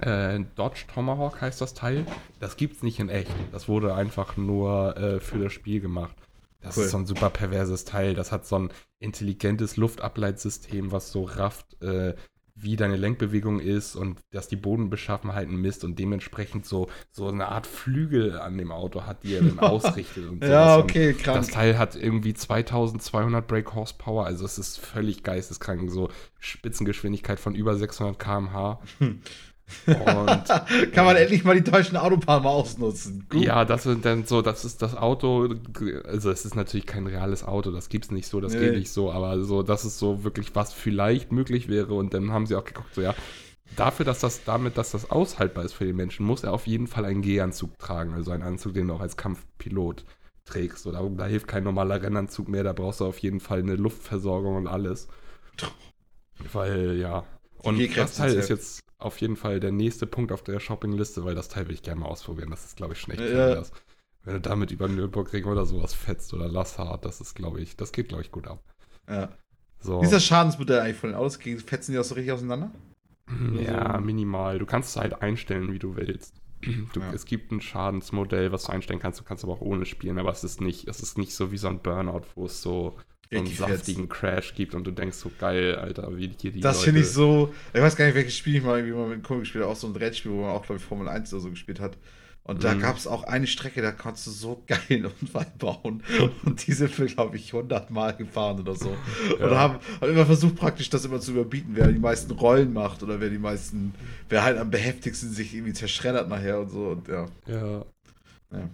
Äh, Dodge Tomahawk heißt das Teil. Das gibt's nicht in echt. Das wurde einfach nur äh, für das Spiel gemacht. Das Cool. ist so ein super perverses Teil. Das hat so ein intelligentes Luftableitsystem, was so rafft, äh, wie deine Lenkbewegung ist und dass die Bodenbeschaffenheiten misst und dementsprechend so, so eine Art Flügel an dem Auto hat, die er dann (laughs) ausrichtet. Und Ja, okay, krank. das Teil hat irgendwie 2200 Brake Horsepower, also es ist völlig geisteskrank, so Spitzengeschwindigkeit von über 600 km/h. Und (laughs) Kann man endlich mal die deutschen Autobahnen mal ausnutzen. Gut. ja, das sind dann so, das ist das Auto, also es ist natürlich kein reales Auto, das gibt's nicht so, das Nee. geht nicht so, aber so, das ist so wirklich, was vielleicht möglich wäre und dann haben sie auch geguckt, so ja, dafür, dass das, damit, dass das aushaltbar ist für den Menschen, muss er auf jeden Fall einen G-Anzug tragen, also einen Anzug, den du auch als Kampfpilot trägst. Oder da hilft kein normaler Rennanzug mehr, da brauchst du auf jeden Fall eine Luftversorgung und alles. (laughs) Weil, ja. Und das Teil ist jetzt auf jeden Fall der nächste Punkt auf der Shoppingliste, weil das Teil will ich gerne mal ausprobieren. Das ist, glaube ich, schon echt Ja. pervers. Wenn du damit über Nürburgring oder sowas fetzt oder Lassard, das ist, glaube ich, das geht, glaube ich, gut ab. Ja. So. Wie ist das Schadensmodell eigentlich von den Autos? Fetzen die auch so richtig auseinander? Ja, minimal. Du kannst es halt einstellen, wie du willst. Du, Ja. Es gibt ein Schadensmodell, was du einstellen kannst. Du kannst aber auch ohne spielen, aber es ist nicht, es ist nicht so wie so ein Burnout, wo es so, so einen saftigen Crash gibt und du denkst so geil, Alter, wie hier die Das finde ich so. Ich weiß gar nicht, welches Spiel ich mal irgendwie mal mit einem Kumpel gespielt habe. Auch so ein Rennspiel, wo man auch, glaube ich, Formel 1 oder so gespielt hat. Und da Mhm. gab es auch eine Strecke, da konntest du so (laughs) geil Unfall bauen. Und die sind wir, glaube ich, 100 Mal gefahren oder so. Ja. Und haben, haben immer versucht, praktisch das immer zu überbieten, wer die meisten Rollen macht oder wer die meisten, wer halt am beheftigsten sich irgendwie zerschreddert nachher und so. Und ja. Ja. Ja.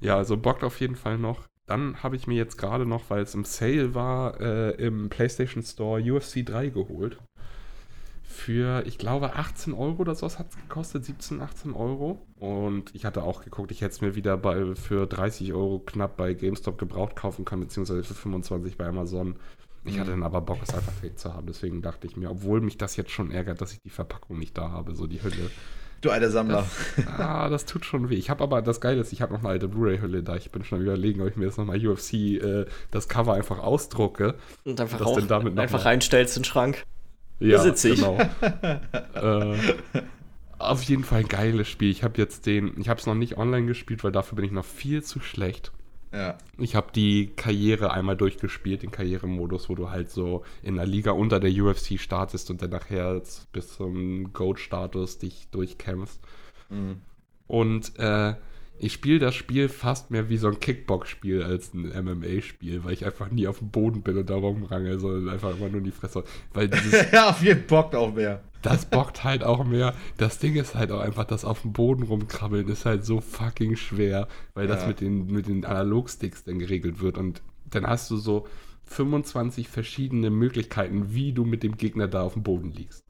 Ja, also bockt auf jeden Fall noch. Dann habe ich mir jetzt gerade noch, weil es im Sale war, äh, im PlayStation Store UFC 3 geholt. Für, ich glaube, 18 Euro oder sowas hat es gekostet, 17, 18 Euro. Und ich hatte auch geguckt, ich hätte es mir wieder bei, für 30 Euro knapp bei GameStop gebraucht kaufen können, beziehungsweise für 25 bei Amazon. Ich Mhm. hatte dann aber Bock, es einfach direkt zu haben. Deswegen dachte ich mir, obwohl mich das jetzt schon ärgert, dass ich die Verpackung nicht da habe, so die Hülle, Du alter Sammler. Das, ah, das tut schon weh. Ich habe aber, das Geile ist, ich habe noch eine alte Blu-ray-Hülle da. Ich bin schon überlegen, ob ich mir jetzt nochmal UFC äh, das Cover einfach ausdrucke. Und einfach, auch, einfach reinstellst in den Schrank. Ja, da sitze ich. Genau. äh, auf jeden Fall ein geiles Spiel. Ich habe jetzt den, ich habe es noch nicht online gespielt, weil dafür bin ich noch viel zu schlecht. Ja. Ich habe die Karriere einmal durchgespielt, den Karrieremodus, wo du halt so in der Liga unter der UFC startest und dann nachher bis zum Goat-Status dich durchkämpfst. Mhm. Und äh, ich spiele das Spiel fast mehr wie so ein Kickbox-Spiel als ein MMA-Spiel, weil ich einfach nie auf dem Boden bin und da rumrange, sondern einfach immer nur in die Fresse. Weil dieses, (laughs) ja, auf jeden Bock auch mehr. Das bockt halt auch mehr. Das Ding ist halt auch einfach, das auf dem Boden rumkrabbeln ist halt so fucking schwer, weil ja. das mit den, mit den Analogsticks dann geregelt wird und dann hast du so 25 verschiedene Möglichkeiten, wie du mit dem Gegner da auf dem Boden liegst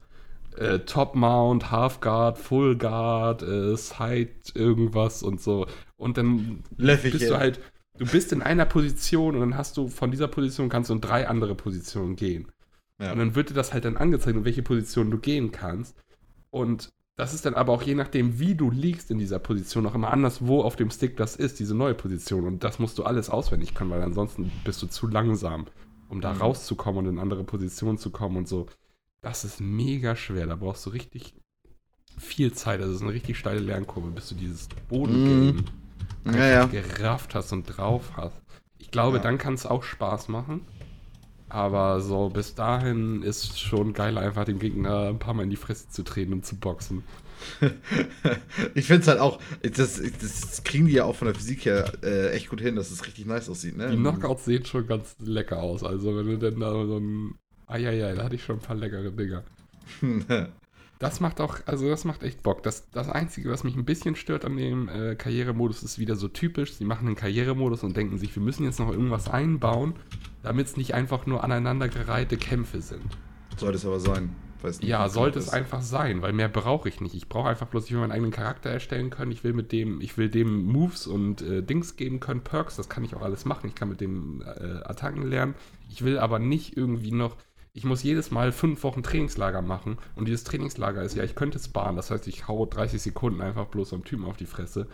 äh, Top Mount, Half Guard, Full Guard, äh, Side irgendwas und so. Und dann Löffig bist du halt, du bist in einer Position und dann hast du von dieser Position kannst du in drei andere Positionen gehen. Ja. Und dann wird dir das halt dann angezeigt, in welche Position du gehen kannst. Und das ist dann aber auch je nachdem, wie du liegst in dieser Position, auch immer anders, wo auf dem Stick das ist, diese neue Position. Und das musst du alles auswendig können, weil ansonsten bist du zu langsam, um da mhm. rauszukommen und in andere Positionen zu kommen und so. Das ist mega schwer. Da brauchst du richtig viel Zeit. Das ist eine richtig steile Lernkurve, bis du dieses Bodengame mm. ja, ja. gerafft hast und drauf hast. Ich glaube, ja. dann kann es auch Spaß machen. Aber so bis dahin ist schon geil, einfach dem Gegner ein paar Mal in die Fresse zu treten und zu boxen. (laughs) ich finde es halt auch, das, das, kriegen die ja auch von der Physik her äh, echt gut hin, dass es richtig nice aussieht. Ne? Die Knockouts sehen schon ganz lecker aus. Also, wenn du denn da so ein Eieiei, da hatte ich schon ein paar leckere Dinger. (laughs) das macht auch, also das macht echt Bock. Das, das Einzige, was mich ein bisschen stört an dem äh, Karrieremodus, ist wieder so typisch. Sie machen einen Karrieremodus und denken sich, wir müssen jetzt noch irgendwas einbauen, damit es nicht einfach nur aneinandergereihte Kämpfe sind. Sollte es aber sein. Nicht, ja, sollte es einfach sein, weil mehr brauche ich nicht. Ich brauche einfach bloß, ich will meinen eigenen Charakter erstellen können. Ich will mit dem, ich will dem Moves und äh, Dings geben können, Perks. Das kann ich auch alles machen. Ich kann mit dem äh, Attacken lernen. Ich will aber nicht irgendwie noch ich muss jedes Mal fünf Wochen Trainingslager machen und dieses Trainingslager ist ja, ich könnte sparen, das heißt, ich haue 30 Sekunden einfach bloß am Typen auf die Fresse.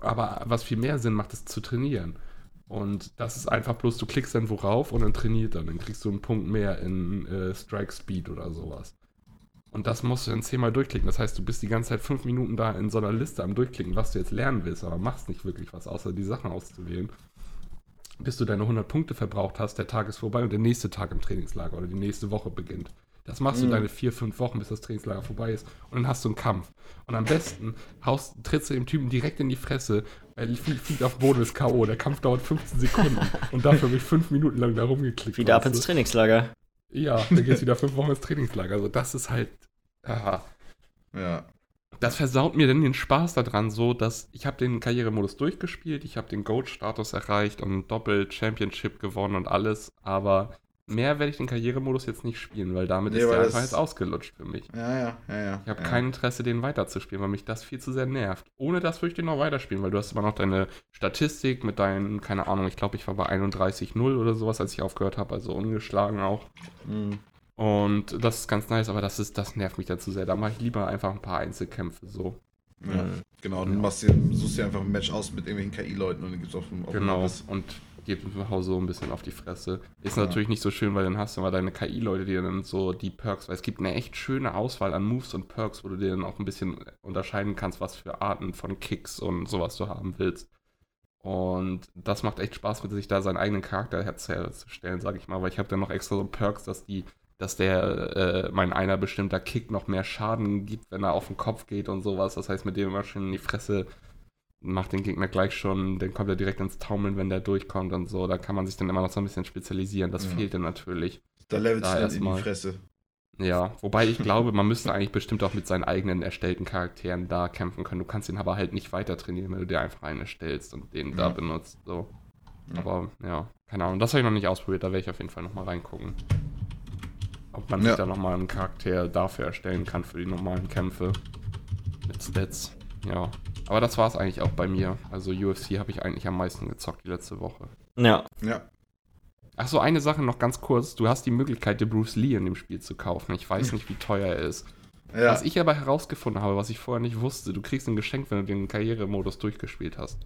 Aber was viel mehr Sinn macht, ist zu trainieren. Und das ist einfach bloß, du klickst dann worauf und dann trainiert dann. Dann kriegst du einen Punkt mehr in äh, Strike Speed oder sowas. Und das musst du dann zehnmal durchklicken. Das heißt, du bist die ganze Zeit fünf Minuten da in so einer Liste am Durchklicken, was du jetzt lernen willst, aber machst nicht wirklich was, außer die Sachen auszuwählen bis du deine 100 Punkte verbraucht hast, der Tag ist vorbei und der nächste Tag im Trainingslager oder die nächste Woche beginnt. Das machst mhm. du deine vier, fünf Wochen, bis das Trainingslager vorbei ist. Und dann hast du einen Kampf. Und am besten haust, trittst du dem Typen direkt in die Fresse. Er fliegt auf den Boden, ist K.O. Der Kampf dauert 15 Sekunden. (laughs) und dafür habe ich fünf Minuten lang da rumgeklickt. Wieder ab ins Trainingslager. Ja, dann gehst du wieder fünf Wochen ins Trainingslager. Also das ist halt. Aha. Ja das versaut mir dann den Spaß daran, so dass ich habe den Karrieremodus durchgespielt, ich habe den Goat-Status erreicht und Doppel-Championship gewonnen und alles, aber mehr werde ich den Karrieremodus jetzt nicht spielen, weil damit nee, ist der einfach jetzt ausgelutscht für mich. Ja, ja, ja, ja. Ich habe ja. kein Interesse, den weiterzuspielen, weil mich das viel zu sehr nervt. Ohne das würde ich den noch weiterspielen, weil du hast immer noch deine Statistik mit deinen, keine Ahnung, ich glaube, ich war bei 31-0 oder sowas, als ich aufgehört habe, also ungeschlagen auch. Mhm. Und das ist ganz nice, aber das, ist, das nervt mich dazu sehr. Da mache ich lieber einfach ein paar Einzelkämpfe so. Ja, mhm. genau. Dann machst du, suchst dir einfach ein Match aus mit irgendwelchen KI-Leuten und dann gibt's auf dem Genau, und geht zu Hause so ein bisschen auf die Fresse. Ist ja. natürlich nicht so schön, weil dann hast du immer deine KI-Leute, die dann so die Perks, weil es gibt eine echt schöne Auswahl an Moves und Perks, wo du dir dann auch ein bisschen unterscheiden kannst, was für Arten von Kicks und sowas du haben willst. Und das macht echt Spaß, mit sich da seinen eigenen Charakter herzustellen, sage ich mal, weil ich habe dann noch extra so Perks, dass die dass der, äh, mein einer bestimmter Kick noch mehr Schaden gibt, wenn er auf den Kopf geht und sowas. Das heißt, mit dem immer schön in die Fresse macht den Gegner gleich schon, dann kommt er direkt ins Taumeln, wenn der durchkommt und so. Da kann man sich dann immer noch so ein bisschen spezialisieren. Das ja. fehlt dann natürlich. Da levelt es dann in die Fresse. Ja, wobei ich glaube, man müsste eigentlich bestimmt auch mit seinen eigenen erstellten Charakteren da kämpfen können. Du kannst ihn aber halt nicht weiter trainieren, wenn du dir einfach einen erstellst und den ja. da benutzt. So. Ja. Aber ja, keine Ahnung. Das habe ich noch nicht ausprobiert, da werde ich auf jeden Fall nochmal reingucken. Ob man ja. sich da nochmal einen Charakter dafür erstellen kann für die normalen Kämpfe. Mit Stats. Ja. Aber das war es eigentlich auch bei mir. Also UFC habe ich eigentlich am meisten gezockt die letzte Woche. Ja. Ja. Achso, eine Sache noch ganz kurz. Du hast die Möglichkeit, dir Bruce Lee in dem Spiel zu kaufen. Ich weiß nicht, wie teuer er ist. Ja. Was ich aber herausgefunden habe, was ich vorher nicht wusste, du kriegst ein Geschenk, wenn du den Karrieremodus durchgespielt hast.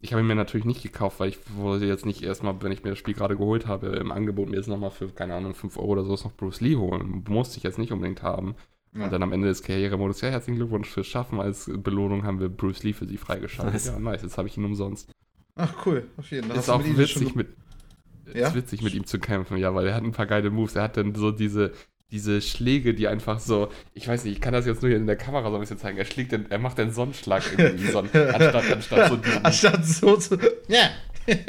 Ich habe ihn mir natürlich nicht gekauft, weil ich wollte jetzt nicht erstmal, wenn ich mir das Spiel gerade geholt habe, im Angebot mir jetzt nochmal für, keine Ahnung, 5 Euro oder so noch Bruce Lee holen. Musste ich jetzt nicht unbedingt haben. Ja. Und dann am Ende des Karrieremodus, ja, herzlichen Glückwunsch fürs Schaffen. Als Belohnung haben wir Bruce Lee für sie freigeschaltet. Nice. Ja, nice, jetzt habe ich ihn umsonst. Ach cool, auf jeden Fall. ist auch witzig mit, Ja? ist witzig mit ihm zu kämpfen, ja, weil er hat ein paar geile Moves. Er hat dann so diese, diese Schläge, die einfach so, ich weiß nicht, ich kann das jetzt nur hier in der Kamera so ein bisschen zeigen. Er schlägt den, er macht den Sonnenschlag irgendwie, so, (laughs) anstatt, anstatt so diesen, Anstatt so zu. Ja!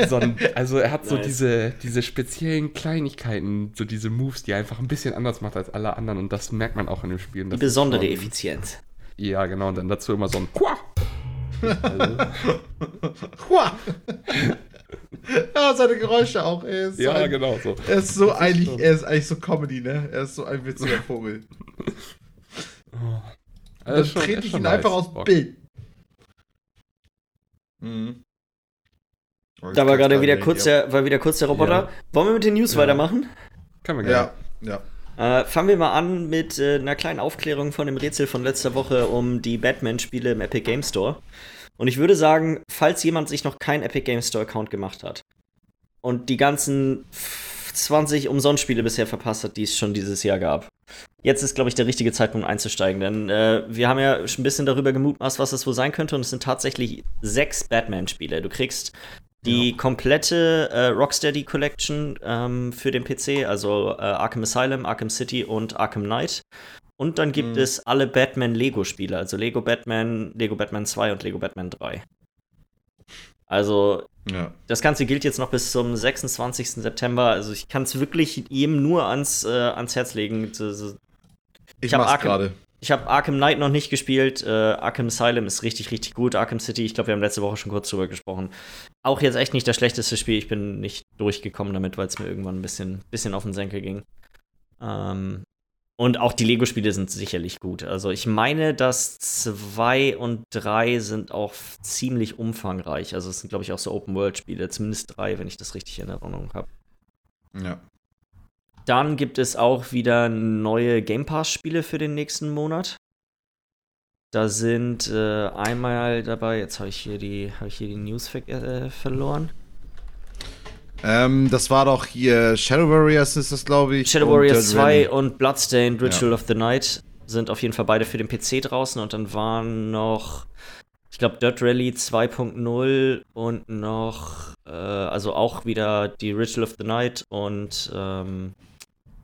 so ein, also er hat so Nice. diese, diese speziellen Kleinigkeiten, so diese Moves, die er einfach ein bisschen anders macht als alle anderen und das merkt man auch in dem Spiel. Die besondere schon- Effizienz. Ja, genau, und dann dazu immer so ein Hua! (laughs) Also! (laughs) ja, seine Geräusche auch. Er ist so, ja, ein, genau so. er ist so eigentlich, er ist eigentlich so Comedy, ne? Er ist so ein witziger Vogel. Also, Dann schon- trete ich ihn nice. einfach aus Bock. Bild. Mhm. Oh, Da war gerade wieder kurz der, war wieder kurz der Roboter. Ja. Wollen wir mit den News Ja. weitermachen? Kann man gerne. Ja, ja. Äh, fangen wir mal an mit äh, einer kleinen Aufklärung von dem Rätsel von letzter Woche um die Batman-Spiele im Epic Game Store. Und ich würde sagen, falls jemand sich noch keinen Epic Game Store-Account gemacht hat und die ganzen 20 Umsonstspiele bisher verpasst hat, die es schon dieses Jahr gab, jetzt ist, glaube ich, der richtige Zeitpunkt einzusteigen. Denn äh, wir haben ja schon ein bisschen darüber gemutmaßt, was es wohl sein könnte. Und es sind tatsächlich sechs Batman-Spiele. Du kriegst die komplette äh, Rocksteady Collection ähm, für den PC, also äh, Arkham Asylum, Arkham City und Arkham Knight. Und dann gibt Mhm. es alle Batman-Lego-Spiele, also Lego Batman, Lego Batman 2 und Lego Batman 3. Also, ja. das Ganze gilt jetzt noch bis zum 26. September. Also, ich kann es wirklich jedem nur ans, äh, ans Herz legen. Ich, Ich hab mach's Arkham- gerade. Ich habe Arkham Knight noch nicht gespielt. Äh, Arkham Asylum ist richtig, richtig gut. Arkham City, ich glaube, wir haben letzte Woche schon kurz drüber gesprochen. Auch jetzt echt nicht das schlechteste Spiel. Ich bin nicht durchgekommen damit, weil es mir irgendwann ein bisschen, bisschen auf den Senkel ging. Ähm, und auch die Lego-Spiele sind sicherlich gut. Also ich meine, dass zwei und drei sind auch ziemlich umfangreich. Also es sind, glaube ich, auch so Open-World-Spiele. Zumindest drei, wenn ich das richtig in Erinnerung habe. Ja. Dann gibt es auch wieder neue Game Pass-Spiele für den nächsten Monat. Da sind äh, einmal dabei, jetzt habe ich hier die, habe ich hier die News ver äh, verloren. Ähm, das war doch hier Shadow Warriors ist das, glaube ich. Shadow Warriors Dirt 2 Rally. und Bloodstained Ritual Ja. of the Night sind auf jeden Fall beide für den PC draußen und dann waren noch, ich glaube, Dirt Rally 2.0 und noch, äh, also auch wieder die Ritual of the Night und ähm,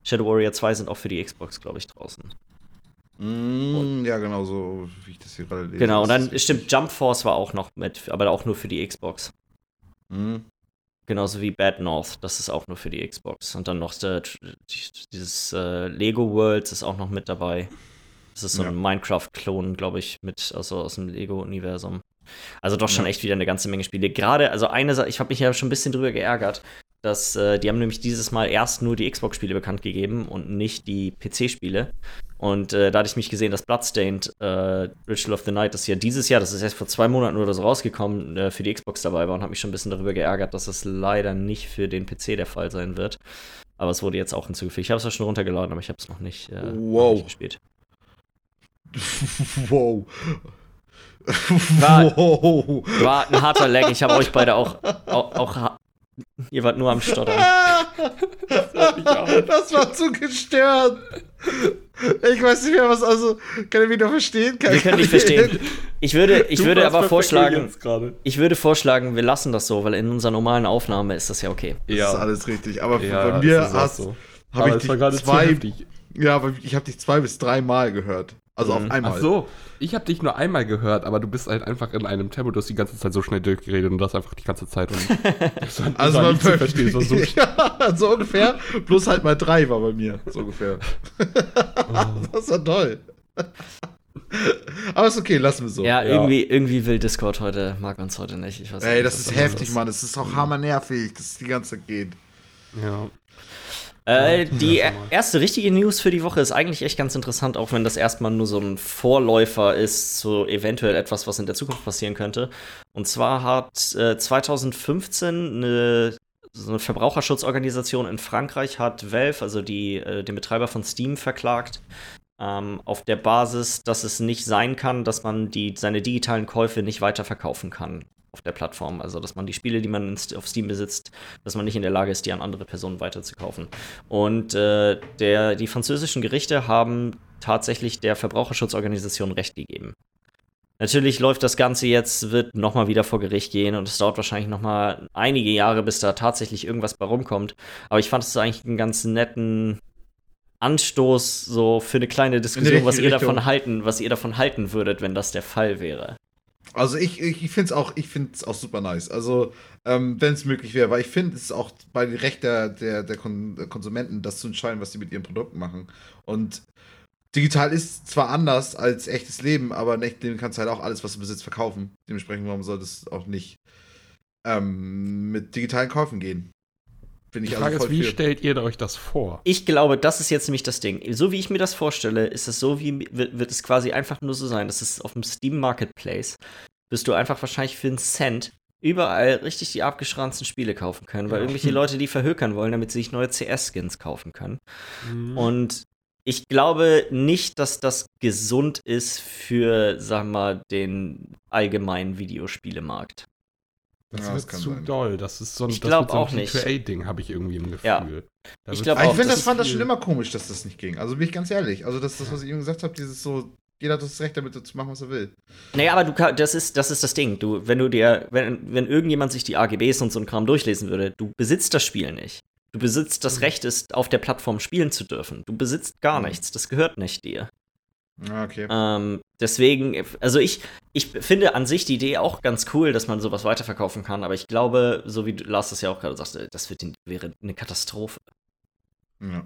Shadow Warrior 2 sind auch für die Xbox, glaube ich, draußen. Mm, ja, genau so, wie ich das hier gerade lese. Genau, und dann stimmt. Jump Force war auch noch mit, aber auch nur für die Xbox. Mm. Genauso wie Bad North, das ist auch nur für die Xbox. Und dann noch der, dieses äh, Lego Worlds ist auch noch mit dabei. Das ist so ein Ja. Minecraft-Klon, glaube ich, mit also aus dem Lego-Universum. Also doch schon Ja. echt wieder eine ganze Menge Spiele. Gerade, also eine Sache, ich habe mich ja schon ein bisschen drüber geärgert, dass äh, die haben nämlich dieses Mal erst nur die Xbox-Spiele bekannt gegeben und nicht die PC-Spiele. Und äh, da hatte ich mich gesehen, dass Bloodstained äh, Ritual of the Night, das ja dieses Jahr, das ist erst vor zwei Monaten oder so rausgekommen, äh, für die Xbox dabei war und habe mich schon ein bisschen darüber geärgert, dass es leider nicht für den PC der Fall sein wird. Aber es wurde jetzt auch hinzugefügt. Ich habe es ja schon runtergeladen, aber ich habe es noch nicht, äh, noch Wow. nicht gespielt. (laughs) wow. War- (laughs) wow. War ein harter Lag. Ich habe euch beide auch, auch, auch Ihr wart nur am Stottern. das war zu gestört. Ich weiß nicht mehr, was also. Kann er mich noch verstehen? Kann Wir können dich verstehen. Ich würde, ich Du würde aber vorschlagen, ich würde vorschlagen, wir lassen das so, weil in unserer normalen Aufnahme ist das ja okay. Das ist alles richtig. Aber Ja, bei mir hast, so. habe ich dich zwei. Ja, aber ich habe dich zwei bis dreimal gehört. Also Mhm. auf einmal. Ach so, ich habe dich nur einmal gehört, aber du bist halt einfach in einem Tempo, du hast die ganze Zeit so schnell durchgeredet und das einfach die ganze Zeit. Und (laughs) das war, das Also war man nicht zu verstehen, das war so (laughs) ja, so ungefähr. Plus halt mal drei war bei mir. So ungefähr. (laughs) das war toll. Aber ist okay, lassen wir so. Ja, Ja. Irgendwie, irgendwie will Discord heute, mag uns heute nicht. Ich weiß Ey, nicht, das ist heftig, Mann. Das ist auch hammernervig, dass es die ganze Zeit geht. Ja. Äh, die erste richtige News für die Woche ist eigentlich echt ganz interessant, auch wenn das erstmal nur so ein Vorläufer ist zu eventuell etwas, was in der Zukunft passieren könnte. Und zwar hat äh, 2015 eine, so eine Verbraucherschutzorganisation in Frankreich hat Valve, also die, äh, den Betreiber von Steam, verklagt, ähm, auf der Basis, dass es nicht sein kann, dass man die, seine digitalen Käufe nicht weiterverkaufen kann auf der Plattform. Also, dass man die Spiele, die man auf Steam besitzt, dass man nicht in der Lage ist, die an andere Personen weiterzukaufen. Und äh, der, die französischen Gerichte haben tatsächlich der Verbraucherschutzorganisation Recht gegeben. Natürlich läuft das Ganze jetzt, wird nochmal wieder vor Gericht gehen und es dauert wahrscheinlich nochmal einige Jahre, bis da tatsächlich irgendwas bei rumkommt. Aber ich fand es eigentlich einen ganz netten Anstoß so für eine kleine Diskussion, was ihr davon halten, was ihr davon halten würdet, wenn das der Fall wäre. Also ich, ich, ich finde es auch, ich finde es auch super nice. Also ähm, wenn es möglich wäre, weil ich finde, es ist auch bei Recht der, der, der Konsumenten, das zu entscheiden, was sie mit ihren Produkten machen. Und digital ist zwar anders als echtes Leben, aber in echtem Leben kannst du halt auch alles, was du besitzt, verkaufen. Dementsprechend, warum soll das auch nicht ähm, mit digitalen Käufen gehen? Bin ich Die Frage also ist, wie für. stellt ihr euch das vor? Ich glaube, das ist jetzt nämlich das Ding. So wie ich mir das vorstelle, ist es so, wie wird, wird es quasi einfach nur so sein, dass es auf dem Steam Marketplace wirst du einfach wahrscheinlich für einen Cent überall richtig die abgeschranzten Spiele kaufen können, weil ja. irgendwelche Leute die verhökern wollen, damit sie sich neue CS-Skins kaufen können. Mhm. Und ich glaube nicht, dass das gesund ist für, sag mal, den allgemeinen Videospielemarkt. Das ja, wird das zu sein. doll. Das ist so ein, ich glaube so auch nicht. ding habe ich irgendwie im Gefühl. Ja. ich glaube Ich finde, das fand das schon immer komisch, dass das nicht ging. Also bin ich ganz ehrlich. Also das, das was ich eben gesagt habe, dieses so, jeder hat das Recht damit zu machen, was er will. Naja, aber du das ist, das ist das Ding. Du, wenn du dir, wenn, wenn irgendjemand sich die AGBs und so ein Kram durchlesen würde, du besitzt das Spiel nicht. Du besitzt das mhm. Recht, es auf der Plattform spielen zu dürfen. Du besitzt gar mhm. nichts. Das gehört nicht dir. Ah, okay. Ähm, deswegen, also ich, ich finde an sich die Idee auch ganz cool, dass man sowas weiterverkaufen kann, aber ich glaube, so wie Lars das ja auch gerade sagte, das wird, wäre eine Katastrophe. Ja.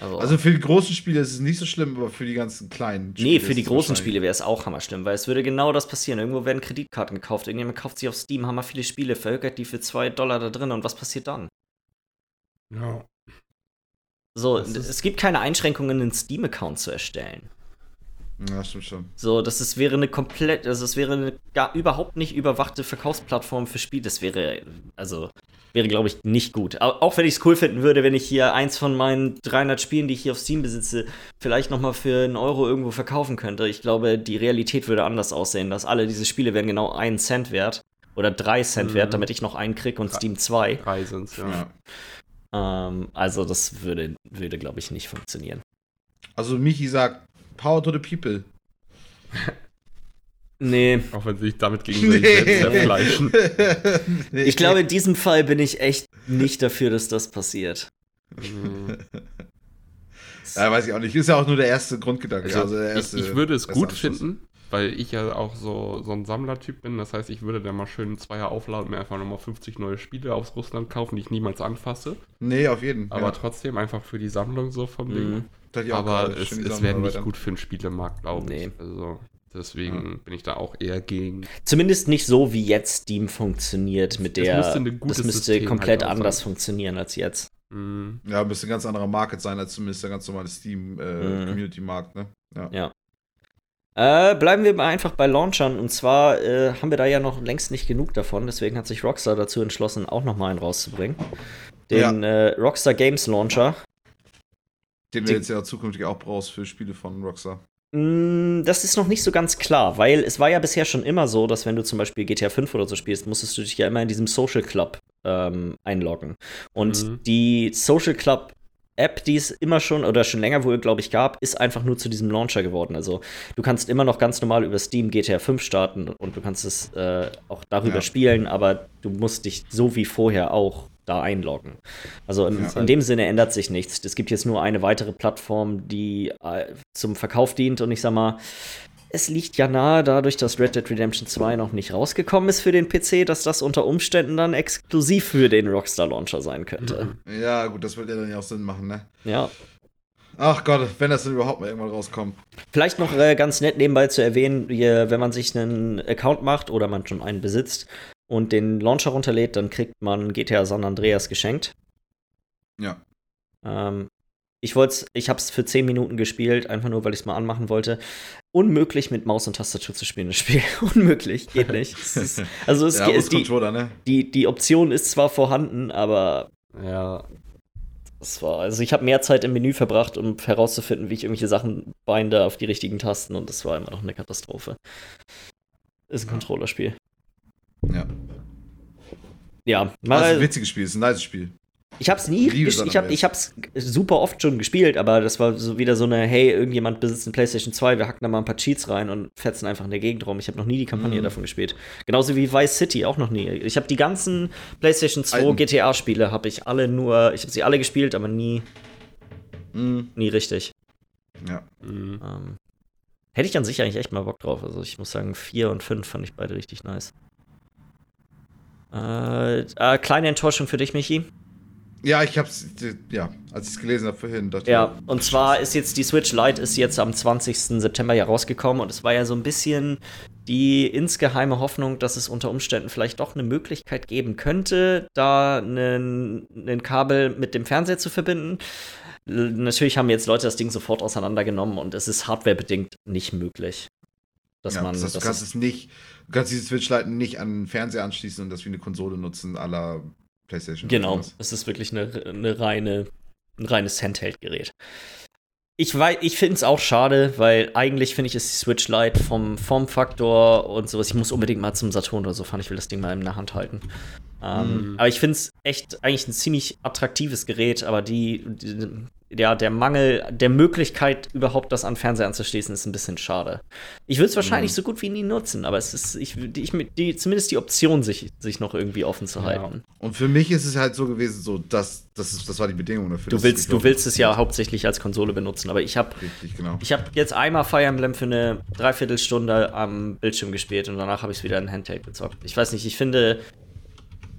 Also, also, für die großen Spiele ist es nicht so schlimm, aber für die ganzen kleinen Spiele. Nee, für die großen Spiele wäre es auch hammer schlimm, weil es würde genau das passieren. Irgendwo werden Kreditkarten gekauft, irgendjemand kauft sich auf Steam hammer viele Spiele, verhökert die für 2 Dollar da drin und was passiert dann? Ja. So, es gibt keine Einschränkungen, einen Steam-Account zu erstellen. Ja, stimmt schon. So, das ist, wäre eine komplett, also es wäre eine gar überhaupt nicht überwachte Verkaufsplattform für Spiele. Das wäre, also, wäre, glaube ich, nicht gut. Auch wenn ich es cool finden würde, wenn ich hier eins von meinen 300 Spielen, die ich hier auf Steam besitze, vielleicht nochmal für einen Euro irgendwo verkaufen könnte. Ich glaube, die Realität würde anders aussehen, dass alle diese Spiele wären genau einen Cent wert oder drei Cent mhm. wert, damit ich noch einen krieg und Steam zwei. Drei sind's, ja. Ähm, also, das würde, würde glaube ich, nicht funktionieren. Also, Michi sagt, Power to the people. (laughs) Nee. Auch wenn sie sich damit gegenseitig nee. zerfleischen. (laughs) nee. Ich glaube, in diesem Fall bin ich echt nicht dafür, dass das passiert. (laughs) ja, weiß ich auch nicht. Ist ja auch nur der erste Grundgedanke. Ja, also erste, ich, ich, würde es gut finden, weil ich ja auch so, so ein Sammlertyp bin. Das heißt, ich würde da mal schön Zweier aufladen und mir einfach nochmal 50 neue Spiele aus Russland kaufen, die ich niemals anfasse. Nee, auf jeden Fall. Aber ja. trotzdem einfach für die Sammlung so vom mhm. Ding. Aber es, es wäre nicht gut für den Spielemarkt, glaube nee. ich. Also, deswegen ja. bin ich da auch eher gegen. Zumindest nicht so, wie jetzt Steam funktioniert mit der. Das müsste, das müsste halt komplett halt anders sein. funktionieren als jetzt. Mhm. Ja, müsste ein ganz anderer Market sein als zumindest der ganz normale Steam-Community-Markt, äh, mhm. ne? Ja. ja. Äh, bleiben wir einfach bei Launchern. Und zwar äh, haben wir da ja noch längst nicht genug davon. Deswegen hat sich Rockstar dazu entschlossen, auch noch mal einen rauszubringen. Den ja. äh, Rockstar Games Launcher. Den du jetzt ja zukünftig auch brauchst für Spiele von Rockstar. Mm, das ist noch nicht so ganz klar, weil es war ja bisher schon immer so, dass wenn du zum Beispiel GTA 5 oder so spielst, musstest du dich ja immer in diesem Social Club ähm, einloggen. Und mhm. die Social Club App, die es immer schon oder schon länger wohl, glaube ich, gab, ist einfach nur zu diesem Launcher geworden. Also du kannst immer noch ganz normal über Steam GTA 5 starten und du kannst es äh, auch darüber ja. spielen, aber du musst dich so wie vorher auch da einloggen. Also in, ja. in, dem Sinne ändert sich nichts. Es gibt jetzt nur eine weitere Plattform, die äh, zum Verkauf dient und ich sag mal, es liegt ja nahe, dadurch, dass Red Dead Redemption 2 noch nicht rausgekommen ist für den PC, dass das unter Umständen dann exklusiv für den Rockstar Launcher sein könnte. Ja, gut, das würde ja dann ja auch Sinn machen, ne? Ja. Ach Gott, wenn das denn überhaupt mal irgendwann rauskommt. Vielleicht noch äh, ganz nett nebenbei zu erwähnen, hier, wenn man sich einen Account macht oder man schon einen besitzt und den Launcher runterlädt, dann kriegt man GTA San Andreas geschenkt. Ja. Ähm, ich wollte ich habe es für 10 Minuten gespielt, einfach nur, weil ich es mal anmachen wollte. Unmöglich mit Maus und Tastatur zu spielen, das Spiel. (laughs) Unmöglich, geht nicht. (laughs) Es ist, also es ja, die, ne? die, die Option ist zwar vorhanden, aber ja. Das war, also ich habe mehr Zeit im Menü verbracht, um herauszufinden, wie ich irgendwelche Sachen binde auf die richtigen Tasten und das war immer noch eine Katastrophe. Ist ein Controllerspiel. Ja. Ja, Das ist ein mal, witziges Spiel, ist ein nice Spiel. Ich hab's nie, Liebe San ich, hab, ich hab's super oft schon gespielt, aber das war so wieder so eine, hey, irgendjemand besitzt eine Playstation 2, wir hacken da mal ein paar Cheats rein und fetzen einfach in der Gegend rum. Ich habe noch nie die Kampagne Mhm. davon gespielt. Genauso wie Vice City, auch noch nie. Ich habe die ganzen Playstation 2 Alten. GTA-Spiele, habe ich alle nur, ich habe sie alle gespielt, aber nie, Mhm. nie richtig. Ja. Mhm. Ähm, hätte ich an sich eigentlich echt mal Bock drauf. Also ich muss sagen, 4 und 5 fand ich beide richtig nice. Äh, äh, kleine Enttäuschung für dich, Michi. Ja, ich hab's, ja, als ich es gelesen habe vorhin, dachte Ja, ich, und zwar ist jetzt die Switch Lite ist jetzt am 20. September ja rausgekommen und es war ja so ein bisschen die insgeheime Hoffnung, dass es unter Umständen vielleicht doch eine Möglichkeit geben könnte, da ein Kabel mit dem Fernseher zu verbinden. Natürlich haben jetzt Leute das Ding sofort auseinandergenommen und es ist hardwarebedingt nicht möglich. Dass ja, man das heißt, du kannst es- nicht, du kannst diese Switch-Lite nicht an den Fernseher anschließen und das wie eine Konsole nutzen, la PlayStation. Genau, es ist wirklich eine, eine reine, ein reines Handheld-Gerät. Ich, ich finde es auch schade, weil eigentlich finde ich es die Switch Lite vom Formfaktor und sowas. Ich muss unbedingt mal zum Saturn oder so fahren. Ich will das Ding mal in der Hand halten. Ähm, Mhm. Aber ich finde es echt eigentlich ein ziemlich attraktives Gerät, aber die, die, ja, der Mangel der Möglichkeit, überhaupt das an Fernseher anzuschließen, ist ein bisschen schade. Ich würde es wahrscheinlich Mhm. so gut wie nie nutzen, aber es ist, ich, ich, die, zumindest die Option, sich, sich noch irgendwie offen zu Ja. halten. Und für mich ist es halt so gewesen, so, dass, das, ist, das war die Bedingung dafür. Du willst, du willst es ja hauptsächlich als Konsole benutzen, aber ich habe genau. ich hab jetzt einmal Fire Emblem für eine Dreiviertelstunde am Bildschirm gespielt und danach habe ich es wieder in Handheld gezockt. Ich weiß nicht, ich finde,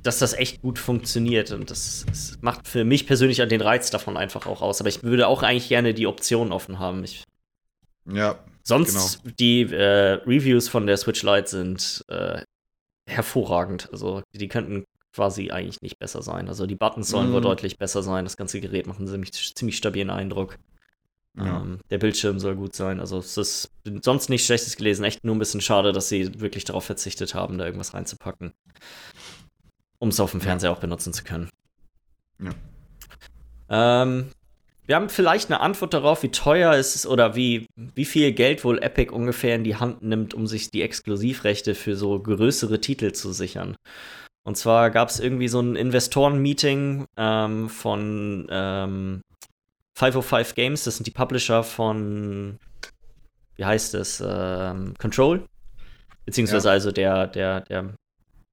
dass das echt gut funktioniert und das, das macht für mich persönlich den Reiz davon einfach auch aus. Aber ich würde auch eigentlich gerne die Option offen haben. Ich, Ja, sonst die äh, Reviews von der Switch Lite sind äh, hervorragend. Also die könnten quasi eigentlich nicht besser sein. Also die Buttons sollen wohl Mhm. deutlich besser sein. Das ganze Gerät macht einen ziemlich, ziemlich stabilen Eindruck. ja. Ähm, der Bildschirm soll gut sein. Also es ist sonst nichts Schlechtes gelesen. Echt nur ein bisschen schade, dass sie wirklich darauf verzichtet haben, da irgendwas reinzupacken. Um es auf dem. Fernseher auch benutzen zu können. Ja. Ähm, wir haben vielleicht eine Antwort darauf, wie teuer es ist oder wie, wie viel Geld wohl Epic ungefähr in die Hand nimmt, um sich die Exklusivrechte für so größere Titel zu sichern. Und zwar gab es irgendwie so ein Investoren-Meeting ähm, von ähm, 505 Games, das sind die Publisher von, wie heißt es, ähm, Control. Beziehungsweise Ja. also der, der, der,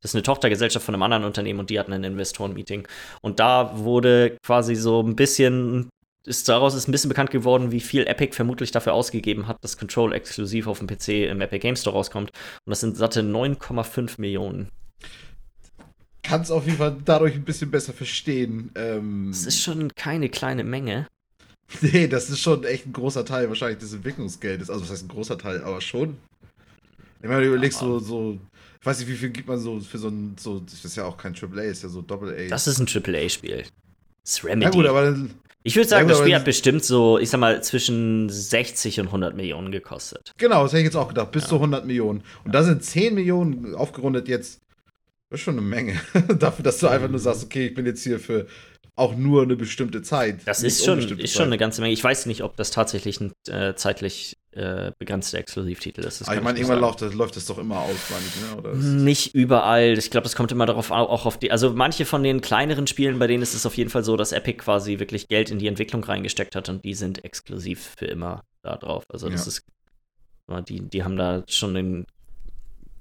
das ist eine Tochtergesellschaft von einem anderen Unternehmen und die hatten ein Investoren-Meeting. Und da wurde quasi so ein bisschen, ist daraus ist ein bisschen bekannt geworden, wie viel Epic vermutlich dafür ausgegeben hat, dass Control exklusiv auf dem PC im Epic Game Store rauskommt. Und das sind satte 9,5 Millionen. Kann es auf jeden Fall dadurch ein bisschen besser verstehen. Ähm, Das ist schon keine kleine Menge. (laughs) nee, das ist schon echt ein großer Teil wahrscheinlich des Entwicklungsgeldes. Also, was heißt ein großer Teil, aber schon. Ich meine, du überlegst so, so, ich weiß nicht, wie viel gibt man so für so ein, so, das ist ja auch kein AAA, ist ja so Doppel-A. Das ist ein AAA-Spiel. Das ist Remedy. ja gut, aber dann, ich würde sagen, Ja gut, das Spiel hat bestimmt so, ich sag mal, zwischen 60 und 100 Millionen gekostet. genau, das hätte ich jetzt auch gedacht, bis Ja. zu 100 Millionen. Und da sind 10 Millionen aufgerundet jetzt, das ist schon eine Menge. (laughs) Dafür, dass du einfach nur sagst, okay, ich bin jetzt hier für auch nur eine bestimmte Zeit. Das ist schon, ist schon eine ganze Menge. Ich weiß nicht, ob das tatsächlich ein äh, zeitlich äh, begrenzter Exklusivtitel ist. Aber ich meine, irgendwann läuft das, läuft das doch immer aus, meine ich, ne? Nicht überall. Ich glaube, das kommt immer darauf au- auch auf die. Also manche von den kleineren Spielen, bei denen ist es auf jeden Fall so, dass Epic quasi wirklich Geld in die Entwicklung reingesteckt hat und die sind exklusiv für immer da drauf. Also das Ja. ist. Die, die haben da schon den.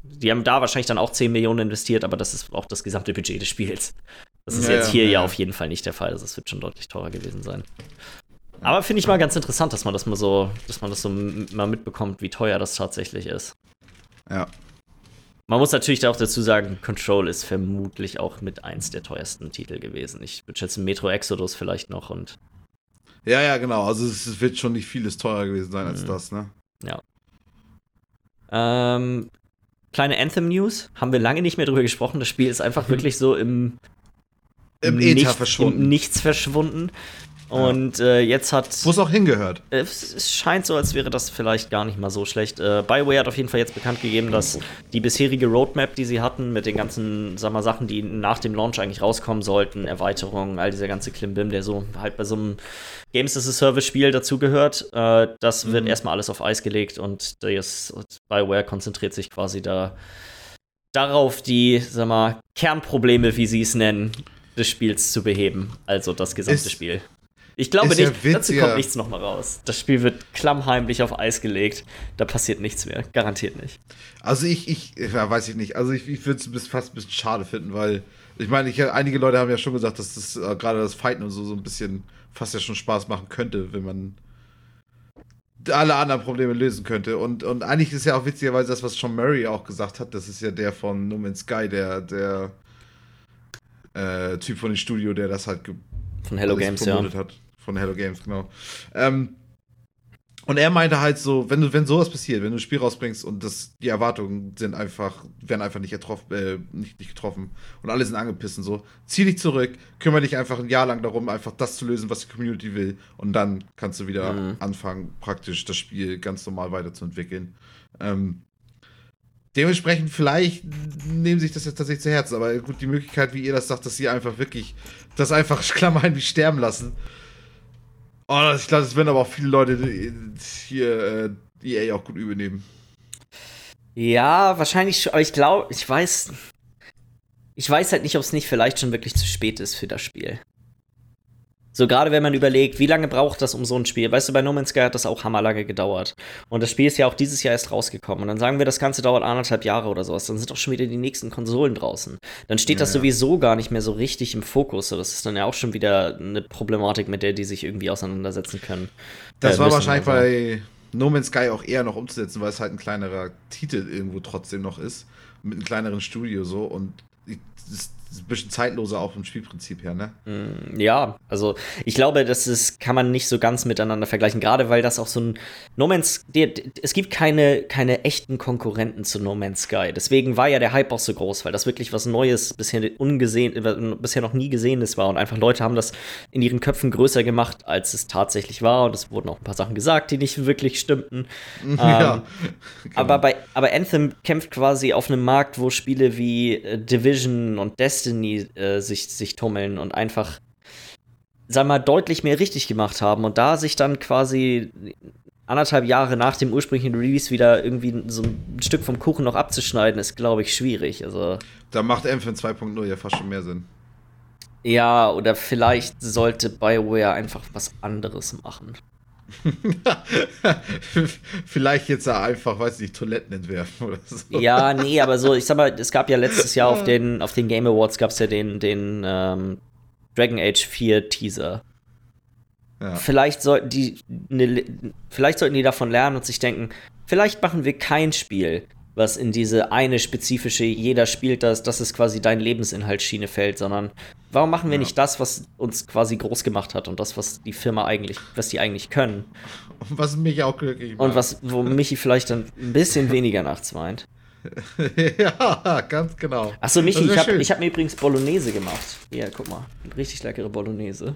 Die haben da wahrscheinlich dann auch 10 Millionen investiert, aber das ist auch das gesamte Budget des Spiels. Das ist Ja, jetzt ja, hier ja, ja. auf jeden Fall nicht der Fall. Also es wird schon deutlich teurer gewesen sein. Aber finde ich mal ganz interessant, dass man das mal so, dass man das so mal mitbekommt, wie teuer das tatsächlich ist. Ja. Man muss natürlich auch dazu sagen, Control ist vermutlich auch mit eins der teuersten Titel gewesen. Ich würde schätzen, Metro Exodus vielleicht noch und Ja, ja, genau. Also es wird schon nicht vieles teurer gewesen sein als Mhm. das, ne? ähm, kleine Anthem News. Haben wir lange nicht mehr drüber gesprochen. Das Spiel ist einfach (laughs) wirklich so im, Im Nicht- Äther verschwunden. Im Nichts verschwunden. Und äh, jetzt hat. Wo es auch hingehört. Äh, es scheint so, als wäre das vielleicht gar nicht mal so schlecht. Äh, BioWare hat auf jeden Fall jetzt bekannt gegeben, dass die bisherige Roadmap, die sie hatten, mit den ganzen, sag mal, Sachen, die nach dem Launch eigentlich rauskommen sollten, Erweiterungen, all dieser ganze Klimbim, der so halt bei so einem Games as a Service-Spiel dazugehört, äh, das mhm. wird erstmal alles auf Eis gelegt und das BioWare konzentriert sich quasi da darauf, die, sag mal, Kernprobleme, wie sie es nennen, des Spiels zu beheben. Also das gesamte ist, Spiel. Ich glaube nicht, ja dazu kommt nichts nochmal raus. Das Spiel wird klammheimlich auf Eis gelegt. Da passiert nichts mehr. Garantiert nicht. Also ich, ich, ja, weiß ich nicht. Also ich, ich würde es fast ein bisschen schade finden, weil ich meine, ich, einige Leute haben ja schon gesagt, dass das äh, gerade das Fighten und so so ein bisschen fast ja schon Spaß machen könnte, wenn man alle anderen Probleme lösen könnte. Und, und eigentlich ist ja auch witzigerweise das, was Sean Murray auch gesagt hat. Das ist ja der von No Man's Sky, der, der äh, Typ von dem Studio, der das halt von Hello Games ja. hat von Hello Games, genau. Ähm, und er meinte halt so, wenn du, wenn sowas passiert, wenn du ein Spiel rausbringst und das, die Erwartungen sind einfach, werden einfach nicht, getroffen, äh, nicht, nicht getroffen und alle sind angepissen, so, zieh dich zurück, kümmere dich einfach ein Jahr lang darum, einfach das zu lösen, was die Community will und dann kannst du wieder mhm. anfangen, praktisch das Spiel ganz normal weiterzuentwickeln. Ähm, dementsprechend, vielleicht nehmen sich das jetzt tatsächlich zu Herzen, aber gut, die Möglichkeit, wie ihr das sagt, dass sie einfach wirklich das einfach (laughs) Klammern wie sterben lassen, Oh, ich glaube, das werden aber auch viele Leute hier äh, EA auch gut übernehmen. Ja, wahrscheinlich, aber ich glaube, ich weiß. Ich weiß halt nicht, ob es nicht vielleicht schon wirklich zu spät ist für das Spiel. So gerade wenn man überlegt, wie lange braucht das um so ein Spiel? Weißt du, bei No Man's Sky hat das auch hammerlange gedauert. Und das Spiel ist ja auch dieses Jahr erst rausgekommen. Und dann sagen wir, das Ganze dauert anderthalb Jahre oder sowas. Dann sind doch schon wieder die nächsten Konsolen draußen. Dann steht ja, das sowieso gar nicht mehr so richtig im Fokus. So, das ist dann ja auch schon wieder eine Problematik, mit der die sich irgendwie auseinandersetzen können. Das äh, war wahrscheinlich also. bei No Man's Sky auch eher noch umzusetzen, weil es halt ein kleinerer Titel irgendwo trotzdem noch ist. Mit einem kleineren Studio so. Und das, ein bisschen zeitloser auch vom Spielprinzip her, ne? Mm, ja, also ich glaube, das ist, kann man nicht so ganz miteinander vergleichen, gerade weil das auch so ein No Man's, es gibt keine, keine echten Konkurrenten zu No Man's Sky. Deswegen war ja der Hype auch so groß, weil das wirklich was Neues, bisher ungesehen, äh, bisher noch nie gesehenes war und einfach Leute haben das in ihren Köpfen größer gemacht, als es tatsächlich war und es wurden auch ein paar Sachen gesagt, die nicht wirklich stimmten. (laughs) Ja, ähm, (laughs) genau. aber, bei, aber Anthem kämpft quasi auf einem Markt, wo Spiele wie äh, Division und Destiny Destiny äh, sich, sich tummeln und einfach, sag mal, deutlich mehr richtig gemacht haben und da sich dann quasi anderthalb Jahre nach dem ursprünglichen Release wieder irgendwie so ein Stück vom Kuchen noch abzuschneiden, ist, glaube ich, schwierig. Also, da macht Anthem 2.0 ja fast schon mehr Sinn. Ja, oder vielleicht sollte BioWare einfach was anderes machen. (laughs) Vielleicht jetzt einfach, weiß nicht, Toiletten entwerfen oder so. Ja, nee, aber so, ich sag mal, es gab ja letztes Jahr auf den, auf den Game Awards gab es ja den, den ähm, Dragon Age 4 Teaser. Ja. Vielleicht sollten die ne, vielleicht sollten die davon lernen und sich denken, vielleicht machen wir kein Spiel, was in diese eine spezifische, jeder spielt das, das ist quasi dein Lebensinhalt Schiene fällt, sondern warum machen wir ja. nicht das, was uns quasi groß gemacht hat und das, was die Firma eigentlich, was die eigentlich können? Und was mich auch glücklich macht. Und was, wo (laughs) Michi vielleicht dann ein bisschen weniger nachts weint. (laughs) ja, ganz genau. Achso, Michi, ich habe hab mir übrigens Bolognese gemacht. Ja, guck mal. Richtig leckere Bolognese.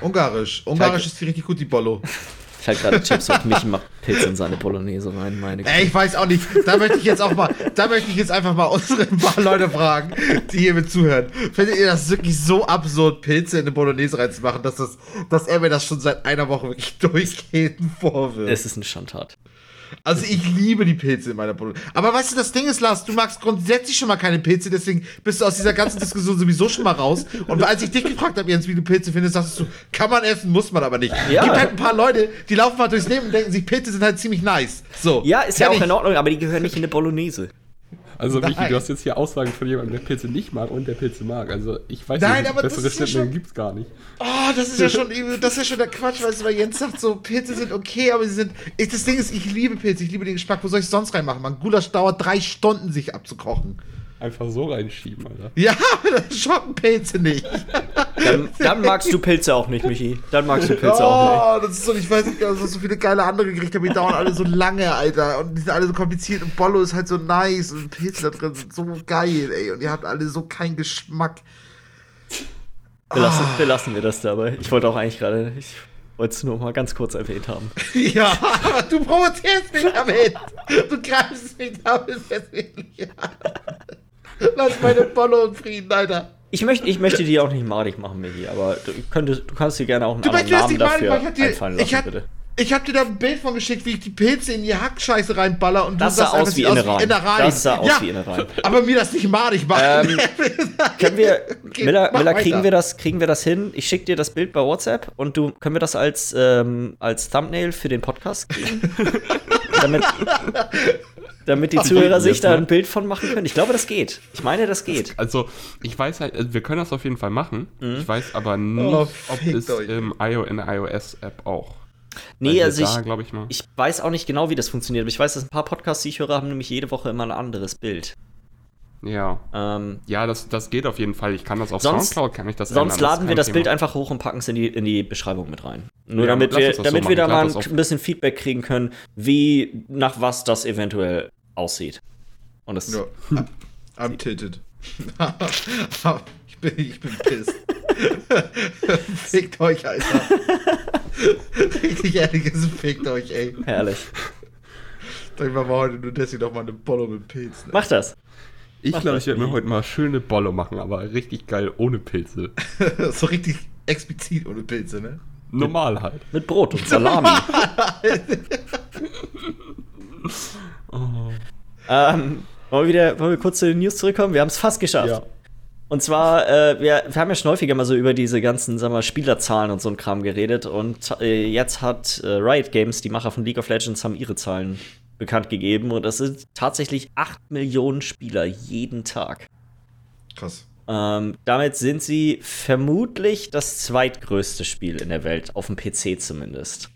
Ungarisch. Ungarisch ist die richtig gut, die Bollo. (laughs) Ich halt gerade Chips auf mich macht Pilze in seine Bolognese rein, meine Ey, ich weiß auch nicht. Da möchte ich jetzt auch mal, da möchte ich jetzt einfach mal unsere (laughs) paar Leute fragen, die hier mit zuhören. Findet ihr das wirklich so absurd, Pilze in eine Bolognese reinzumachen, dass, das, dass er mir das schon seit einer Woche wirklich (laughs) durchgehend vorwirft? Es ist eine Schandtat. Also ich liebe die Pilze in meiner Bolognese. Aber weißt du, das Ding ist, Lars, du magst grundsätzlich schon mal keine Pilze, deswegen bist du aus dieser ganzen Diskussion sowieso schon mal raus. Und als ich dich gefragt habe, Jens, wie du Pilze findest, sagst du, kann man essen, muss man aber nicht. Ja. gibt halt ein paar Leute, die laufen mal durchs Leben und denken sich, Pilze sind halt ziemlich nice. So. Ja, ist ja auch in Ordnung, aber die gehören nicht in eine Bolognese. Also, Nein. Michi, du hast jetzt hier Aussagen von jemandem, der Pilze nicht mag und der Pilze mag. Also, ich weiß Nein, nicht, bessere Schnittmengen ja schon... gibt's gar nicht. Oh, das ist ja schon, das ist ja schon der Quatsch, weißt du, weil Jens sagt so, Pilze sind okay, aber sie sind. Ich, das Ding ist, ich liebe Pilze, ich liebe den Geschmack. Wo soll ich sonst reinmachen? Man, Gulasch dauert drei Stunden, sich abzukochen einfach so reinschieben, Alter. Ja, das schocken Pilze nicht. Dann, dann, magst du Pilze auch nicht, Michi. Dann magst du Pilze oh, auch nicht. das ist so, ich weiß nicht, also so viele geile andere Gerichte, aber die dauern alle so lange, Alter. Und die sind alle so kompliziert und Bollo ist halt so nice und Pilze da drin sind so geil, ey. Und ihr habt alle so keinen Geschmack. Belassen, belassen wir das dabei. Ich wollte auch eigentlich gerade, ich wollte es nur mal ganz kurz erwähnt haben. (laughs) Ja, aber du provozierst mich damit. Du greifst mich damit persönlich an. Lass meine Bolle und Frieden, Alter. Ich möchte, ich möchte die auch nicht madig machen, Michi, aber du, könntest, du kannst dir gerne auch einen Du anderen Namen dafür machen. Ich hab dir- einfallen ich lassen, hab- bitte. Ich hab dir da ein Bild von geschickt, wie ich die Pilze in die Hackscheiße reinballer und Das du sah aus wie. Innereien. Das sah aus ja, wie Innereien. (laughs) Aber mir das nicht madig machen. Ähm, (laughs) Können wir, Okay, Miller, Miller kriegen, wir das, kriegen wir das hin? Ich schicke dir das Bild bei WhatsApp und du können wir das als, ähm, als Thumbnail für den Podcast kriegen? (laughs) damit, damit die Zuhörer sich da ein Bild von machen können. Ich glaube, das geht. Ich meine, das geht. Also, ich weiß halt, also wir können das auf jeden Fall machen. Ich weiß aber nicht, Oh, ob es im IO, in der iOS-App auch. Nee, Weil also da, ich, glaube ich mal. ich weiß auch nicht genau, wie das funktioniert, aber ich weiß, dass ein paar Podcasts, die ich höre, haben nämlich jede Woche immer ein anderes Bild. Ja. Ähm, Ja, das, das geht auf jeden Fall. Ich kann das auf Sonst- Soundcloud, kann ich das Sonst ändern, laden ist wir das Thema. Bild einfach hoch und packen es in die, in die Beschreibung mit rein. Nur Ja, damit wir, das so damit wir da mal ein das bisschen Feedback kriegen können, wie, nach was das eventuell aussieht. Und das, Ja. I'm tilted. (laughs) ich bin, ich bin pissed. (laughs) fickt euch, Alter. Richtig ehrliches fickt euch, ey. herrlich. Machen wir heute nur deswegen noch mal eine Bolle mit Pilzen. Mach das. Ich glaube, ich werde mir heute mal schöne Bolle machen, aber richtig geil ohne Pilze. (laughs) so richtig explizit ohne Pilze, ne? Normal halt. Mit Brot und (laughs) Salami. (laughs) ähm, wollen, wir wieder, wollen wir kurz zu den News zurückkommen? Wir haben es fast geschafft. Ja. Und zwar, äh, wir, wir haben ja schon häufiger mal so über diese ganzen, sagen wir, Spielerzahlen und so ein Kram geredet. Und äh, jetzt hat äh, Riot Games, die Macher von League of Legends, haben ihre Zahlen bekannt gegeben. Und das sind tatsächlich 8 Millionen Spieler jeden Tag. Krass. Ähm, damit sind sie vermutlich das zweitgrößte Spiel in der Welt, auf dem PC zumindest.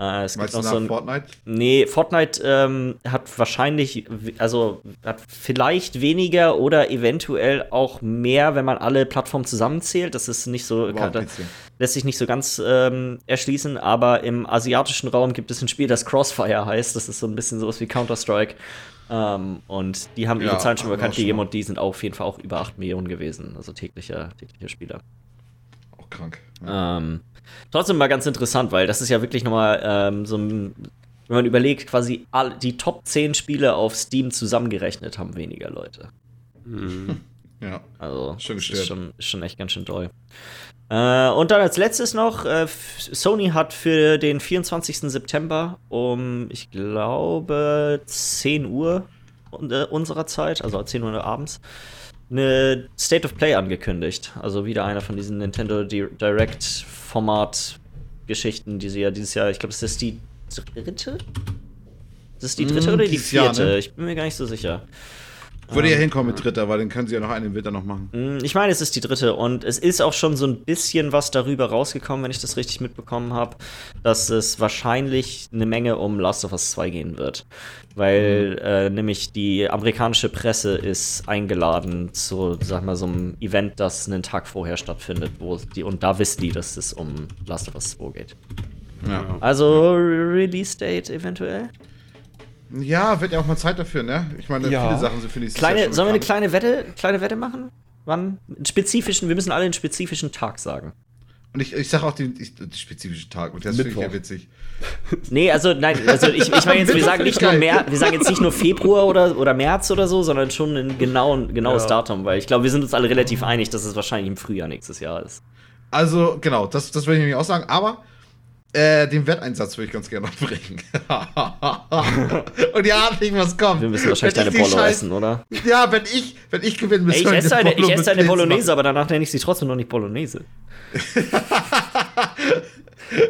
Äh, es gibt Meinst du noch so ein, Fortnite? Nee, Fortnite ähm, hat wahrscheinlich, also hat vielleicht weniger oder eventuell auch mehr, wenn man alle Plattformen zusammenzählt. Das ist nicht so, kann, PC. lässt sich nicht so ganz ähm, erschließen, aber im asiatischen Raum gibt es ein Spiel, das Crossfire heißt. Das ist so ein bisschen sowas wie Counter-Strike. Ähm, und die haben ihre Ja, Zahlen schon bekannt gegeben und die sind auf jeden Fall auch über 8 Millionen gewesen, also tägliche, tägliche Spieler. Auch krank. Ja. Ähm, trotzdem mal ganz interessant, weil das ist ja wirklich nochmal ähm, so ein, wenn man überlegt, quasi all, die Top 10 Spiele auf Steam zusammengerechnet haben weniger Leute. Mhm. (laughs) ja. Also Schon das ist schon, ist schon echt ganz schön toll. Äh, und dann als letztes noch, äh, Sony hat für den 24. September um, ich glaube, 10 Uhr äh, unserer Zeit, also 10 Uhr abends, eine State of Play angekündigt. Also wieder einer von diesen Nintendo Di- Direct Format Geschichten, die sie ja dieses Jahr, ich glaube, es ist die dritte? Das ist die dritte Mm, oder die dieses Jahr, vierte? ne? Ich bin mir gar nicht so sicher. Würde ja hinkommen mit Dritter, weil dann können sie ja noch einen im Winter noch machen. Mm, Ich meine, es ist die dritte und es ist auch schon so ein bisschen was darüber rausgekommen, wenn ich das richtig mitbekommen habe, dass es wahrscheinlich eine Menge um Last of Us 2 gehen wird. Weil äh, nämlich die amerikanische Presse ist eingeladen zu, sag mal, so einem Event, das einen Tag vorher stattfindet, wo die, und da wissen die, dass es um Last of Us 2 geht. Ja. Also Release Date eventuell? Ja, wird ja auch mal Zeit dafür, ne? Ich meine, Ja. viele Sachen sind für nächstes Kleine, Jahr schon sollen wir eine kleine Wette, kleine Wette machen? Wann? Einen spezifischen, wir müssen alle einen spezifischen Tag sagen. Und ich, ich sag auch den, ich, den spezifischen Tag. Und das finde ich ja witzig. (laughs) Nee, also nein, also ich, ich meine jetzt, wir sagen nicht nur mehr, wir sagen jetzt nicht nur Februar oder, oder März oder so, sondern schon ein genauen, genaues Ja. Datum, weil ich glaube, wir sind uns alle relativ einig, dass es wahrscheinlich im Frühjahr nächstes Jahr ist. Also, genau, das, das würde ich nämlich auch sagen. Aber äh, den Wetteinsatz würde ich ganz gerne noch bringen. (laughs) Und ihr ahnt nicht, was kommt. Wir müssen wahrscheinlich Wenn deine ich Bolo Scheiß- essen, oder? Ja, wenn ich, wenn ich gewinne, müssen ich wir esse eine ich esse eine Bolognese, aber danach nenne ich sie trotzdem noch nicht Bolognese. (laughs)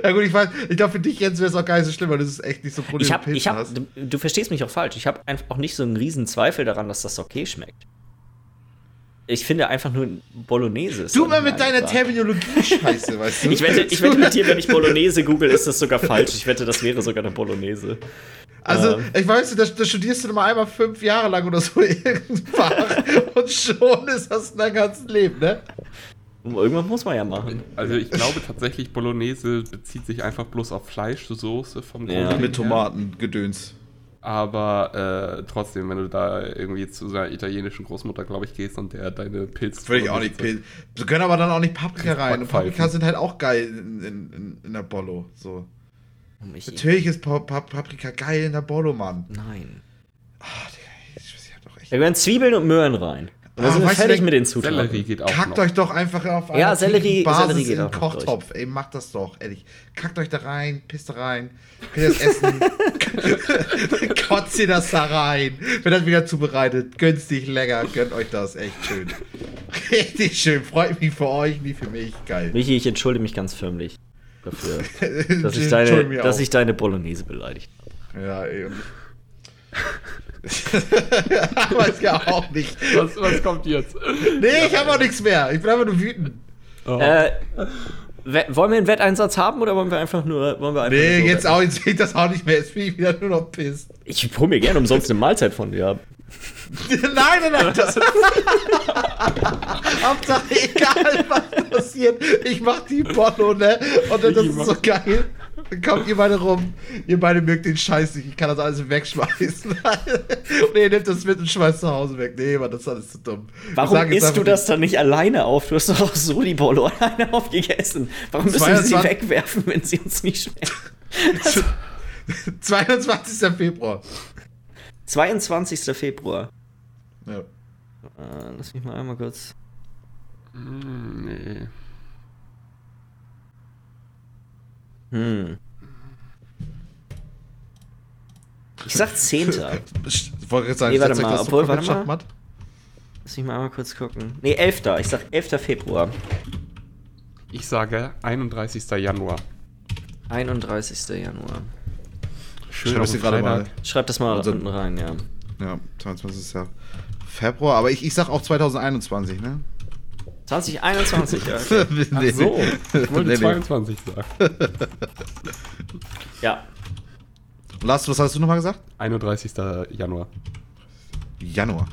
Ja gut, ich weiß, ich glaube für dich, Jens, wäre es auch gar nicht so schlimm, weil das ist echt nicht so Problem Ich hab, ich hab, du, du verstehst mich auch falsch. Ich habe einfach auch nicht so einen riesen Zweifel daran, dass das okay schmeckt. Ich finde einfach nur Bolognese. Du mal mit ein deiner einfach- Terminologie-Scheiße, weißt du? (laughs) Ich wette, ich wette (laughs) mit dir, wenn ich Bolognese google, ist das sogar falsch. Ich wette, das wäre sogar eine Bolognese. Also, Ähm. ich weiß, da, da studierst du mal einmal fünf Jahre lang oder so (laughs) irgendwann und schon ist das dein ganzes Leben, ne? Irgendwann muss man ja machen. Also ich glaube tatsächlich, Bolognese bezieht sich einfach bloß auf Fleischsoße vom Ja. Grundding Mit. Tomatengedöns. Aber äh, trotzdem, wenn du da irgendwie zu seiner italienischen Großmutter, glaube ich, gehst und der deine Pilz. Würde ich auch nicht pilzen. Wir können aber dann auch nicht Paprika rein. Und. Paprika sind halt auch geil in, in, in, in der Bollo. So. Natürlich ist Pa- Pa- Paprika geil in der Bollo, Mann. Nein. Ah, Digga, ich weiß ja doch echt. Da gehören Zwiebeln und Möhren rein. Und dann Ah, sind wir weißt du, fertig mit den Zutaten. Sellerie geht auch Kackt noch. euch doch einfach auf Ja, einer Sellerie- Basis Sellerie geht in den Kochtopf. Ey, macht das doch, ehrlich. Kackt euch da rein, pisst da rein, könnt ihr das essen. (laughs) Kotzt ihr das da rein. Wird das wieder zubereitet. Günstig, lecker, gönnt euch das. Echt schön. Richtig schön. Freut mich für euch, nie für mich. Geil. Michi, ich entschuldige mich ganz förmlich dafür, (laughs) dass ich deine, dass ich deine Bolognese beleidigt habe. Ja, ey. (laughs) ich- (laughs) Weiß ja auch nicht. Was, was kommt jetzt? Nee, ich habe auch nichts mehr. Ich bin einfach nur wütend. Oh. Äh, wollen wir einen Wetteinsatz haben oder wollen wir einfach nur. Wollen wir einfach Nee, nur so jetzt wetten? auch, jetzt geht das auch nicht mehr. Jetzt bin ich wieder nur noch pisst. Ich hol mir gerne umsonst eine Mahlzeit von dir ab. (laughs) nein, nein, nein. Das (laughs) Hauptsache, egal was passiert, ich mach die Bollo, ne? Und das ist so geil. Dann (laughs) kommt ihr beide rum. Ihr beide mögt den Scheiß nicht. Ich kann das alles wegschmeißen. (laughs) und ihr nehmt das mit und schmeißt zu Hause weg. Nee, Mann, das ist alles zu dumm. Warum isst du das dann nicht alleine auf? Du hast doch auch so die Bolo alleine aufgegessen. Warum müssen wir sie 22 wegwerfen, wenn sie uns nicht schmeckt? (laughs) 22. Februar. 22. Februar. Ja. Äh, lass mich mal einmal kurz. Hm, nee. Hm. Ich sag 10. (laughs) Ich wollte gerade sagen, Nee, warte mal, das obwohl, warte mal. Schachmatt. Lass mich mal einmal kurz gucken. Nee, 11. Ich sag 11. Februar. Ich sage 31. Januar. 31. Januar. Schön Schreib dir den gerade mal. Schreib das mal Also- unten rein, ja. Ja, 22. Februar. Aber ich, ich sag auch 2021, ne? 2021, ja. Okay. (laughs) Ach so, ich wollte Nee, nee. 22 sagen. (laughs) Ja. Lars, was hast du nochmal gesagt? 31. Januar. Januar.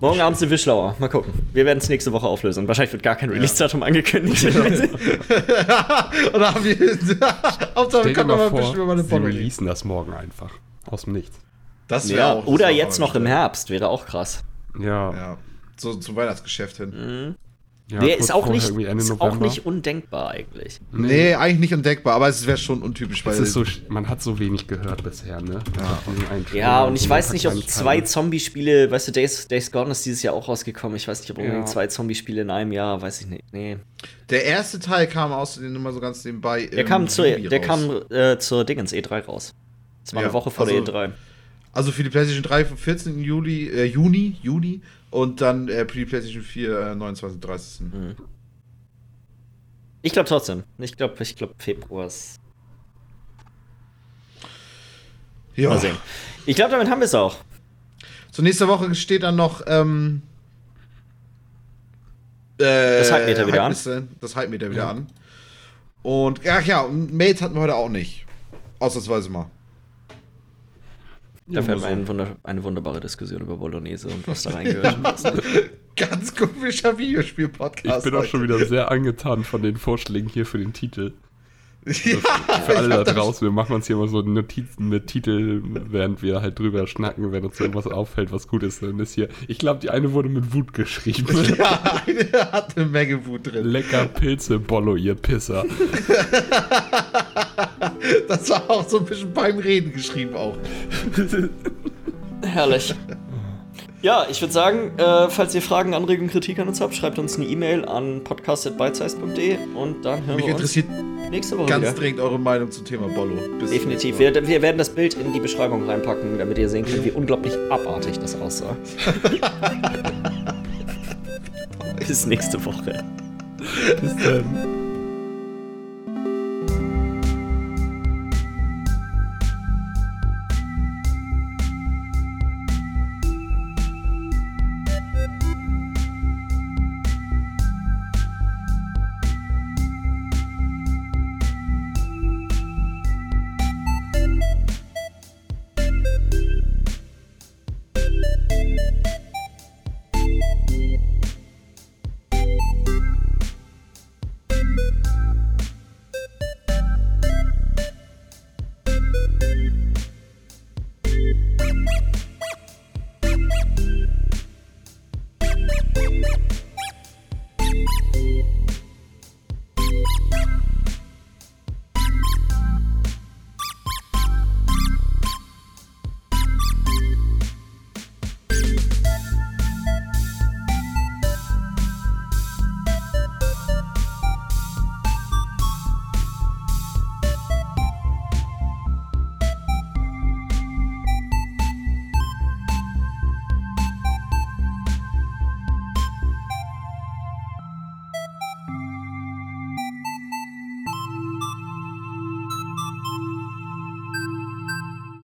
Morgen Abend sind wir schlauer. Mal gucken. Wir werden es nächste Woche auflösen. Wahrscheinlich wird gar kein Release-Datum (laughs) angekündigt. Und da haben wir. Hauptsache, dir kommt mal mal vor, über meine sie Bolle. releasen das morgen einfach. Aus dem Nichts. Das ja, auch- das oder jetzt mal noch im. Herbst. Wäre auch krass. Ja. Ja, so zum Weihnachtsgeschäft hin. Mhm. Ja kurz ist auch nicht, ist auch nicht undenkbar eigentlich. Nee, eigentlich nicht entdeckbar, aber es wäre schon untypisch, weil. So, man hat so wenig gehört bisher, ne? Ja. Ja, und ich weiß nicht, ob zwei Zombie-Spiele, weißt du, Days, Days Gone ist dieses Jahr auch rausgekommen. Ich weiß nicht, ob Ja. irgendwie zwei Zombie-Spiele in einem Jahr, weiß ich nicht. Nee. der erste Teil kam außerdem nur mal so ganz nebenbei. Der kam, zur, der kam äh, zur Dingens E3 raus. Das war Ja, eine Woche vor also- der E3. Also für die PlayStation 3 vom 14. Juli, äh, Juni, Juni und dann äh, für die PlayStation 4 äh, 29. 30. Mhm. Ich glaube trotzdem. Ich glaube, ich glaube Februar ist. Ja. Mal sehen. Ich glaube, damit haben wir es auch. So, nächste Woche steht dann noch ähm, äh, Das Halbmeter wieder an. Halbmeter- Das Halbmeter wieder an. Und, ach ja, Mails hatten wir heute auch nicht. Ausnahmsweise mal. Dafür hatten so. wir eine, wunder eine wunderbare Diskussion über Bolognese und was da (laughs) reingehört. (laughs) Ganz komischer Videospiel-Podcast. Ich bin auch schon heute. wieder sehr angetan von den Vorschlägen hier für den Titel. (laughs) ja, Für alle da draußen, wir machen uns hier immer so Notizen mit Titel, während wir halt drüber schnacken, wenn uns irgendwas auffällt, was gut ist. Dann ist hier, ich glaube, die eine wurde mit Wut geschrieben. Ja, eine hat eine Menge Wut drin. Lecker Pilze, Bollo, ihr Pisser. (laughs) Das war auch so ein bisschen beim Reden geschrieben auch. (laughs) Herrlich. Ja, ich würde sagen, äh, falls ihr Fragen, Anregungen, Kritik an uns habt, schreibt uns eine E-Mail an podcast.bitesize.de und dann hören Mich wir uns interessiert nächste Woche ganz wieder. dringend eure Meinung zum Thema Bollo. Bis Definitiv. Wir, wir werden das Bild in die Beschreibung reinpacken, damit ihr sehen könnt, wie unglaublich abartig das aussah. (laughs) Bis nächste Woche. Bis dann.